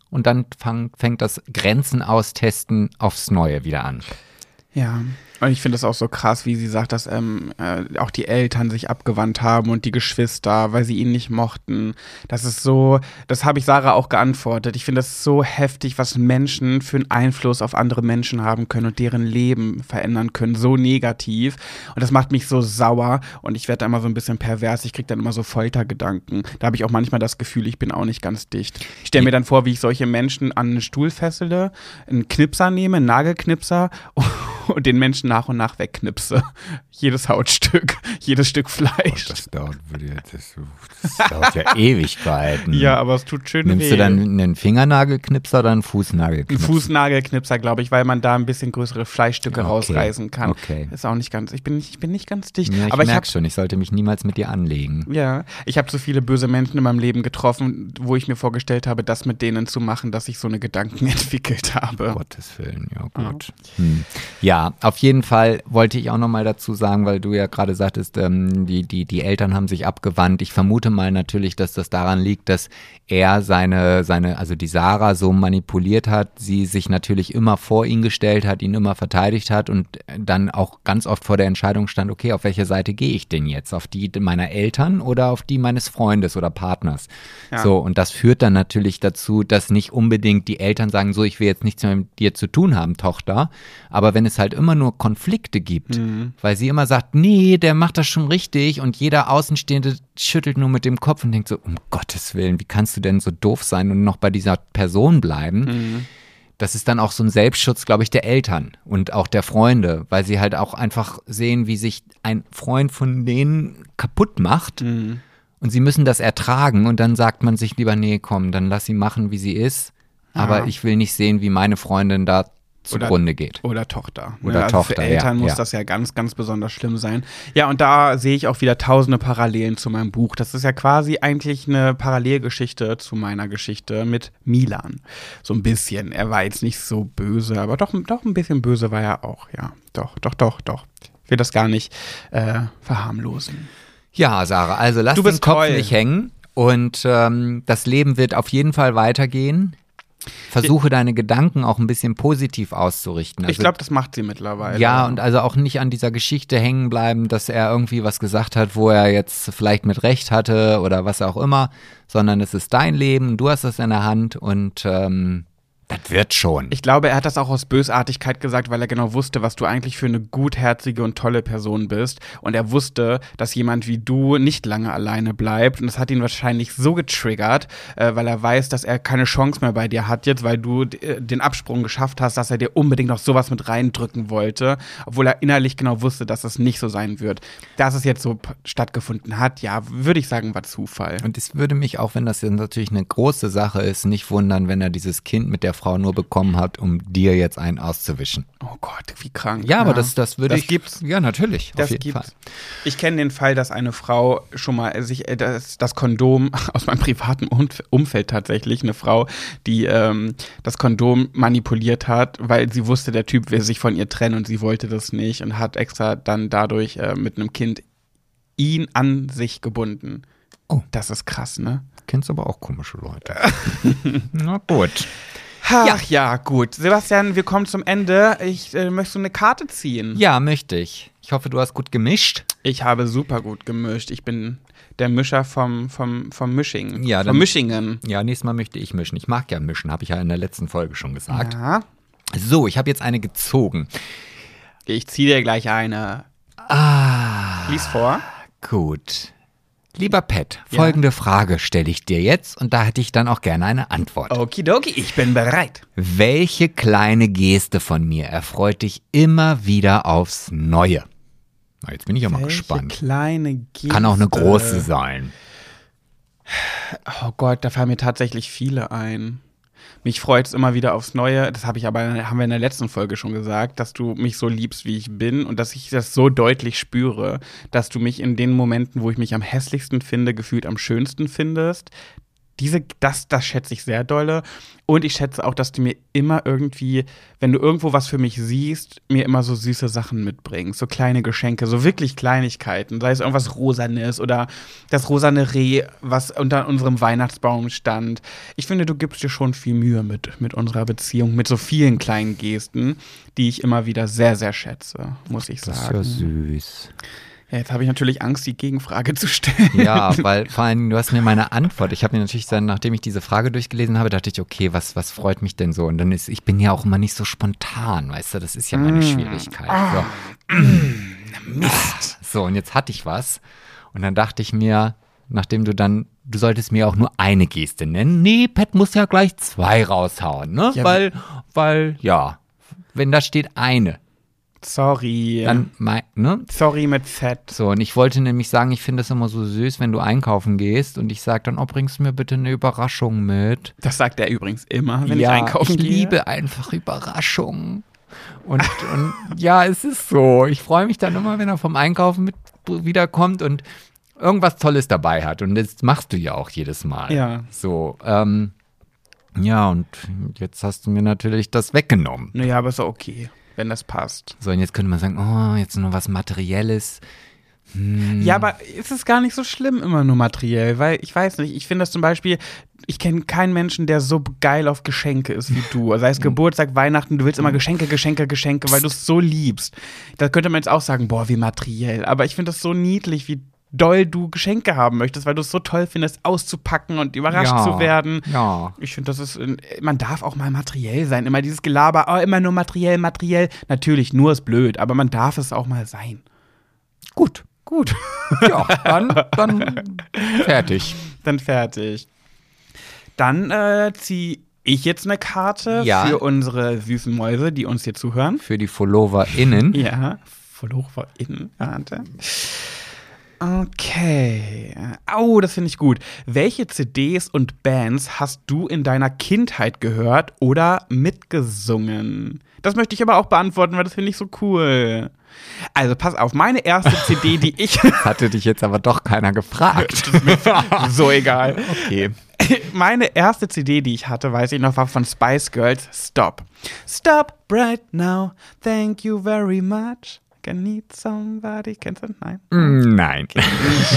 Und dann fang, fängt das Grenzen austesten aufs Neue wieder an. Ja. Und ich finde es auch so krass, wie sie sagt, dass ähm, äh, auch die Eltern sich abgewandt haben und die Geschwister, weil sie ihn nicht mochten. Das ist so, das habe ich Sarah auch geantwortet. Ich finde das so heftig, was Menschen für einen Einfluss auf andere Menschen haben können und deren Leben verändern können. So negativ. Und das macht mich so sauer und ich werde da immer so ein bisschen pervers. Ich kriege dann immer so Foltergedanken. Da habe ich auch manchmal das Gefühl, ich bin auch nicht ganz dicht. Ich stelle mir dann vor, wie ich solche Menschen an einen Stuhl fessele, einen Knipser nehme, einen Nagelknipser und den Menschen nach und nach wegknipse. Jedes Hautstück, jedes Stück Fleisch. Das dauert, das, das dauert ja Ewigkeiten. ja, aber es tut schön Nimmst weh. du dann einen Fingernagelknipser oder einen einen Fußnagelknipser? Fußnagelknipser, glaube ich, weil man da ein bisschen größere Fleischstücke Okay, rausreißen kann. okay. Ist auch nicht ganz, ich bin nicht, ich bin nicht ganz dicht. Ja, ich aber ich habe merke schon, ich sollte mich niemals mit dir anlegen. Ja, ich habe so viele böse Menschen in meinem Leben getroffen, wo ich mir vorgestellt habe, das mit denen zu machen, dass ich so eine Gedanken entwickelt habe. Um Gottes Willen, ja gut. Hm. Ja, auf jeden Fall wollte ich auch nochmal dazu sagen, weil du ja gerade sagtest, ähm, die, die, die Eltern haben sich abgewandt. Ich vermute mal natürlich, dass das daran liegt, dass er seine, seine, also die Sarah so manipuliert hat, sie sich natürlich immer vor ihn gestellt hat, ihn immer verteidigt hat und dann auch ganz oft vor der Entscheidung stand, okay, auf welche Seite gehe ich denn jetzt? Auf die meiner Eltern oder auf die meines Freundes oder Partners? Ja. So, und das führt dann natürlich dazu, dass nicht unbedingt die Eltern sagen, so, ich will jetzt nichts mehr mit dir zu tun haben, Tochter. Aber wenn es halt immer nur Konflikte gibt, weil sie immer sagt, nee, der macht das schon richtig und jeder Außenstehende schüttelt nur mit dem Kopf und denkt so, um Gottes Willen, wie kannst du denn so doof sein und noch bei dieser Person bleiben? Das ist dann auch so ein Selbstschutz, glaube ich, der Eltern und auch der Freunde, weil sie halt auch einfach sehen, wie sich ein Freund von denen kaputt macht. Mhm. Und sie müssen das ertragen und dann sagt man sich lieber, nee, komm, dann lass sie machen, wie sie ist. Aber Ja. ich will nicht sehen, wie meine Freundin da zugrunde geht. Oder Tochter. Oder also Tochter, Für Eltern ja, muss ja. das ja ganz, ganz besonders schlimm sein. Ja, und da sehe ich auch wieder tausende Parallelen zu meinem Buch. Das ist ja quasi eigentlich eine Parallelgeschichte zu meiner Geschichte mit Milan. So ein bisschen. Er war jetzt nicht so böse, aber doch, doch ein bisschen böse war er auch. Ja, doch, doch, doch, doch. Ich will das gar nicht äh, verharmlosen. Ja, Sarah, also lass Du den Kopf toll. nicht hängen und ähm, das Leben wird auf jeden Fall weitergehen. Versuche deine Gedanken auch ein bisschen positiv auszurichten. ich Also glaube, das macht sie mittlerweile. Ja, und also auch nicht an dieser Geschichte hängen bleiben, dass er irgendwie was gesagt hat, wo er jetzt vielleicht mit Recht hatte oder was auch immer, sondern es ist dein Leben, du hast es in der Hand und ähm, das wird schon. Ich glaube, er hat das auch aus Bösartigkeit gesagt, weil er genau wusste, was du eigentlich für eine gutherzige und tolle Person bist. Und er wusste, dass jemand wie du nicht lange alleine bleibt. Und das hat ihn wahrscheinlich so getriggert, äh, weil er weiß, dass er keine Chance mehr bei dir hat jetzt, weil du äh, den Absprung geschafft hast, dass er dir unbedingt noch sowas mit reindrücken wollte, obwohl er innerlich genau wusste, dass es nicht so sein wird. Dass es jetzt so stattgefunden hat, ja, würde ich sagen, war Zufall. Und es würde mich, auch wenn das jetzt natürlich eine große Sache ist, nicht wundern, wenn er dieses Kind mit der Frau nur bekommen hat, um dir jetzt einen auszuwischen. Oh Gott, wie krank. Ja, aber das, das würde Das ich. gibt's. Ja, natürlich. Das auf jeden gibt's. Fall. Ich kenne den Fall, dass eine Frau schon mal sich äh, das, das Kondom aus meinem privaten Umf- Umfeld tatsächlich, eine Frau, die ähm, das Kondom manipuliert hat, weil sie wusste, der Typ will sich von ihr trennen und sie wollte das nicht und hat extra dann dadurch äh, mit einem Kind ihn an sich gebunden. Oh. Das ist krass, ne? Kennst aber auch komische Leute. Na gut. Ach ja. gut. Sebastian, wir kommen zum Ende. Ich äh, möchte eine Karte ziehen. Ja, möchte ich. Ich hoffe, du hast gut gemischt. Ich habe super gut gemischt. Ich bin der Mischer vom, vom, vom Misching. Ja, dann- vom Mischingen. Ja, nächstes Mal möchte ich mischen. Ich mag ja mischen, habe ich ja in der letzten Folge schon gesagt. Ja. So, ich habe jetzt eine gezogen. Ich ziehe dir gleich eine. Ah, Lies vor. gut. Lieber Pat, Ja. folgende Frage stelle ich dir jetzt und da hätte ich dann auch gerne eine Antwort. Okidoki, ich bin bereit. Welche kleine Geste von mir erfreut dich immer wieder aufs Neue? Na, jetzt bin ich ja mal Welche gespannt. kleine Geste. Kann auch eine große sein. Oh Gott, da fallen mir tatsächlich viele ein. Mich freut es immer wieder aufs Neue. Das habe ich aber, haben wir in der letzten Folge schon gesagt, dass du mich so liebst, wie ich bin und dass ich das so deutlich spüre, dass du mich in den Momenten, wo ich mich am hässlichsten finde, gefühlt am schönsten findest. Diese, das, das schätze ich sehr dolle. Und ich schätze auch, dass du mir immer irgendwie, wenn du irgendwo was für mich siehst, mir immer so süße Sachen mitbringst. So kleine Geschenke, so wirklich Kleinigkeiten. Sei es irgendwas Rosanes oder das rosane Reh, was unter unserem Weihnachtsbaum stand. Ich finde, du gibst dir schon viel Mühe mit, mit unserer Beziehung, mit so vielen kleinen Gesten, die ich immer wieder sehr, sehr schätze, muss ich Das ist sagen. ja süß. Ja, jetzt habe ich natürlich Angst, die Gegenfrage zu stellen. Ja, weil vor allem, du hast mir meine Antwort. Ich habe mir natürlich dann, nachdem ich diese Frage durchgelesen habe, dachte ich, okay, was, was freut mich denn so? Und dann ist, ich bin ja auch immer nicht so spontan, weißt du, das ist ja meine Schwierigkeit. So. Mist. So, und jetzt hatte ich was. Und dann dachte ich mir, nachdem du dann, du solltest mir auch nur eine Geste nennen. Nee, Pat muss ja gleich zwei raushauen, ne? Ja, weil, weil, ja, wenn da steht eine, Sorry. dann, ne? Sorry mit Z. So, und ich wollte nämlich sagen, ich finde es immer so süß, wenn du einkaufen gehst und ich sage dann, oh, bringst du mir bitte eine Überraschung mit. Das sagt er übrigens immer, wenn ja, ich einkaufen ich gehe. liebe einfach Überraschungen. Und, und ja, es ist so. Ich freue mich dann immer, wenn er vom Einkaufen mit wiederkommt und irgendwas Tolles dabei hat. Und das machst du ja auch jedes Mal. Ja. So, ähm, ja, und jetzt hast du mir natürlich das weggenommen. Naja, aber ist okay, wenn das passt. So, und jetzt könnte man sagen, oh, jetzt noch was Materielles. Ja, aber ist es gar nicht so schlimm immer nur materiell, weil ich weiß nicht, ich finde das zum Beispiel, ich kenne keinen Menschen, der so geil auf Geschenke ist wie du. Sei es Geburtstag, Weihnachten, du willst immer Geschenke, Geschenke, Geschenke, weil du es so liebst. Da könnte man jetzt auch sagen, boah, wie materiell. Aber ich finde das so niedlich, wie doll du Geschenke haben möchtest, weil du es so toll findest, auszupacken und überrascht Ja, zu werden. Ja. Ich finde, das ist, äh, man darf auch mal materiell sein. Immer dieses Gelaber, oh, immer nur materiell, materiell. Natürlich, nur ist blöd, aber man darf es auch mal sein. Gut. Gut. Ja, dann, dann fertig. Dann fertig. Dann äh, ziehe ich jetzt eine Karte Ja. für unsere süßen Mäuse, die uns hier zuhören. Für die FollowerInnen. Ja, VollowerInnen. Warte. Okay. Oh, das finde ich gut. Welche CDs und Bands hast du in deiner Kindheit gehört oder mitgesungen? Das möchte ich aber auch beantworten, weil das finde ich so cool. Also pass auf, meine erste CD, die ich. Hatte dich jetzt aber doch keiner gefragt. so egal. okay. Meine erste CD, die ich hatte, weiß ich noch, war von Spice Girls Stop. Stop right now. Thank you very much. Can need somebody. Kennst du? Nein. Mm, Nein.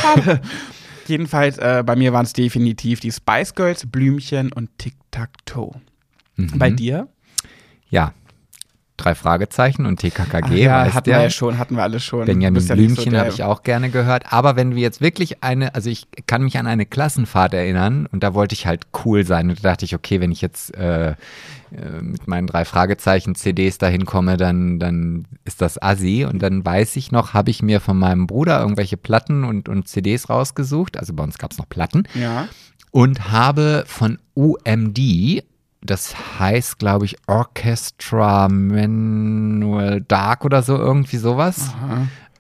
Schade. Jedenfalls, äh, bei mir waren es definitiv die Spice Girls, Blümchen und Tic Tac Toe. Bei dir? Ja. Drei Fragezeichen und TKKG. ja, weißt hatten ja. wir ja schon, hatten wir alle schon. Benjamin ja so Blümchen der- habe ich auch gerne gehört. Aber wenn wir jetzt wirklich eine, also ich kann mich an eine Klassenfahrt erinnern und da wollte ich halt cool sein. Und da dachte ich, okay, wenn ich jetzt äh, äh, mit meinen drei Fragezeichen CDs dahin komme, dann, dann ist das assi. Und dann weiß ich noch, habe ich mir von meinem Bruder irgendwelche Platten und, und CDs rausgesucht. Also bei uns gab es noch Platten. Ja. Und habe von UMD, das heißt, glaube ich, Orchestra Manuel Dark oder so, irgendwie sowas.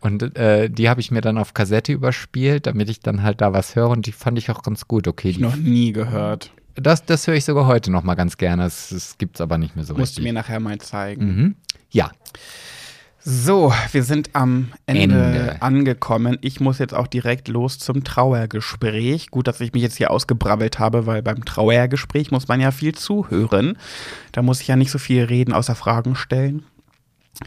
Und äh, die habe ich mir dann auf Kassette überspielt, damit ich dann halt da was höre und die fand ich auch ganz gut. Okay, die, Noch nie gehört. das, das höre ich sogar heute noch mal ganz gerne. Das, gibt es aber nicht mehr so Musst du mir richtig. nachher mal zeigen. Mhm. Ja, So, wir sind am Ende, Ende. angekommen. Ich muss jetzt auch direkt los zum Trauergespräch. Gut, dass ich mich jetzt hier ausgebrabbelt habe, weil beim Trauergespräch muss man ja viel zuhören. Da muss ich ja nicht so viel reden, außer Fragen stellen.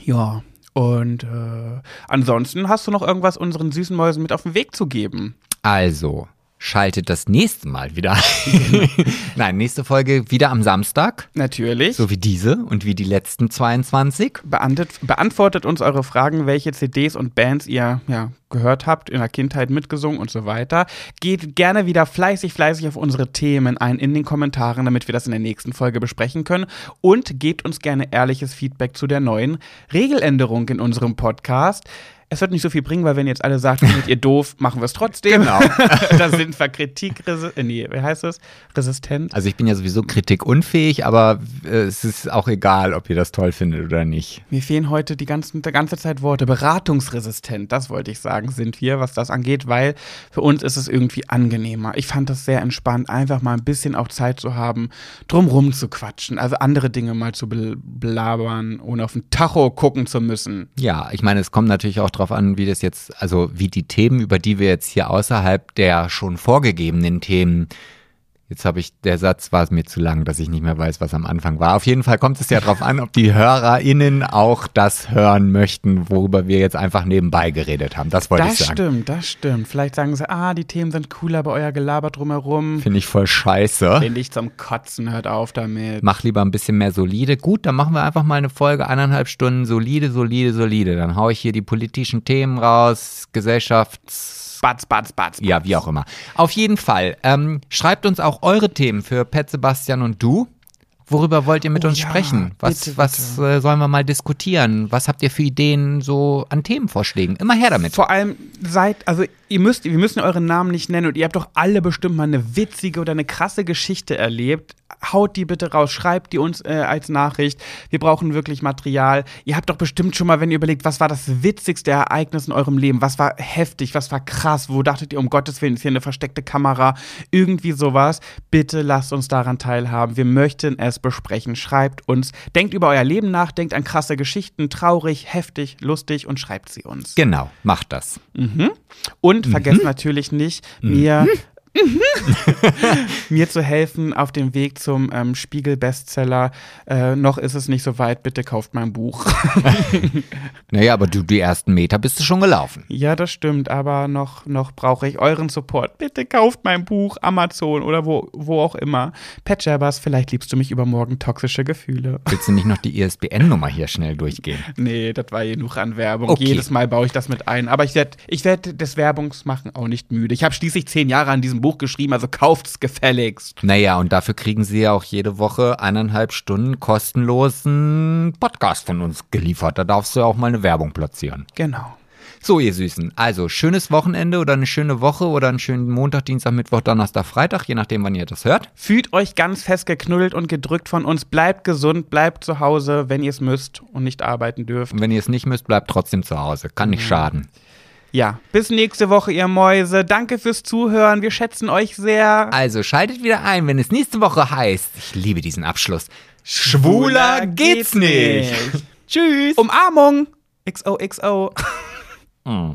Ja, und äh, ansonsten hast du noch irgendwas unseren süßen Mäusen mit auf den Weg zu geben? also schaltet das nächste Mal wieder ein. Nein, nächste Folge wieder am Samstag, Natürlich. so wie diese und wie die letzten 22. Beantwortet, beantwortet uns eure Fragen, welche CDs und Bands ihr ja, gehört habt, in der Kindheit mitgesungen und so weiter. Geht gerne wieder fleißig, fleißig auf unsere Themen ein in den Kommentaren, damit wir das in der nächsten Folge besprechen können. Und gebt uns gerne ehrliches Feedback zu der neuen Regeländerung in unserem Podcast. Es wird nicht so viel bringen, weil wenn jetzt alle sagt, findet ihr doof, machen wir es trotzdem. Genau. da sind wir kritikresistent, äh, nee, wie heißt es? Resistent. Also ich bin ja sowieso kritikunfähig, aber äh, es ist auch egal, ob ihr das toll findet oder nicht. Mir fehlen heute die ganzen, die ganze Zeit Worte. Beratungsresistent, das wollte ich sagen, sind wir, was das angeht, weil für uns ist es irgendwie angenehmer. Ich fand das sehr entspannt, einfach mal ein bisschen auch Zeit zu haben, drumrum zu quatschen, also andere Dinge mal zu bel- belabern, ohne auf den Tacho gucken zu müssen. Ja, ich meine, es kommt natürlich auch drauf an, wie das jetzt, also wie die Themen, über die wir jetzt hier außerhalb der schon vorgegebenen Themen, jetzt habe ich, der Satz war mir zu lang, dass ich nicht mehr weiß, was am Anfang war. Auf jeden Fall kommt es ja drauf an, ob die HörerInnen auch das hören möchten, worüber wir jetzt einfach nebenbei geredet haben. Das wollte Das ich sagen. stimmt, das stimmt. Vielleicht sagen sie, ah, die Themen sind cooler bei euer Gelaber drumherum. Finde ich voll scheiße. Finde ich zum Kotzen, hört auf damit. Mach lieber ein bisschen mehr solide. Gut, dann machen wir einfach mal eine Folge, eineinhalb Stunden solide, solide, solide. Dann hau ich hier die politischen Themen raus, Gesellschafts... Batz, batz, batz. Ja, wie auch immer. Auf jeden Fall. Ähm, schreibt uns auch eure Themen für Pet, Sebastian und du. Worüber wollt ihr mit Oh uns ja, sprechen? Was, bitte, was äh, sollen wir mal diskutieren? Was habt ihr für Ideen so an Themenvorschlägen? Immer her damit. Vor allem seid, also ihr müsst, wir müssen euren Namen nicht nennen und ihr habt doch alle bestimmt mal eine witzige oder eine krasse Geschichte erlebt. Haut die bitte raus, schreibt die uns äh, als Nachricht. Wir brauchen wirklich Material. Ihr habt doch bestimmt schon mal, wenn ihr überlegt, was war das witzigste Ereignis in eurem Leben? Was war heftig? Was war krass? Wo dachtet ihr, um Gottes Willen, ist hier eine versteckte Kamera? Irgendwie sowas. Bitte lasst uns daran teilhaben. Wir möchten es besprechen. Schreibt uns. Denkt über euer Leben nach, denkt an krasse Geschichten, traurig, heftig, lustig und schreibt sie uns. Genau, macht das. Und vergesst natürlich nicht, mir, mir zu helfen auf dem Weg zum ähm, Spiegel-Bestseller. Äh, noch ist es nicht so weit, bitte kauft mein Buch. Naja, aber du, die ersten Meter bist du schon gelaufen. ja, das stimmt, aber noch, noch brauche ich euren Support. Bitte kauft mein Buch, Amazon oder wo, wo auch immer. Pat Jabbers, vielleicht liebst du mich übermorgen, toxische Gefühle. Willst du nicht noch die ISBN-Nummer hier schnell durchgehen? Nee, das war genug an Werbung. Okay. Jedes Mal baue ich das mit ein. Aber ich werde ich werd des Werbungsmachen auch nicht müde. Ich habe schließlich zehn Jahre an diesem Buch geschrieben, also kauft's gefälligst. Naja, und dafür kriegen sie ja auch jede Woche eineinhalb Stunden kostenlosen Podcast von uns geliefert. Da darfst du ja auch mal eine Werbung platzieren. Genau. So, ihr Süßen. Also, schönes Wochenende oder eine schöne Woche oder einen schönen Montag, Dienstag, Mittwoch, Donnerstag, Freitag, je nachdem, wann ihr das hört. Fühlt euch ganz fest geknuddelt und gedrückt von uns. Bleibt gesund, bleibt zu Hause, wenn ihr es müsst und nicht arbeiten dürft. Und wenn ihr es nicht müsst, bleibt trotzdem zu Hause. Kann nicht schaden. Ja, bis nächste Woche, ihr Mäuse. Danke fürs Zuhören. Wir schätzen euch sehr. Also, schaltet wieder ein, wenn es nächste Woche heißt. Ich liebe diesen Abschluss. Schwuler geht's nicht. Tschüss. Umarmung. XOXO. Mm.